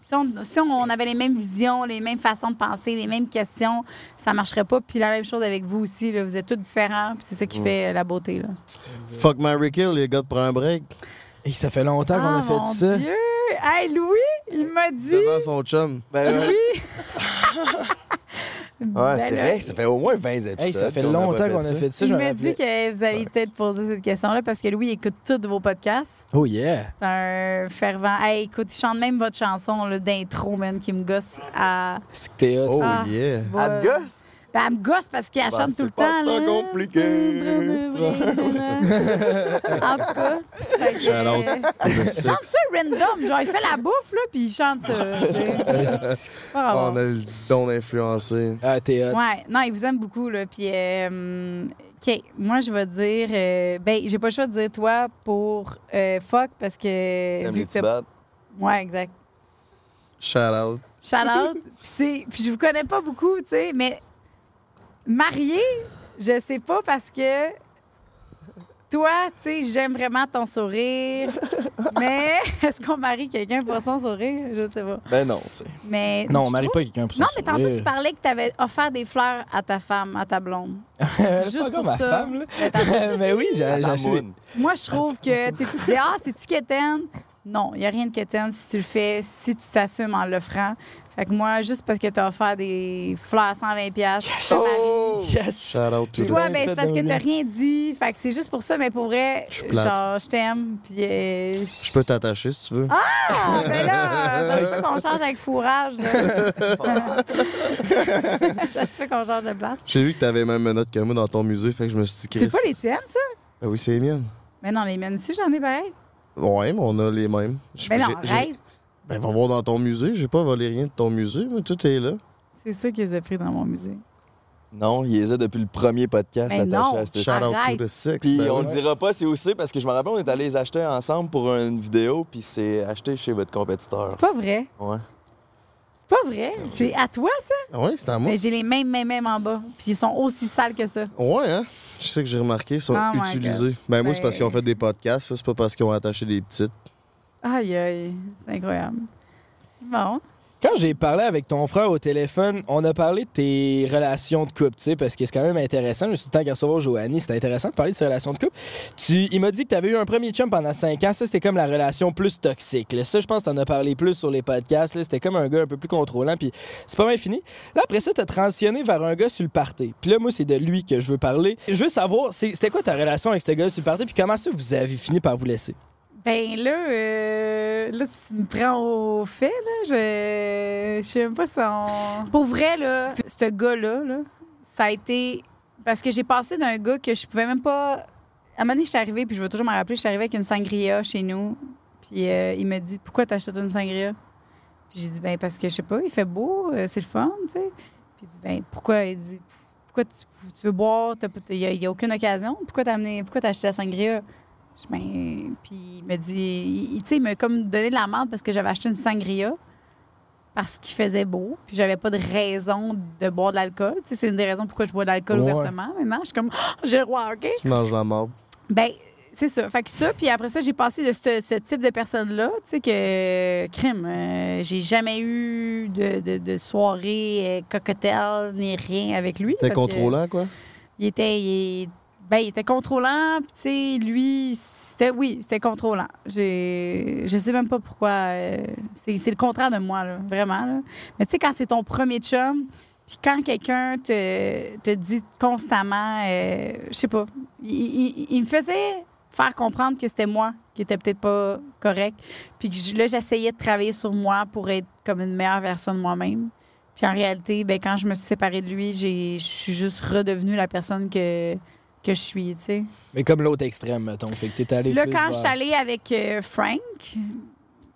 si on, si on avait les mêmes visions, les mêmes façons de penser, les mêmes questions, ça marcherait pas. Puis la même chose avec vous aussi. Là. Vous êtes tous différents. Puis c'est ça qui Mm. fait euh, la beauté. Là. Fuck Mary Kill, les gars, de prendre un break. Et ça fait longtemps qu'on Ah, a fait mon ça. Dieu! Hey, Louis, il m'a dit. Devant son chum. Ben. Oui. *laughs* Ouais, Ben c'est vrai, ça fait au moins 20 épisodes. Hey, ça fait qu'on a longtemps pas qu'on a fait ça. Je me rappelais. que vous allez peut-être poser cette question-là parce que Louis écoute tous vos podcasts. Oh yeah. C'est un fervent. Hey, écoute, il chante même votre chanson là, d'intro, man, qui me gosse à. C'est que t'es hot. Oh Ah, yeah. À te gosse? Ben, elle me gosse parce qu'elle Ben, chante c'est tout le pas temps. là. compliqué. *laughs* en tout cas. euh, il six. chante ça random. Genre, il fait la bouffe, là, puis il chante ça. *laughs* on a le don d'influencer. Ah, t'es hot. Ouais, non, il vous aime beaucoup, là. Puis, euh, OK, moi, je vais dire... euh, ben, j'ai pas le choix de dire toi pour euh, fuck, parce que... Vu que? Ouais, exact. Shout out. Shout out. puis, c'est- puis je vous connais pas beaucoup, tu sais, mais marié, je sais pas parce que toi, tu sais, j'aime vraiment ton sourire, *laughs* mais est-ce qu'on marie quelqu'un pour son sourire? Je sais pas. Ben non, tu sais. Mais Non, on marie trouve- pas quelqu'un pour son Non, mais tantôt, sourire. tu parlais que tu avais offert des fleurs à ta femme, à ta blonde. *laughs* Juste pas pour ma ça. femme, là. Mais *laughs* oui, j'ai acheté. Moi, je trouve que tu sais, tu dis Ah, c'est-tu quétaine? Non, il n'y a rien de quétaine si tu le fais, si tu t'assumes en l'offrant. Fait que moi, juste parce que tu as offert des fleurs à 120$, piastres, je te marie. Oh! Yes! Shout out to Toi, ben, c'est parce que t'as rien dit. Fait que c'est juste pour ça, mais pour vrai, genre, je t'aime. Puis. euh, Je peux t'attacher si tu veux. Ah, ben là, ça se fait qu'on change avec fourrage. là. *laughs* ça se fait qu'on change de place. J'ai vu que t'avais même une note que moi dans ton musée, fait que je me suis dit, C'est pas les tiennes, ça? Ben oui, c'est les miennes. Mais non, les miennes aussi, j'en ai pareil. Ouais, mais on a les mêmes. Je- Mais non, j'ai- j'ai- arrête. Ben, va voir dans ton musée. J'ai pas volé rien de ton musée, mais tout est là. C'est ça qu'ils ont pris dans mon musée. Non, il les a depuis le premier podcast Mais attaché non. à cette Shout out to the six. Puis ben on oui. le dira pas c'est c'est parce que je me rappelle on est allés les acheter ensemble pour une vidéo puis c'est acheté chez votre compétiteur. C'est pas vrai. Ouais. C'est pas vrai. C'est à toi, ça? Ah oui, c'est à moi. Mais j'ai les mêmes, mêmes, mêmes en bas. Puis ils sont aussi sales que ça. Ouais, hein? Je sais que j'ai remarqué, ils sont Oh utilisés. Ben moi, c'est parce Ben- qu'ils ont fait des podcasts, c'est pas parce qu'ils ont attaché des petites. Aïe, aïe. C'est incroyable. Bon. Quand j'ai parlé avec ton frère au téléphone, on a parlé de tes relations de couple, tu sais, parce que c'est quand même intéressant. Je suis dit, tant qu'à recevoir Joanie, c'est intéressant de parler de ses relations de couple. Tu, il m'a dit que tu avais eu un premier chum pendant 5 ans. Ça, c'était comme la relation plus toxique. là. Ça, je pense que tu en as parlé plus sur les podcasts. C'était comme un gars un peu plus contrôlant, puis c'est pas mal fini. Là, après ça, tu as transitionné vers un gars sur le party. Puis là, moi, c'est de lui que je veux parler. Je veux savoir, c'était quoi ta relation avec ce gars sur le party, puis comment ça vous avez fini par vous laisser? Ben là, euh, là, tu me prends au fait, là. Je, je sais même pas son. Pour vrai, là, ce gars-là, là, ça a été. Parce que j'ai passé d'un gars que je pouvais même pas. À un moment donné, je suis arrivée, puis je veux toujours me rappeler, je suis arrivée avec une sangria chez nous. Puis euh, il me dit Pourquoi t'achètes une sangria Puis j'ai dit Ben, parce que je sais pas, il fait beau, euh, c'est le fun, tu sais. Puis il dit Ben, pourquoi Il dit Pourquoi tu, tu veux boire? Il n'y a, aucune occasion. Pourquoi t'as amené Pourquoi t'as acheté la sangria Ben, puis il me dit, tu sais, il m'a comme donné de la merde parce que j'avais acheté une sangria parce qu'il faisait beau, puis j'avais pas de raison de boire de l'alcool. Tu sais, c'est une des raisons pourquoi je bois de l'alcool Ouais. ouvertement. Maintenant, je suis comme, Ah, j'ai le droit, OK? Tu manges la marde. Ben, c'est ça. Fait que ça, puis après ça, j'ai passé de ce, ce type de personne-là, tu sais, que, crime, euh, j'ai jamais eu de, de, de soirée euh, cocktail ni rien avec lui. T'es que- contrôlant, quoi? il était, il, ben, il était contrôlant, puis tu sais, lui, c'était, oui, c'était contrôlant. J'ai, je sais même pas pourquoi. euh, c'est, le contraire de moi, là, vraiment. là. Mais tu sais, quand c'est ton premier chum, puis quand quelqu'un te, te dit constamment, euh, je sais pas, il, me faisait faire comprendre que c'était moi qui était peut-être pas correct. Puis que là, j'essayais de travailler sur moi pour être comme une meilleure version de moi-même. Puis en réalité, ben, quand je me suis séparée de lui, je suis juste redevenue la personne que, que je suis, tu sais. Mais comme l'autre extrême, mettons. Fait que t'es allé Là, plus quand vers- je suis allée avec euh, Frank,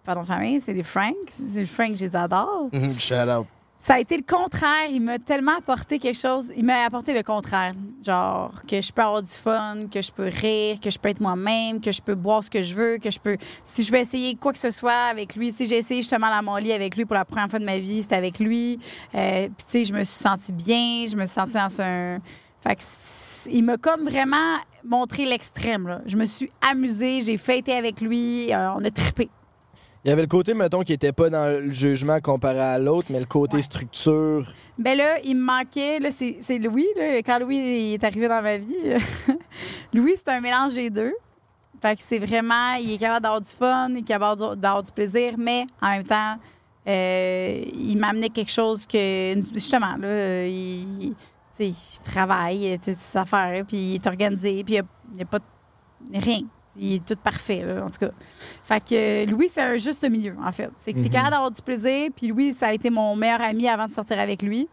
pardon, famille, c'est les Frank, c'est le Frank, je les adore. *laughs* Shout out. Ça a été le contraire. Il m'a tellement apporté quelque chose. Il m'a apporté le contraire. Genre, que je peux avoir du fun, que je peux rire, que je peux être moi-même, que je peux boire ce que je veux, que je peux. Si je veux essayer quoi que ce soit avec lui, si j'ai essayé justement la Molly avec lui pour la première fois de ma vie, c'était avec lui. Euh, Puis, tu sais, je me suis sentie bien, je me suis sentie dans un. Fait que il m'a comme vraiment montré l'extrême. Je me suis amusée, j'ai fêté avec lui, euh, on a trippé. Il y avait le côté, mettons, qui était pas dans le jugement comparé à l'autre, mais le côté structure. Ben là, il me manquait. Là, c'est Louis. Là, quand Louis est arrivé dans ma vie, *laughs* Louis, c'est un mélange des deux. Fait que c'est vraiment, il est capable d'avoir du fun, il est capable d'avoir du- plaisir, mais en même temps, euh, il m'amenait quelque chose que, justement, là, il, il travaille, tu sais, ses affaires, puis il est organisé, puis il n'y a, pas de- rien. Il est tout parfait, là, en tout cas. Fait que Louis, c'est un juste milieu, en fait. C'est que tu es Mhm. capable d'avoir du plaisir, puis Louis, ça a été mon meilleur ami avant de sortir avec lui.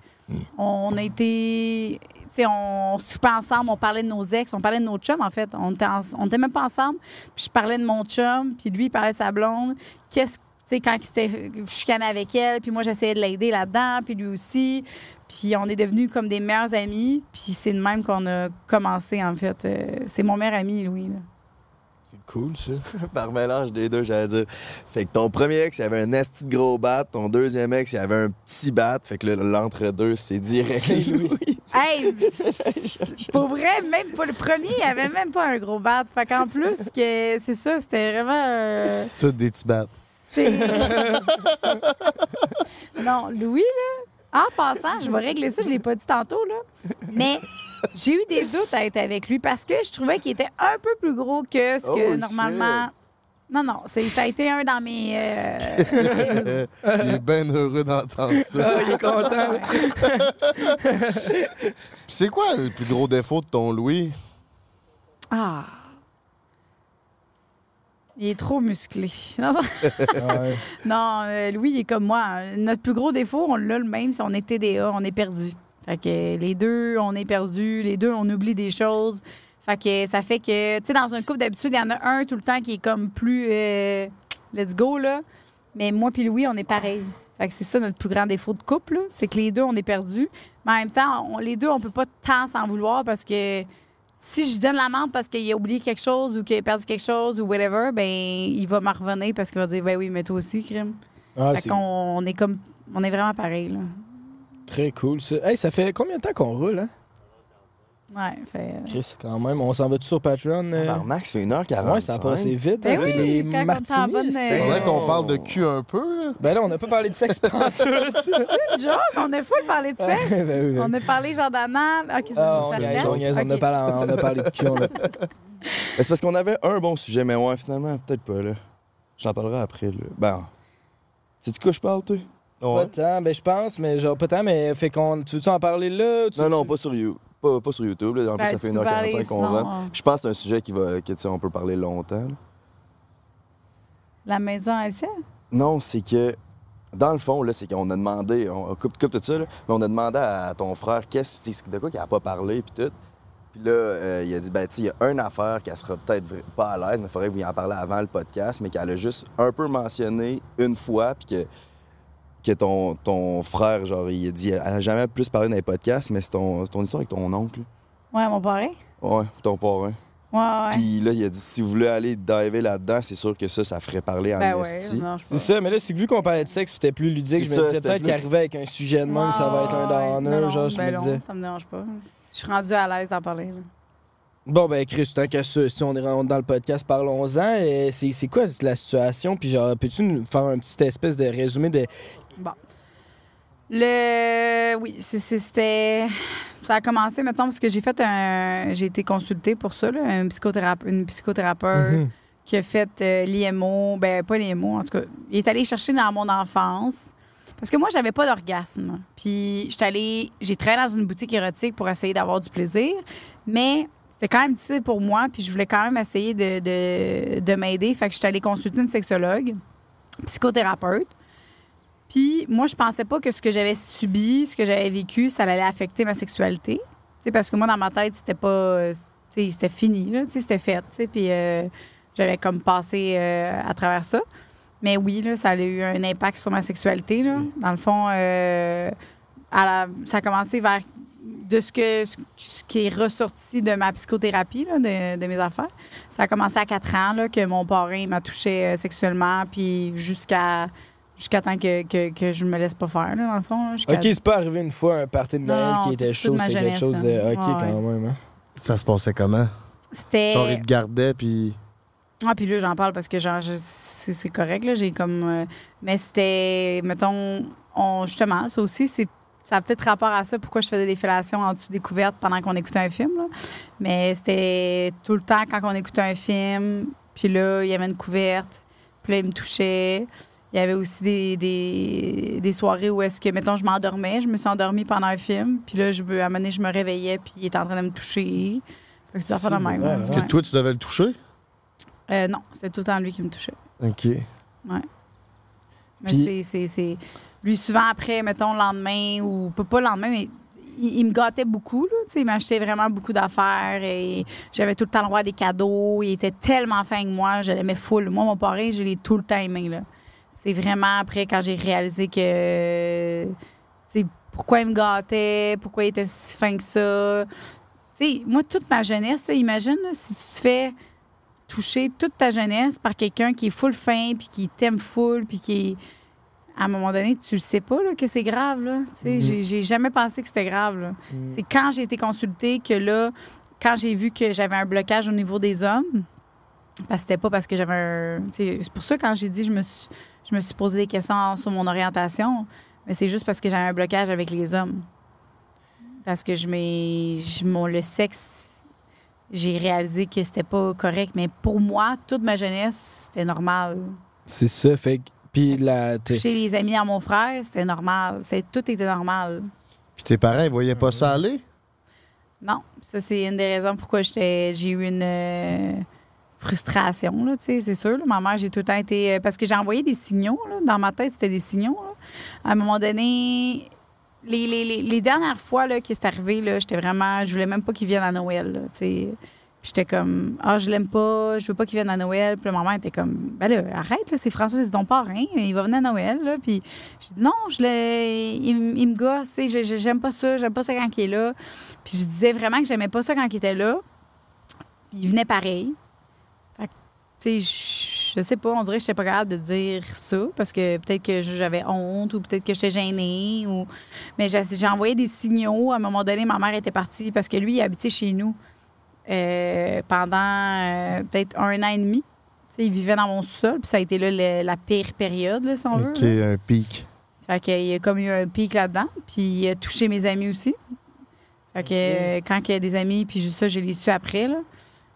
On a été. Tu sais, on soupait ensemble, on parlait de nos ex, on parlait de nos chums, en fait. On était, en- on était même pas ensemble. Puis je parlais de mon chum, puis lui, il parlait de sa blonde. Qu'est-ce sais, quand il s'était chicané avec elle, puis moi, j'essayais de l'aider là-dedans, puis lui aussi. Puis on est devenus comme des meilleurs amis, puis c'est de même qu'on a commencé, en fait. Euh, c'est mon meilleur ami, Louis. là. C'est cool, ça. *laughs* Par mélange des deux, j'allais dire. Fait que ton premier ex, il avait un esti de gros bat. Ton deuxième ex, il avait un petit bat. Fait que là, l'entre-deux, c'est direct. Louis. *laughs* Hey, *laughs* pour vrai, même pas le premier, il avait même pas un gros bat. Fait qu'en plus, que c'est ça, c'était vraiment. euh, Toutes des petits battes. *laughs* non, Louis, là, en passant, je vais régler ça, je l'ai pas dit tantôt, là. Mais j'ai eu des doutes à être avec lui parce que je trouvais qu'il était un peu plus gros que ce que Oh, normalement. Non, non, c'est- ça a été un dans mes. euh, *laughs* il est bien heureux d'entendre ça. Ah, il est content. Puis c'est quoi le plus gros défaut de ton Louis? Ah. Il est trop musclé. *laughs* Non. Non, euh, Louis, il est comme moi. Notre plus gros défaut, on l'a le même, si on est TDA, on est perdu. Fait que les deux, on est perdu. Les deux, on oublie des choses. Fait que ça fait que, tu sais, dans un couple, d'habitude, il y en a un tout le temps qui est comme plus euh, let's go, là. Mais moi puis Louis, on est pareil. Fait que c'est ça notre plus grand défaut de couple, c'est que les deux, on est perdus. Mais en même temps, on- les deux, on peut pas tant s'en vouloir parce que si je donne la menthe parce qu'il a oublié quelque chose ou qu'il a perdu quelque chose ou whatever, ben il va m'en revenir parce qu'il va dire ben oui, mais toi aussi, crime. Ah, fait qu'on on est comme On est vraiment pareil, là. Très cool, ça. Hey, ça fait combien de temps qu'on roule, hein? Ouais, fait. euh, Chris, quand même. On s'en va-tu sur Patreon? euh? Alors, Max fait 1h40. Ouais, ça a passé vite. Ben hein, c'est les quand on martinis. t'en bonne, c'est- C'est vrai qu'on parle de cul un peu, là. Ben là, on n'a pas parlé de sexe *laughs* pantoute. C'est une joke, on a full parlé de sexe. ben oui, ben On a parlé genre d'anal. Ok, Ah, ça on ça niaise, on niaise, on a Ok. parlé, on a parlé de cul. on a- *laughs* C'est parce qu'on avait un bon sujet, mais ouais, finalement, peut-être pas, là. J'en parlerai après, là. Ben. C'est-tu quoi je parle, toi? Pas tant, ben je pense, mais genre pas tant, mais fait qu'on. Tu veux-tu en parler là? Tu- Non, non, pas sur, You- pas, pas sur YouTube. Là. En Ben, plus, ça fait peux 1h45 parler, qu'on rentre. euh, Je pense que c'est un sujet qui va, que, tu sais, on peut parler longtemps. là. La maison à ciel? Non, c'est que, dans le fond, là, c'est qu'on a demandé, on coupe, coupe tout ça, là, mais on a demandé à ton frère qu'est-ce de quoi qu'il a pas parlé, puis tout. Puis là, euh, il a dit, ben, tu il y a une affaire qu'elle sera peut-être pas à l'aise, mais il faudrait que vous y en parler avant le podcast, mais qu'elle a juste un peu mentionné une fois, puis que, que ton, ton frère, genre, il a dit, elle a jamais plus parlé dans les podcasts, mais c'est ton, ton histoire avec ton oncle. Ouais, mon parrain? Ouais, ton parrain. Ouais, ouais. Puis là, il a dit, si vous voulez aller diver là-dedans, c'est sûr que ça, ça ferait parler en Ben ouais, non, C'est ça, mais là, c'est que vu qu'on parlait de sexe, c'était plus ludique. Je me ça, disais c'était peut-être plus- qu'arriver avec un sujet de même, ça va être un non, genre, je ben me non, disais. ça me dérange pas. Je suis rendue à l'aise d'en parler. là. Bon, ben, Chris, tant qu'à ça, si on est dans le podcast, parlons-en. Et C'est c'est quoi la situation? Puis, genre, peux-tu nous faire un petit espèce de résumé de. Bon. Le. Oui, c'est- c'était. Ça a commencé, mettons, parce que j'ai fait un. J'ai été consultée pour ça, là, un psychothérape... une psychothérapeute Mhm. qui a fait euh, l'IMO. Ben, pas l'IMO, en tout cas. Il est allé chercher dans mon enfance. Parce que moi, j'avais pas d'orgasme. Puis, j'étais allée. J'ai travaillé dans une boutique érotique pour essayer d'avoir du plaisir. Mais c'était quand même difficile pour moi. Puis, je voulais quand même essayer de, de, de m'aider. Fait que j'étais allée consulter une sexologue, psychothérapeute. Puis moi, je pensais pas que ce que j'avais subi, ce que j'avais vécu, ça allait affecter ma sexualité. Tu sais, parce que moi, dans ma tête, c'était pas. c'était fini, c'était fait. Puis euh, j'avais comme passé euh, à travers ça. Mais oui, là, ça a eu un impact sur ma sexualité. Là. Dans le fond, euh, à la- ça a commencé vers de ce, que, ce, qui est ressorti de ma psychothérapie, là, de, de mes affaires. Ça a commencé à 4 ans là, que mon parrain m'a touché euh, sexuellement, puis jusqu'à jusqu'à temps que, que, que je me laisse pas faire, là, dans le fond. Ok, c'est pas arrivé une fois un party de Noël non, qui était chaud, c'était quelque chose de. hein. Ok, Ouais, quand ouais. même. hein. Ça se passait comment? C'était. Genre, il te gardait, puis. Ah, puis là, j'en parle parce que genre, c'est correct, là. J'ai comme. euh, mais c'était, mettons, on, justement, ça aussi, c'est. Ça a peut-être rapport à ça, pourquoi je faisais des fellations en dessous des couvertes pendant qu'on écoutait un film. là. Mais c'était tout le temps quand on écoutait un film, puis là, il y avait une couverte, puis là, il me touchait. Il y avait aussi des, des, des soirées où est-ce que, mettons, je m'endormais, je me suis endormie pendant un film, puis là, je, à un moment donné, je me réveillais, puis il était en train de me toucher. Fait que c'est de même. Est-ce que toi, tu devais le toucher? Euh, non, c'était tout le temps lui qui me touchait. OK. Ouais. Mais c'est- c'est- c'est. Lui, souvent après, mettons, le lendemain, ou pas, pas le lendemain, mais il, me gâtait beaucoup. Là, il m'achetait vraiment beaucoup d'affaires et j'avais tout le temps le droit à des cadeaux. Il était tellement fin avec moi, je l'aimais full. Moi, mon parrain, je l'ai tout le temps aimé. C'est vraiment après, quand j'ai réalisé que. pourquoi il me gâtait, pourquoi il était si fin que ça. Sais, moi, toute ma jeunesse, là, imagine si tu te fais toucher toute ta jeunesse par quelqu'un qui est full fin, puis qui t'aime full, puis qui. À un moment donné, tu le sais pas là, que c'est grave. Là. Tu sais, Mhm. j'ai- jamais pensé que c'était grave. là. Mhm. C'est quand j'ai été consultée que là, quand j'ai vu que j'avais un blocage au niveau des hommes, parce que c'était pas parce que j'avais un... C'est pour ça quand j'ai dit je me suis, je me suis posé des questions sur mon orientation, mais c'est juste parce que j'avais un blocage avec les hommes. Parce que je m'ai... je- mon- Le sexe, j'ai réalisé que c'était pas correct. Mais pour moi, toute ma jeunesse, c'était normal. C'est ça, fait que. Puis la. t'es- Chez les amis à mon frère, c'était normal. C'est, tout était normal. Puis tes parents, ils voyaient pas ça aller? Non, ça, c'est une des raisons pourquoi j'étais, j'ai eu une euh, frustration, là, tu sais, c'est sûr. là. Ma mère, j'ai tout le temps été... euh, parce que j'ai envoyé des signaux, là. Dans ma tête, c'était des signaux, là. À un moment donné, les, les- les- les dernières fois, là, que c'est arrivé, là, j'étais vraiment... Je voulais même pas qu'il vienne à Noël, là, tu sais. J'étais comme, ah, je l'aime pas, je veux pas qu'il vienne à Noël. Puis ma mère était comme, ben là, arrête, là, c'est François, c'est ton parrain, il va venir à Noël, là. Puis j'ai dit, non, je il, il me gosse, j'aime pas ça, j'aime pas ça quand il est là. Puis je disais vraiment que j'aimais pas ça quand il était là. Puis il venait pareil. Fait tu sais, je sais pas, on dirait que j'étais pas capable de dire ça parce que peut-être que j'avais honte ou peut-être que j'étais gênée. Ou... Mais j'ai envoyé des signaux. À un moment donné, ma mère était partie parce que lui, il habitait chez nous euh, pendant euh, peut-être un an et demi. Tu sais, il vivait dans mon sol, puis ça a été là, le- la pire période, là, si on veut. Ok, là. un pic. Fait qu'il y a comme eu un pic là-dedans. Puis il a touché mes amis aussi. Fait que euh, quand il y a des amis, puis juste ça, je l'ai su après. là.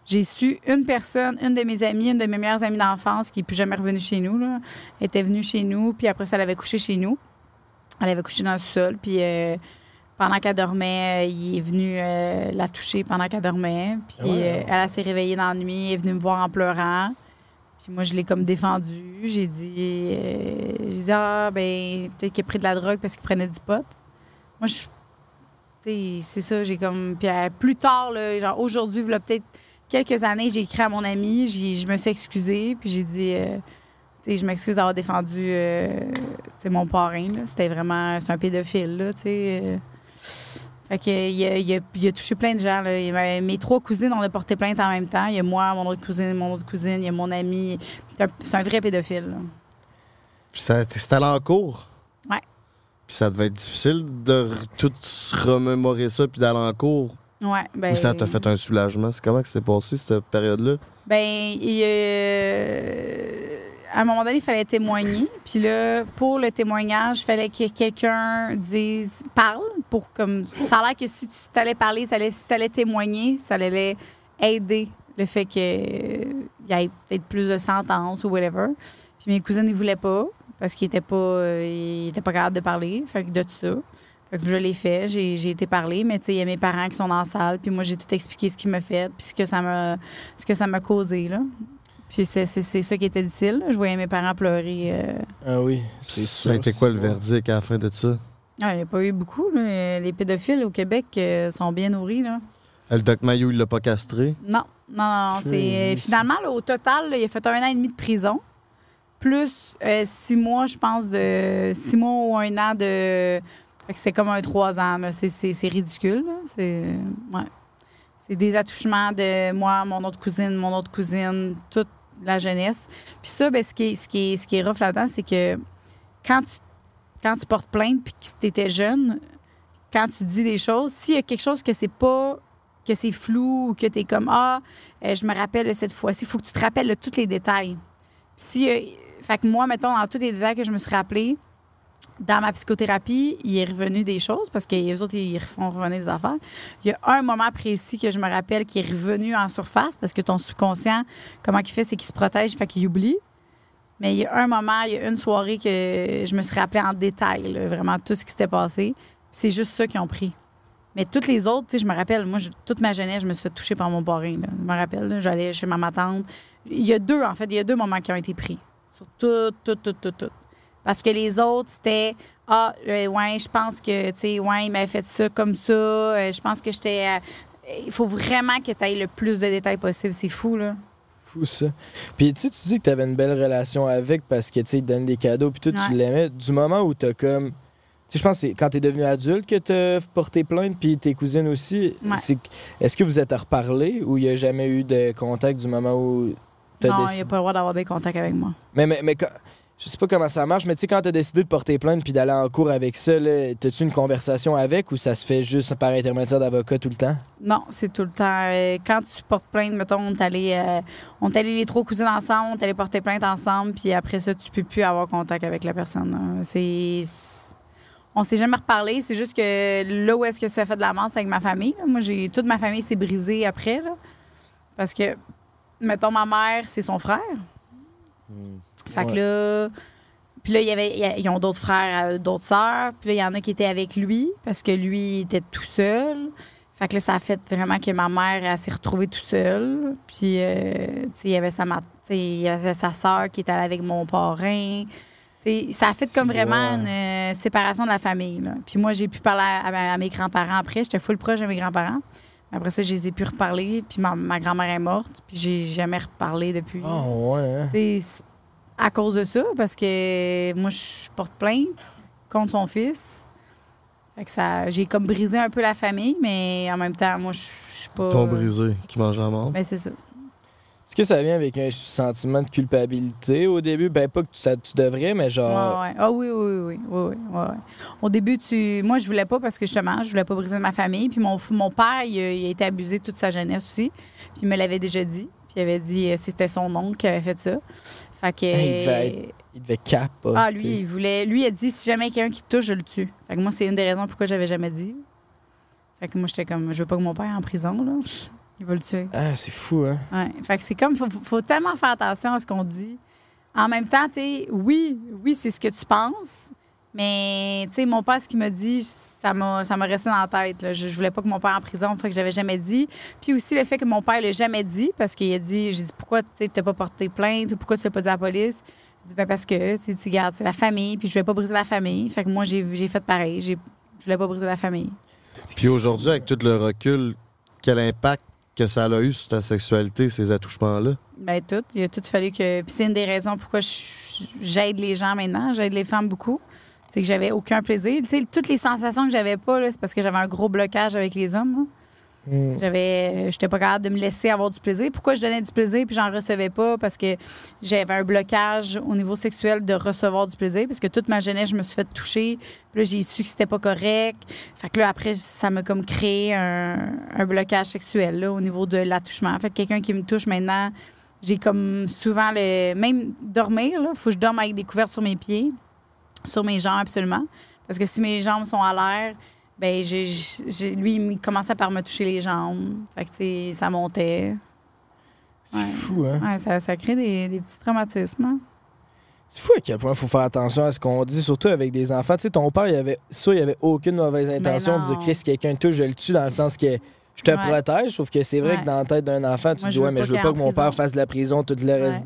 J'ai su une personne, une de mes amies, une de mes meilleures amies d'enfance qui n'est plus jamais revenue chez nous. Là, était venue chez nous, puis après ça, elle avait couché chez nous. Elle avait couché dans le sol, puis euh, pendant qu'elle dormait, euh, il est venu euh, la toucher pendant qu'elle dormait. Puis Ah ouais, euh, elle, elle s'est réveillée dans la nuit, elle est venue me voir en pleurant. Puis moi, je l'ai comme défendu. J'ai dit, euh, j'ai dit, ah, ben, peut-être qu'il a pris de la drogue parce qu'il prenait du pot. Moi, je. C'est ça, j'ai comme. Puis euh, plus tard, là, genre aujourd'hui, il y a peut-être quelques années, j'ai écrit à mon ami, j'ai- je me suis excusée, puis j'ai dit, euh, tu sais, je m'excuse d'avoir défendu euh, mon parrain. C'était vraiment. C'est un pédophile, là, tu sais. Fait que, il, a, il a- il a touché plein de gens. Là. Il mes trois cousines, on a porté plainte en même temps. Il y a moi, mon autre cousine, mon autre cousine, il y a mon ami. C'est un, vrai pédophile. là. Puis ça- c'était allé en cours? Ouais. Puis ça devait être difficile de tout se remémorer ça puis d'aller en cours? Ouais, ben, Ou ça t'a fait un soulagement? C'est comment que c'est passé cette période-là? Ben, il, euh, à un moment donné, il fallait témoigner. Puis là, pour le témoignage, il fallait que quelqu'un dise, parle, pour comme. Ça a l'air que si tu t'allais parler, ça allait, si tu allais témoigner, ça allait aider le fait qu'il y ait peut-être plus de sentences ou whatever. Puis mes cousines, ils voulaient pas, parce qu'ils étaient pas, étaient pas capables de parler. Fait que de tout ça. Fait que je l'ai fait, j'ai été parler, mais tu sais, il y a mes parents qui sont dans la salle, puis moi, j'ai tout expliqué ce qui m'a fait, puis ce que ça m'a ce que ça m'a causé, là. Puis c'est c'est- c'est ça qui était difficile. Je voyais mes parents pleurer. euh. Ah oui, c'est Ça a été quoi le verdict à la fin de ça? Ah, il n'y a pas eu beaucoup. là. Les pédophiles au Québec euh, sont bien nourris. Là. Le Doc Mayo, il l'a pas castré? Non, non, non. non, C'est, finalement, là, au total, là, il a fait un an et demi de prison, plus euh, six mois, je pense, de six mois ou un an de. Fait que c'est comme un trois ans. C'est, c'est- c'est ridicule. C'est, ouais. c'est des attouchements de moi, mon autre cousine, mon autre cousine, toute la jeunesse. Puis ça, ben, ce, qui est, ce, rough là-dedans, c'est que quand tu, quand tu portes plainte puis que tu étais jeune, quand tu dis des choses, s'il y a quelque chose que c'est pas que c'est flou ou que tu es comme Ah, euh, je me rappelle cette fois-ci, il faut que tu te rappelles de tous les détails. Si, fait que moi, mettons, dans tous les détails que je me suis rappelé, dans ma psychothérapie, il est revenu des choses parce que les autres, ils font revenir des affaires. Il y a un moment précis que je me rappelle qui est revenu en surface parce que ton subconscient, comment il fait, c'est qu'il se protège, fait qu'il oublie. Mais il y a un moment, il y a une soirée que je me suis rappelé en détail, vraiment tout ce qui s'était passé. C'est juste ça qu'ils ont pris. Mais toutes les autres, tu sais, je me rappelle, moi, toute ma jeunesse, je me suis fait toucher par mon parrain. Je me rappelle, j'allais chez ma tante. Il y a deux, en fait, il y a deux moments qui ont été pris. Sur tout, tout, tout, tout, tout. Parce que les autres, c'était Ah, euh, ouais, je pense que, tu sais, ouais, il m'avait fait ça comme ça. euh, je pense que j'étais. euh, il faut vraiment que tu aies le plus de détails possible. C'est fou, là. fou ça. Puis tu sais, tu dis que tu avais une belle relation avec parce que tu sais, il te donne des cadeaux puis tout, tu l'aimais. Du moment où t'as comme. Tu sais, je pense que c'est quand t'es devenu adulte que t'as porté plainte, puis tes cousines aussi. Ouais. Est-ce que vous êtes reparlé ou il n'y a jamais eu de contact du moment où t'as Non, il décidé? n'a pas le droit d'avoir des contacts avec moi. Mais, mais, mais quand- je sais pas comment ça marche, mais tu sais, quand t'as décidé de porter plainte puis d'aller en cours avec ça, t'as-tu une conversation avec ou ça se fait juste par intermédiaire d'avocat tout le temps? Non, c'est tout le temps. euh, quand tu portes plainte, mettons, on est allé, euh, on est allé les trois cousines ensemble, on est allé porter plainte ensemble, puis après ça, tu peux plus avoir contact avec la personne. là. C'est. On s'est jamais reparlé. C'est juste que là où est-ce que ça fait de la merde, c'est avec ma famille. là. Moi, j'ai toute ma famille s'est brisée après. Là, parce que, mettons, ma mère, c'est son frère. Fait que là. Puis là, il y avait, il y a- ils ont d'autres frères, euh, d'autres sœurs. Puis là, il y en a qui étaient avec lui parce que lui il était tout seul. Fait que là, ça a fait vraiment que ma mère, elle s'est retrouvée tout seule. Puis, euh, tu sais, il y avait sa, ma- tu sais, il y avait sa sœur qui était allée avec mon parrain. Tu sais, ça a fait comme vraiment une euh, séparation de la famille. là. Puis moi, j'ai pu parler à, à- à mes grands-parents après. J'étais full proche de mes grands-parents. Après ça, je les ai pu reparler. Puis ma, ma grand-mère est morte. Puis j'ai jamais reparlé depuis. Oh, ouais. hein? À cause de ça, parce que moi, je porte plainte contre son fils. Fait que ça, j'ai comme brisé un peu la famille, mais en même temps, moi, je suis pas. Ton brisé qui mange la mort. Ben, c'est ça. Est-ce que ça vient avec un sentiment de culpabilité au début? Ben, pas que tu, ça, tu devrais, mais genre. Ouais, ouais. Ah oui, oui, oui, oui, oui, ouais. Au début, tu... moi, je voulais pas parce que justement, je voulais pas briser ma famille. Puis mon, mon père, il a, il a été abusé toute sa jeunesse aussi. Puis il me l'avait déjà dit. Puis il avait dit euh, c'était son oncle qui avait fait ça. Fait que. Il, devait être- il devait capoter. Ah, lui, il voulait. Lui, il a dit si jamais il y a quelqu'un qui touche, je le tue. Fait que moi, c'est une des raisons pourquoi j'avais jamais dit. Fait que moi, j'étais comme, je veux pas que mon père est en prison, là. Il va le tuer. Ah, c'est fou, hein? Ouais. Fait que c'est comme, faut, faut tellement faire attention à ce qu'on dit. En même temps, tu sais, oui, oui, c'est ce que tu penses. Mais, tu sais, mon père, ce qu'il m'a dit, ça m'a, ça m'a resté dans la tête. là. Je, je voulais pas que mon père en prison, fait que je l'avais jamais dit. Puis aussi le fait que mon père l'a jamais dit, parce qu'il a dit, j'ai dit, pourquoi tu t'as pas porté plainte ou pourquoi tu l'as pas dit à la police? Il dit, ben parce que, tu regardes, c'est la famille, puis je voulais pas briser la famille. Fait que moi, j'ai, j'ai fait pareil. J'ai, je voulais pas briser la famille. Puis aujourd'hui, avec tout le recul, quel impact que ça a eu sur ta sexualité, ces attouchements-là? Ben tout. Il a tout fallu que. Puis c'est une des raisons pourquoi j'aide les gens maintenant. J'aide les femmes beaucoup. C'est que j'avais aucun plaisir. Tu sais, toutes les sensations que j'avais pas, là, c'est parce que j'avais un gros blocage avec les hommes. là. Hmm. J'avais, j'étais pas capable de me laisser avoir du plaisir. Pourquoi je donnais du plaisir puis j'en recevais pas? Parce que j'avais un blocage au niveau sexuel de recevoir du plaisir. Parce que toute ma jeunesse, je me suis fait toucher. Puis là, j'ai su que c'était pas correct. Fait que là, après, ça m'a comme créé un, un blocage sexuel là, au niveau de l'attouchement. Fait que quelqu'un qui me touche maintenant, j'ai comme souvent le. Même dormir, il faut que je dorme avec des couvertes sur mes pieds, sur mes jambes absolument. Parce que si mes jambes sont à l'air, ben j'ai, j'ai- lui, il commençait par me toucher les jambes. Fait que, ça montait. C'est fou, hein? Ouais, ça, ça crée des, des petits traumatismes. hein. C'est fou à quel point il faut faire attention à ce qu'on dit, surtout avec des enfants. Tu sais, ton père, il avait, ça, il avait aucune mauvaise intention de dire. Chris, si quelqu'un te touche, je le tue dans le sens que je te Ouais. protège. Sauf que c'est vrai que dans la tête d'un enfant, tu Moi, dis, ouais, mais je veux pas que mon père fasse de la prison tout le reste.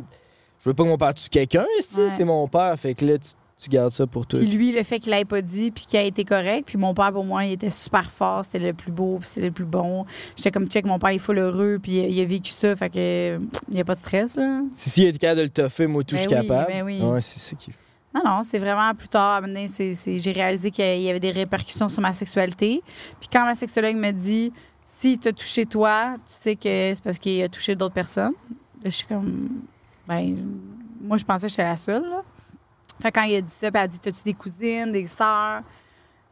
Je veux pas que mon père tue quelqu'un c'est mon père. Fait que là, tu, tu gardes ça pour toi. Puis lui, le fait qu'il l'ait pas dit, puis qu'il a été correct. Puis mon père, pour moi, il était super fort. C'était le plus beau, puis c'était le plus bon. J'étais comme, check, mon père, il est full heureux, puis il a vécu ça. Fait que, il n'y a pas de stress, là. Si, si il est capable de le toffer, moi, tout, je suis Ben oui, capable. ben oui. Ouais, c'est ça qui Non, non, c'est vraiment plus tard. j'ai réalisé qu'il y avait des répercussions sur ma sexualité. Puis quand ma sexologue me dit si t'a touché toi, tu sais que c'est parce qu'il a touché d'autres personnes. Là, je suis comme. Ben, moi, je pensais que j'étais la seule. Là. Fait quand il a dit ça, puis elle a dit T'as-tu des cousines, des sœurs?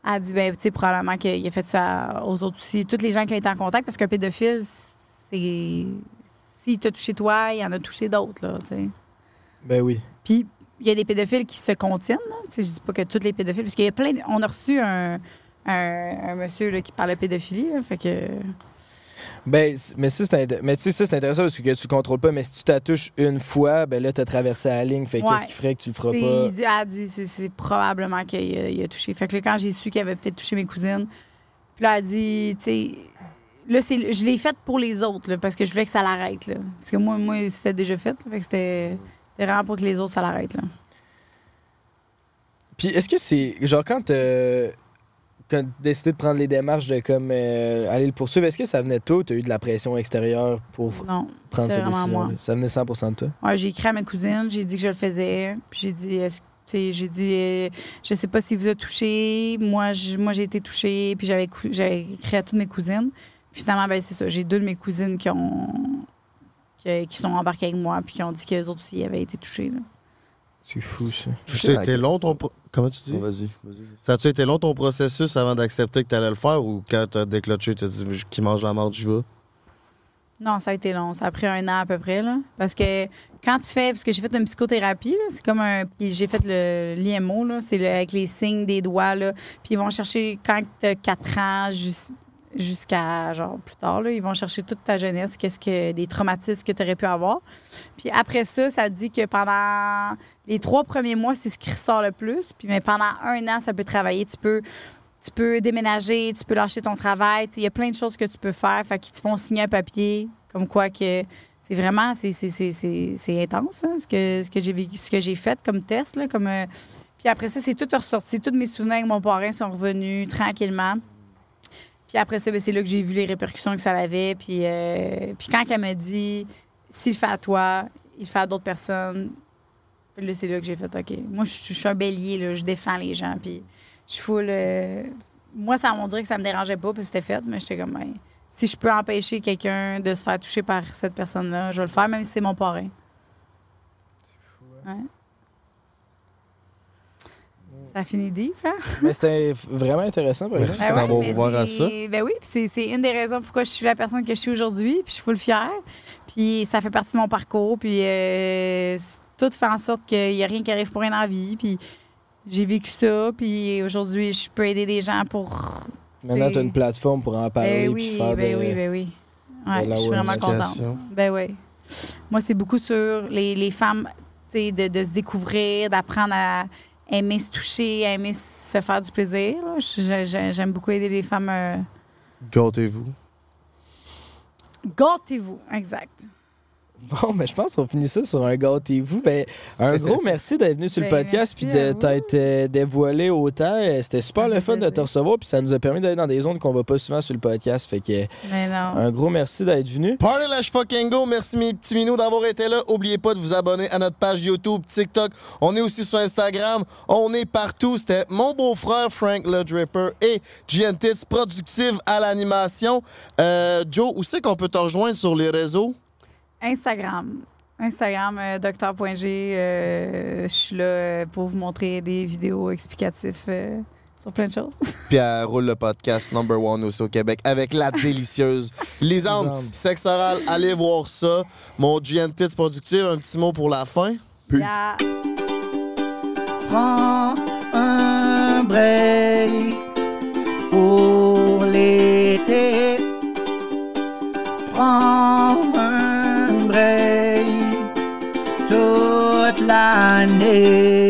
Elle a dit Ben, tu sais, probablement qu'il a fait ça aux autres aussi. Toutes les gens qui ont été en contact, parce qu'un pédophile, c'est. S'il t'a touché toi, il en a touché d'autres, là, tu sais. Ben oui. Puis il y a des pédophiles qui se contiennent. là. Tu sais, je dis pas que tous les pédophiles, parce qu'il y a plein. de- On a reçu un, un, un monsieur là, qui parle de pédophilie. là, fait que. Ben, mais ça, c'est mais tu ça, c'est intéressant parce que tu le contrôles pas. Mais si tu t'attouches une fois, ben là, t'as traversé la ligne. Fait Ouais. qu'est-ce qui ferait que tu le feras pas? Il dit, elle a dit, c'est, c'est probablement qu'il a, il a touché. Fait que là, quand j'ai su qu'il avait peut-être touché mes cousines, puis là, elle a dit, tu sais. Là, c'est, je l'ai faite pour les autres, là, parce que je voulais que ça l'arrête. Là. Parce que moi, moi c'était déjà fait. là, fait que c'était, c'était vraiment pour que les autres, ça l'arrête. Là. Puis est-ce que c'est. Genre, quand t'as décidé de prendre les démarches de comme euh, aller le poursuivre, est-ce que ça venait de toi ou t'as eu de la pression extérieure pour Non, prendre cette décision moi. Ça venait 100% de toi? Ouais, j'ai écrit à ma cousine, j'ai dit que je le faisais. Puis j'ai dit, est-ce tu j'ai dit, euh, je sais pas si vous a touché. Moi, je- moi j'ai été touchée. Puis j'avais, écrit à toutes mes cousines. Puis finalement, ben, c'est ça. J'ai deux de mes cousines qui ont. qui, qui sont embarquées avec moi. Puis qui ont dit qu'eux autres aussi avaient été touchés. là. C'est fou, ça. Ça a été long ton. pro- Comment tu dis? Vas-y, vas-y. Ça a-tu été long ton processus avant d'accepter que tu allais le faire ou quand t'as déclenché, t'as dit qui mange la marde, j'y vais? Non, ça a été long. Ça a pris un an à peu près. Là. Parce que quand tu fais. Parce que j'ai fait une psychothérapie, là, c'est comme un. Puis j'ai fait le l'IMO, là, c'est le- avec les signes des doigts. Là. Puis ils vont chercher quand tu as 4 ans jusqu'à genre plus tard. Là, ils vont chercher toute ta jeunesse, qu'est-ce que des traumatismes que tu aurais pu avoir. Puis après ça, ça dit que pendant les trois premiers mois, c'est ce qui ressort le plus. Puis mais pendant un an, ça peut travailler. Tu peux. Tu peux déménager, tu peux lâcher ton travail. Il y a plein de choses que tu peux faire. Fait qu'ils te font signer un papier comme quoi que c'est vraiment c'est, c'est, c'est, c'est intense hein, ce que ce que j'ai vécu, ce que j'ai fait comme test là, comme euh, puis après ça c'est tout ressorti, tous mes souvenirs avec mon parrain sont revenus tranquillement. Puis après ça ben, c'est là que j'ai vu les répercussions que ça avait puis euh, puis quand elle m'a dit s'il le fait à toi, il le fait à d'autres personnes. Puis là c'est là que j'ai fait OK. Moi je suis- je suis un bélier là, je défends les gens puis je full euh, moi ça on dirait que ça me dérangeait pas parce que c'était fait mais j'étais comme ben, si je peux empêcher quelqu'un de se faire toucher par cette personne-là, je vais le faire, même si c'est mon parrain. Ouais. Ça finit deep, hein? Mais c'était vraiment intéressant, par exemple. Ben oui, mais c'est- Ben oui, puis c'est- c'est une des raisons pourquoi je suis la personne que je suis aujourd'hui, puis je suis full fière. Puis ça fait partie de mon parcours, puis euh, tout fait en sorte qu'il n'y a rien qui arrive pour rien dans la vie, puis j'ai vécu ça, puis aujourd'hui, je peux aider des gens pour... Maintenant, tu as une plateforme pour en parler. Ben puis oui, faire ben de- oui, ben oui. Ouais, je suis vraiment contente. Ben oui. Moi, c'est beaucoup sur les, les femmes, tu sais, de, de se découvrir, d'apprendre à aimer se toucher, aimer se faire du plaisir. J'aime beaucoup aider les femmes. euh, Gâtez-vous. Gâtez-vous, exact. Bon, mais je pense qu'on finit ça sur un gâtez-vous. Ben, un gros *laughs* merci d'être venu sur le Ben, podcast puis de t'être euh, dévoilé autant. Euh, C'était super le fun de te recevoir puis ça nous a permis d'aller dans des zones qu'on va pas souvent sur le podcast. Fait que Mais non. un gros merci d'être venu. Party Lash Fucking Go, merci mes petits minous d'avoir été là. Oubliez pas de vous abonner à notre page YouTube, TikTok. On est aussi sur Instagram. On est partout. C'était mon beau-frère Frank le Dripper et Giantis, productive à l'animation. Euh, Joe, où c'est qu'on peut te rejoindre sur les réseaux? Instagram. Instagram, euh, docteur.g. euh, je suis là euh, pour vous montrer des vidéos explicatives euh, sur plein de choses. *laughs* Puis elle roule le podcast number one aussi au Québec avec la délicieuse Lisande. Sexe oral, allez voir ça. Mon Giantis productive, un petit mot pour la fin. Yeah. Prends un break pour l'été. Prends break toute l'année.